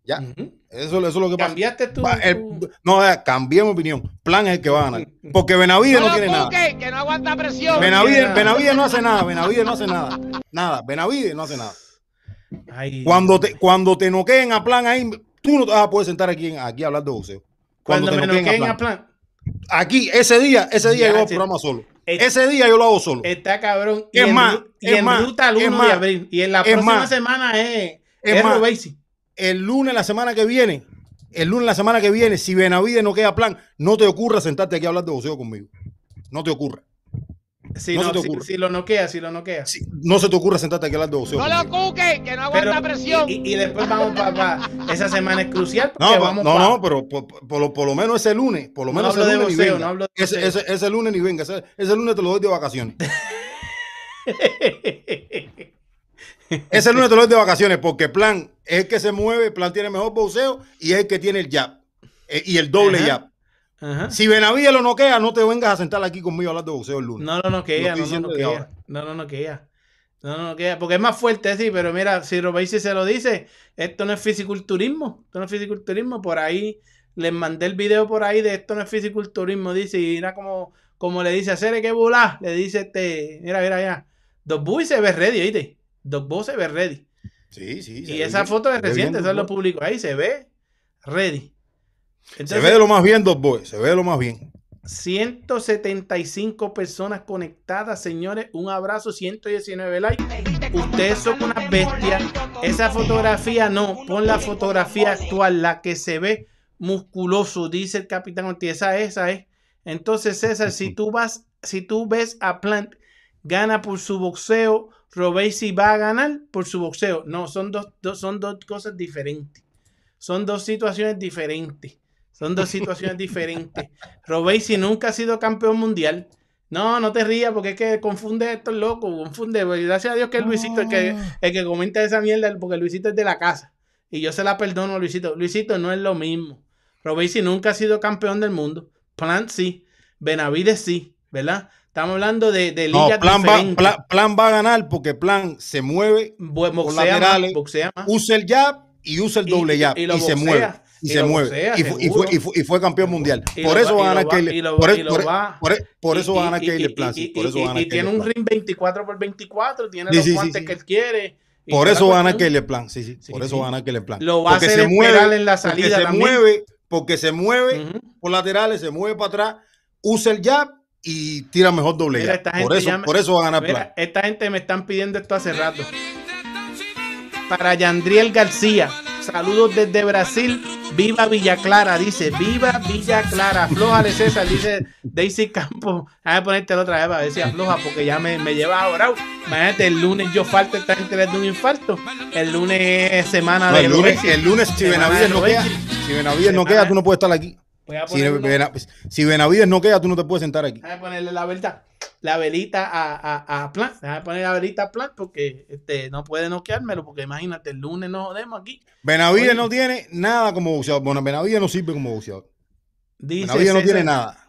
Ya. Ujú. Eso, eso es lo que pasa. Cambiaste tú. Va, el- tú- no, ya, cambié mi opinión. Plan es el que va a ganar. Porque Benavides no, No tiene nada. que no aguanta presión. Benavides. Benavides no hace nada. Benavides no hace nada. Nada. Benavides no hace nada. Ay, Cuando te, cuando te noqueen a plan ahí, tú no te vas a poder sentar aquí, aquí a hablar de boxeo. cuando te me noqueen noqueen a a plan. Aquí, ese día, ese día yo hago el programa solo. Ese día yo lo hago solo. está cabrón. Y Es en, más, y es en más, ruta el es 1 más, de abril. Y en la próxima más, semana es, es es más. El lunes, la semana que viene, el lunes, la semana que viene, si Benavides no queda plan, no te ocurra sentarte aquí a hablar de boxeo conmigo. No te ocurra. Si, no no, se te si, lo noquea, si lo noquea. Si- no se te ocurra sentarte aquí a hablar de boxeo No lo busques, que no Pero- aguanta presión. y, y después vamos para esa semana es crucial No, pa- vamos no, pa- no, pero por, por lo, por lo menos ese lunes, por lo No menos hablo ese de lunes ni boxeo, venga. no hablo de ese, ese, ese lunes ni venga, ese, ese lunes te lo doy de vacaciones. Ese lunes te lo doy de vacaciones porque Plan es el que se mueve, Plan tiene mejor boxeo y es el que tiene el jab eh, y el doble Ajá. jab. Ajá. Si Benavides lo noquea, no te vengas a sentar aquí conmigo a hablar de boxeo el lunes. No lo noquea, no lo noquea. No lo noquea. No lo noquea. Porque es más fuerte, sí, pero mira, si Robesi se lo dice, esto no es fisiculturismo. Esto no es fisiculturismo. Por ahí, les mandé el video por ahí de esto no es fisiculturismo. Dice, y mira como, como le dice a Cere que bulá. Le dice este, mira, mira, mira. Dos Boy se ve ready, ¿oíste? Dos Boy se ve ready. Sí, sí. Y esa bien, foto es reciente, eso es lo público ahí, se ve ready. Se ve de lo más bien, dos boys. Se ve de lo más bien. 175 personas conectadas, señores. Un abrazo, 119 likes. Ustedes son unas bestias. Esa fotografía no, pon la fotografía actual, la que se ve musculoso, dice el capitán Ortiz. Esa, esa es. Entonces, César, si tú vas, si tú ves a Plant, gana por su boxeo, Robesi va a ganar por su boxeo. No, son dos, dos- son dos cosas diferentes. Son dos situaciones diferentes. Son dos situaciones diferentes. Robesi nunca ha sido campeón mundial. No, no te rías porque es que confunde a estos locos, confunde. porque Gracias a Dios que es Luisito el que, el que comenta esa mierda, porque Luisito es de la casa. Y yo se la perdono a Luisito. Luisito no es lo mismo. Robesi nunca ha sido campeón del mundo. Plant sí. Benavides sí, ¿verdad? Estamos hablando de, de No, ligas plan, va, plan, plan va a ganar porque Plan se mueve, boxea más, laterales, boxea más. usa el jab y usa el Y- doble jab y y, lo se boxea, mueve. Y, y se mueve. boxea, y, fue, y, fue, y fue campeón mundial. Por eso va- va a ganar Caleb. Por, eso va a ganar Caleb Plan. y- tiene un Plan. ring 24 por 24, tiene los guantes que él quiere. Por eso la va a. Caleb Plan. Sí, sí. Por eso sí. va a Caleb Plan. Lo va a hacer se mueve, en la porque salida se mueve, porque se mueve por laterales, se mueve para atrás, usa el jab y tira mejor doble Mira, Por eso, llama- por eso va a ganar Plan. Mira, esta gente me están pidiendo esto hace rato. Para Yandriel García, saludos desde Brasil. Viva Villa Clara, dice. Viva Villa Clara. Aflójale, César, dice Daisy Campos. Déjame ponerte la otra vez para ver si afloja, porque ya me, me lleva ahora. Imagínate, el lunes yo falto, esta gente da un infarto. El lunes es semana No, de el, lunes, el lunes, si Benavides de no queda, si Benavides no queda, tú no puedes estar aquí. Voy a Si, Benavides no queda, tú no te puedes sentar aquí. Déjame ponerle la velita, la velita a, a, a Plan. Déjame poner la velita a Plan porque este, no puede noqueármelo. Porque imagínate, el lunes nos jodemos aquí. Benavides Oye. no tiene nada como boxeador. Bueno, Benavides no sirve como boxeador. Dice Benavides no tiene nada.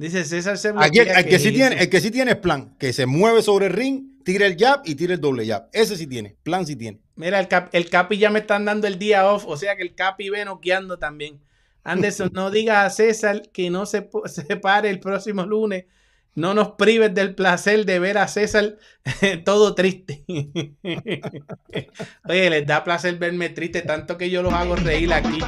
Dice César se Aquí, el, ¿qué que sí tiene, el que sí tiene es plan, que se mueve sobre el ring, tira el jab y tira el doble jab. Ese sí tiene. Plan sí tiene. Mira, el, cap, el Capi ya me están dando el día off, o sea que el Capi ve noqueando también. Anderson, no digas a César que no se, se pare el próximo lunes. No nos prives del placer de ver a César todo triste. Oye, les da placer verme triste, tanto que yo los hago reír aquí.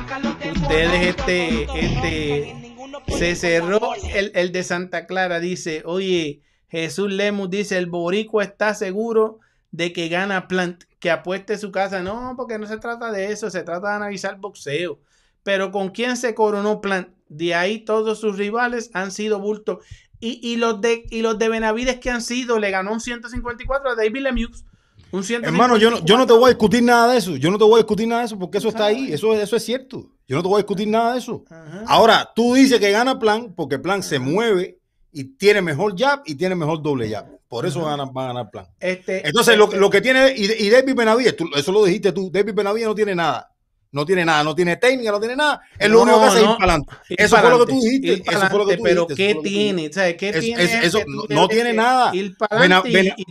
Ustedes, este, este, se cerró el, el de Santa Clara, dice, oye, Jesús Lemus dice, el boricua está seguro de que gana Plant, que apueste su casa. No, porque no se trata de eso, se trata de analizar boxeo. Pero con quién se coronó Plant, de ahí todos sus rivales han sido bulto. Y, y los de y los de Benavides que han sido, le ganó un 154 a David Lemieux. Un 154. Hermano, yo no, yo no te voy a discutir nada de eso. Yo no te voy a discutir nada de eso porque eso está ahí. Eso, eso es cierto. Yo no te voy a discutir nada de eso. Ajá. Ahora, tú dices que gana Plan porque Plan se mueve y tiene mejor jab y tiene mejor doble jab. Por eso gana, va a ganar Plan. Este, Entonces, lo, este- lo que tiene, y, y David Benavides, tú- eso lo dijiste tú, David Benavides no tiene nada. No tiene nada, no tiene técnica, no tiene nada. Es lo No, único que hace no. ir para adelante. Eso fue lo que tú dijiste. ir Eso fue lo que tú pero dijiste, ¿qué tiene? ¿Sabes qué Es- tiene? es- eso que no- tiene nada.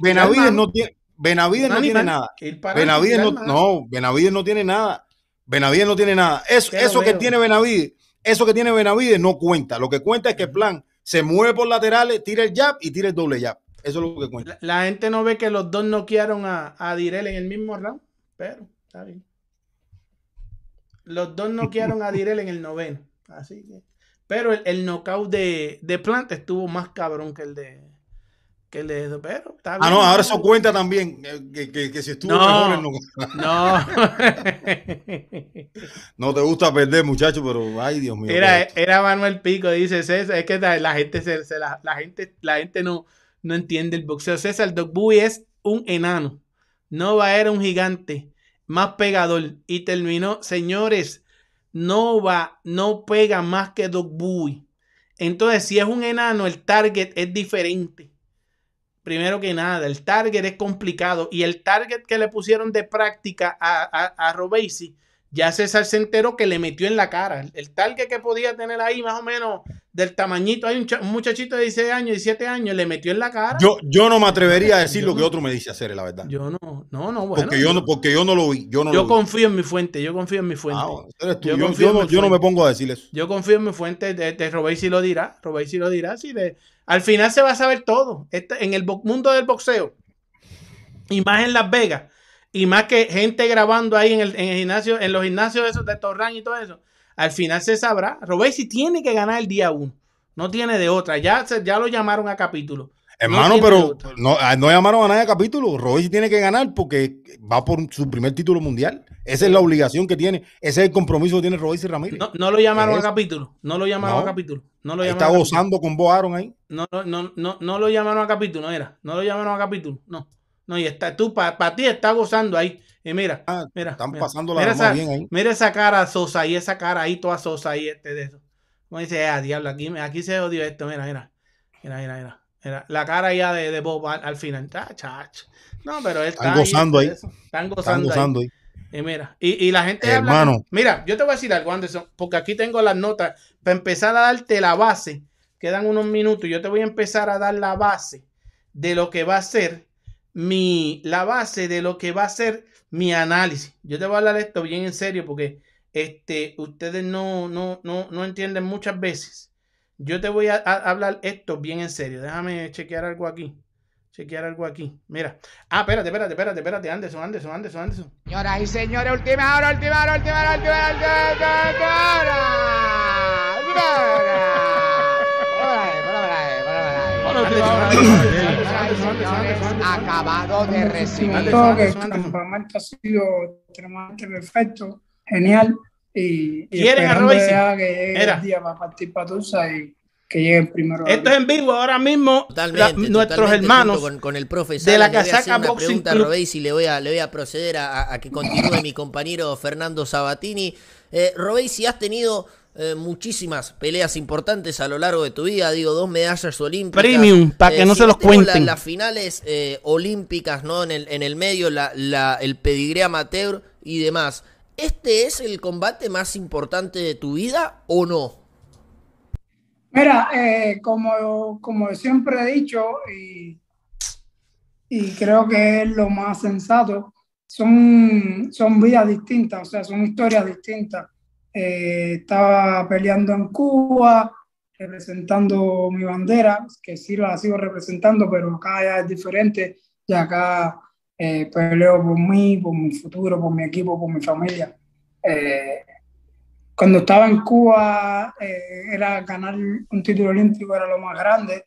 Benavides no tiene, Benavides no tiene nada. Benavides no, no, Benavides no tiene nada. Benavides no tiene nada. Eso, eso que tiene Benavides, eso que tiene Benavides no cuenta. Lo que cuenta es que el plan se mueve por laterales, tira el jab y tira el doble jab. Eso es lo que cuenta. La, la gente no ve que los dos noquearon a, a Direl en el mismo round, pero está bien. Los dos noquearon a Direl en el noveno. Así que. Pero el, el knockout de, de Plant estuvo más cabrón que el de. Que el de. Pero está bien. Ah, no, ahora eso cuenta también. eh, Que, que- que si estuvo No. mejor, no. No. No te gusta perder, muchacho, pero ay, Dios mío. Era, era Manuel Pico, dice César. Es que la, gente, se, se la, la gente, la gente no, no entiende el boxeo. César Doc Bowie es un enano. Nova era un gigante, más pegador. Y terminó, señores, Nova no pega más que Doc Bowie. Entonces, si es un enano, el target es diferente. Primero que nada, el target es complicado. Y el target que le pusieron de práctica a, a, a ya César se enteró que le metió en la cara. El target que podía tener ahí, más o menos del tamañito, hay un, cha- un muchachito de 16 años, 17 años, le metió en la cara. Yo, yo no me atrevería a decir Yo lo que no. otro me dice hacer, la verdad. Yo no, no, no, bueno. porque, yo no, porque yo no lo vi. Yo no yo lo vi. confío en mi fuente, yo confío en mi fuente. Ah, bueno, eres tú. Yo Yo, confío yo no, mi yo no me pongo a decir eso. Yo confío en mi fuente, de, de Robey si lo dirá, Robey si lo dirá, si de- al final se va a saber todo. Este- en el mundo del boxeo, y más en Las Vegas, y más que gente grabando ahí en el, en el gimnasio, en los gimnasios esos de Torran y todo eso, al final se sabrá. Robey si tiene que ganar el día uno, no tiene de otra, ya, ya lo llamaron a capítulo. Hermano, pero no, ah, no llamaron a nadie a capítulo. Sí tiene que ganar porque va por su primer título mundial. Esa es la obligación que tiene. Ese es el compromiso que tiene Robey Ramírez. No, no lo llamaron ¿Qué a capítulo, no lo llamaron a capítulo, no lo llamaron está gozando con Bo Aaron ahí. No, no, no, no, no lo llamaron a capítulo, no era. No lo llamaron a capítulo. No. No, y está, tú, para ti está gozando ahí. Y mira, Ah, mira. están mira, pasando la mira esa, bien ahí. mira esa cara sosa y esa cara ahí, toda sosa ahí, este de eso. Como dice, ah, diablo, aquí, aquí se odió esto, mira, mira. Mira, mira, mira. Mira, la cara ya de, de Bob al, al final. Ah, chach. No, pero él Están está gozando este ahí. de eso. Están Están gozando, gozando ahí. ahí. Y mira, y, y la gente habla- Hermano. Mira, yo te voy a decir algo, Anderson, porque aquí tengo las notas. Para empezar a darte la base, quedan unos minutos. Yo te voy a empezar a dar la base de lo que va a ser mi, la base de lo que va a ser mi análisis. Yo te voy a hablar esto bien en serio porque este, ustedes no, no, no, no entienden muchas veces. Yo te voy a, a hablar esto bien en serio. Déjame chequear algo aquí. Chequear algo aquí. Mira. Ah, espérate, espérate, espérate, espérate. Anderson, Anderson, Anderson, Anderson. Señoras y señores, última hora, última hora, última hora, última hora, última hora, última hora. Última hora. Señoras y señores, Acabado de recibir. Que el campamento ha sido extremadamente perfecto, genial. Y, y ¿Quieren a esperando Royce? ya que llegue Mira. el día para partir para Tulsa y que llegue primero. Esto es en vivo ahora mismo. Totalmente, la- nuestros totalmente, hermanos con, con el profe de la Salas, le voy a hacer Casaca una Boxing pregunta a. Robey y le voy a, le voy a proceder a, a que continúe mi compañero Fernando Sabatini. Eh, Robey, si has tenido eh, muchísimas peleas importantes a lo largo de tu vida, digo, dos medallas olímpicas. Premium, pa' que no si se los tenemos la- cuenten. las finales eh, olímpicas, ¿no? En el, en el medio, la, la- el pedigrí amateur y demás. ¿Este es el combate más importante de tu vida o no? Mira, eh, como, como siempre he dicho, y, y creo que es lo más sensato, son, son vidas distintas, o sea, son historias distintas. Eh, estaba peleando en Cuba, representando mi bandera, que sí la sigo representando, pero acá ya es diferente, ya acá eh, peleo por mí, por mi futuro, por mi equipo, por mi familia. Eh, cuando estaba en Cuba, eh, era ganar un título olímpico era lo más grande.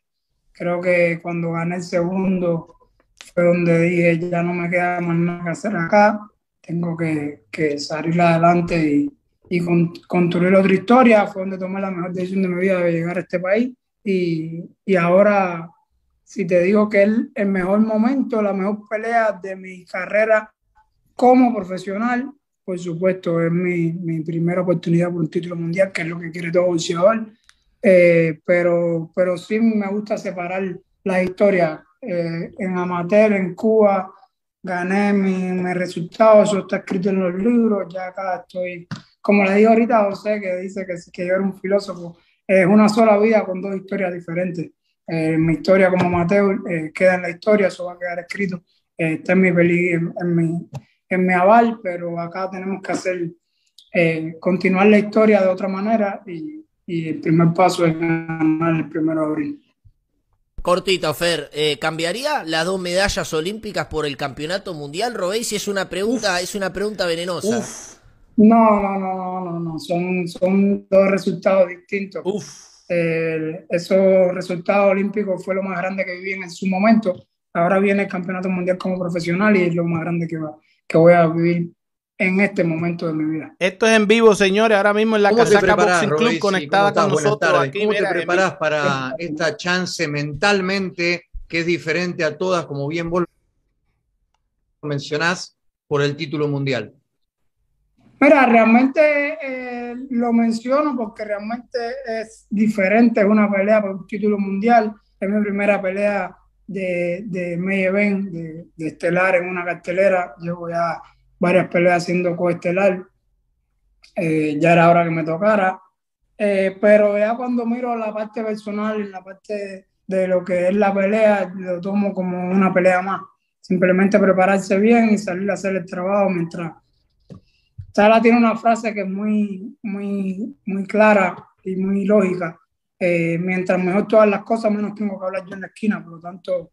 Creo que cuando gané el segundo fue donde dije, ya no me queda más nada que hacer acá, tengo que, que salir adelante y, y con, construir otra historia. Fue donde tomé la mejor decisión de mi vida de llegar a este país. Y, y ahora, si te digo que es el mejor momento, la mejor pelea de mi carrera como profesional, por supuesto, es mi, mi primera oportunidad por un título mundial, que es lo que quiere todo boxeador. Eh, pero, pero sí me gusta separar las historias. Eh, en amateur, en Cuba, gané mi, mi resultado, eso está escrito en los libros, ya acá estoy, como le digo ahorita a José, que dice que, que yo era un filósofo, es una sola vida con dos historias diferentes. Eh, mi historia como amateur eh, queda en la historia, eso va a quedar escrito, eh, está en mi, peli, en, en mi en mi aval, pero acá tenemos que hacer, eh, continuar la historia de otra manera y, y, el primer paso es ganar el primero de abril. Cortito, Fer, eh, ¿cambiaría las dos medallas olímpicas por el campeonato mundial, Robey? Si es una pregunta, Uf. es una pregunta venenosa. Uf. No, no, no, no, no, son, son dos resultados distintos. Eh, esos resultados olímpicos fue lo más grande que viví en su momento. Ahora viene el campeonato mundial como profesional y es lo más grande que va, que voy a vivir en este momento de mi vida. Esto es en vivo, señores, ahora mismo en la Casaca Boxing Club conectada con nosotros. Aquí, ¿Cómo mira, te preparas mi... para esta chance mentalmente que es diferente a todas, como bien vos mencionás, por el título mundial? Mira, realmente eh, lo menciono porque realmente es diferente, es una pelea por un título mundial, es mi primera pelea de, de event, de, de, estelar en una cartelera. Llevo ya varias peleas haciendo coestelar. Eh, ya era hora que me tocara. Eh, pero ya cuando miro la parte personal y la parte de lo que es la pelea, lo tomo como una pelea más. Simplemente prepararse bien y salir a hacer el trabajo mientras. Sala tiene una frase que es muy, muy, muy clara y muy lógica eh, mientras mejor todas las cosas, menos tengo que hablar yo en la esquina. Por lo tanto,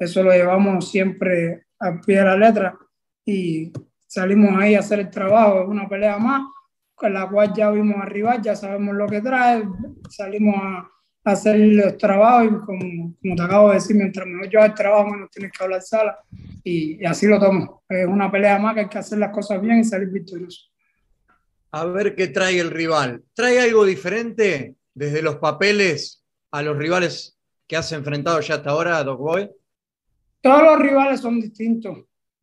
eso lo llevamos siempre al pie de la letra y salimos ahí a hacer el trabajo. Es una pelea más, con la cual ya vimos arriba, ya sabemos lo que trae, salimos a, hacer los trabajos y como, como, te acabo de decir, mientras mejor yo el trabajo, menos tienes que hablar sala y, y así lo tomo. Es una pelea más que hay que hacer las cosas bien y salir victorioso. A ver qué trae el rival. ¿Trae algo diferente? desde los papeles a los rivales que has enfrentado ya hasta ahora, Doc Boy? Todos los rivales son distintos.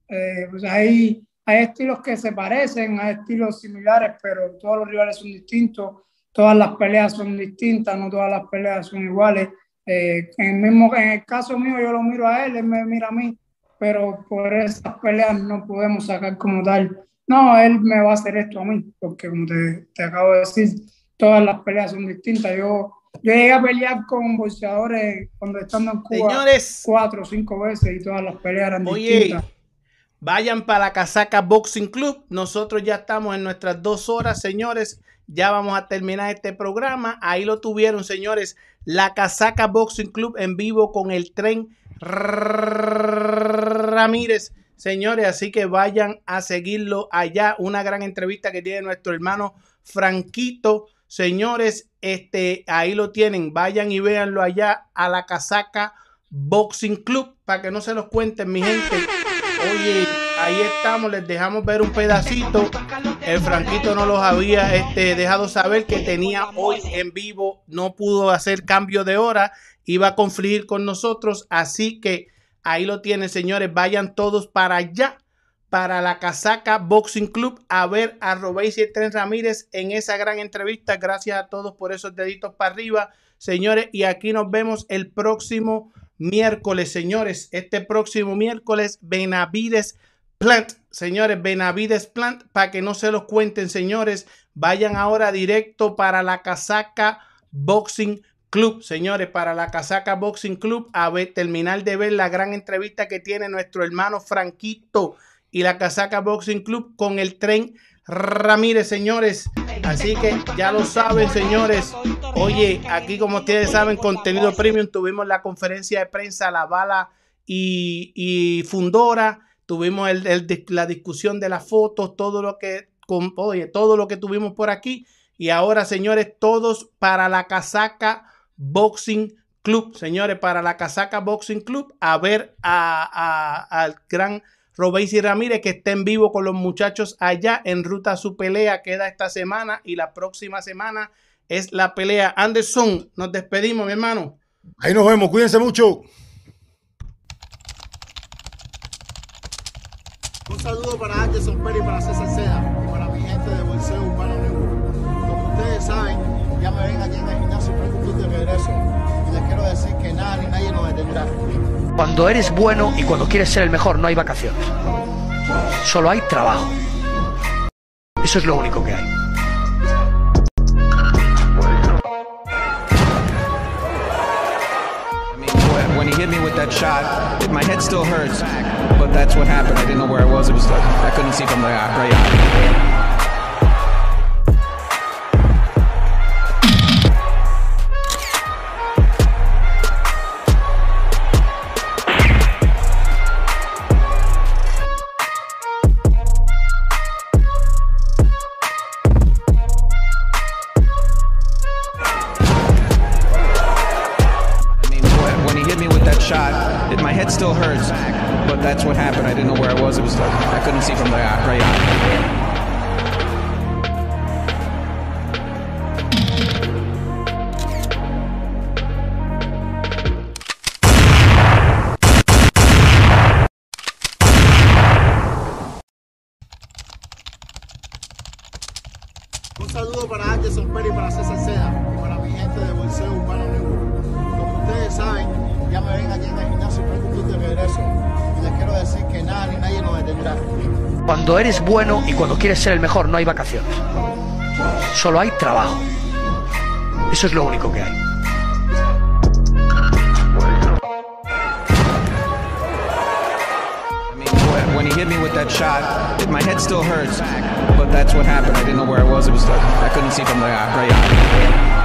Eh, pues hay, hay estilos que se parecen, hay estilos similares, pero todos los rivales son distintos. Todas las peleas son distintas, no todas las peleas son iguales. Eh, en, el mismo, en el caso mío, yo lo miro a él, él me mira a mí, pero por esas peleas no podemos sacar como tal. No, él me va a hacer esto a mí, porque como te, te acabo de decir, todas las peleas son distintas. Yo, yo llegué a pelear con boxeadores cuando estando en Cuba Señores, cuatro o cinco veces y todas las peleas eran oye, distintas. Vayan para la Casaca Boxing Club. Nosotros ya estamos en nuestras dos horas, señores. Ya vamos a terminar este programa. Ahí lo tuvieron, señores. La Casaca Boxing Club en vivo con el tren Ramírez. Señores, así que vayan a seguirlo allá. Una gran entrevista que tiene nuestro hermano Franquito. Señores, este, ahí lo tienen. Vayan y véanlo allá a la Casaca Boxing Club para que no se los cuenten, mi gente. Oye, ahí estamos, les dejamos ver un pedacito. El Franquito no los había este, dejado saber que tenía hoy en vivo, no pudo hacer cambio de hora, iba a confluir con nosotros, así que ahí lo tienen, señores. Vayan todos para allá, para la Casaca Boxing Club, a ver a Robéis y Tren Ramírez en esa gran entrevista. Gracias a todos por esos deditos para arriba, señores. Y aquí nos vemos el próximo miércoles, señores. Este próximo miércoles, Benavides Plant, señores, Benavides Plant, para que no se los cuenten, señores. Vayan ahora directo para la Casaca Boxing Club, señores, para la Casaca Boxing Club, a terminar de ver la gran entrevista que tiene nuestro hermano Franquito y la Casaca Boxing Club con el tren Ramírez, señores. Así que ya lo saben, señores. Oye, aquí como ustedes saben, contenido premium, tuvimos la conferencia de prensa, la bala y Fundora. Tuvimos el, el- la discusión de las fotos, todo lo que, todo lo que tuvimos por aquí. Y ahora, señores, todos para la Casaca Boxing Club, señores, para la Casaca Boxing Club, a ver a- al gran Robéis Ramírez que está en vivo con los muchachos allá en ruta a su pelea. Queda esta semana y la próxima semana es la pelea. Anderson, nos despedimos, mi hermano. Ahí nos vemos, cuídense mucho. Saludo para Anderson Pérez y para César Seda y para mi gente de Bolseo Urbano Network. Como ustedes saben, ya me ven aquí en el gimnasio Franco Club de regreso. Y les quiero decir que nada ni nadie nos detendrá. Cuando eres bueno y cuando quieres ser el mejor no hay vacaciones. Solo hay trabajo. Eso es lo único que hay. Hit me with that shot, my head still hurts. But that's what happened. I didn't know where I was. It was like I couldn't see from the right eye. Cuando quieres ser el mejor no hay vacaciones. Solo hay trabajo. Eso es lo único que hay. When- he hit me with that shot, my head still hurts. But that's what happened. I didn't know where I was. It was like I couldn't see from the eye.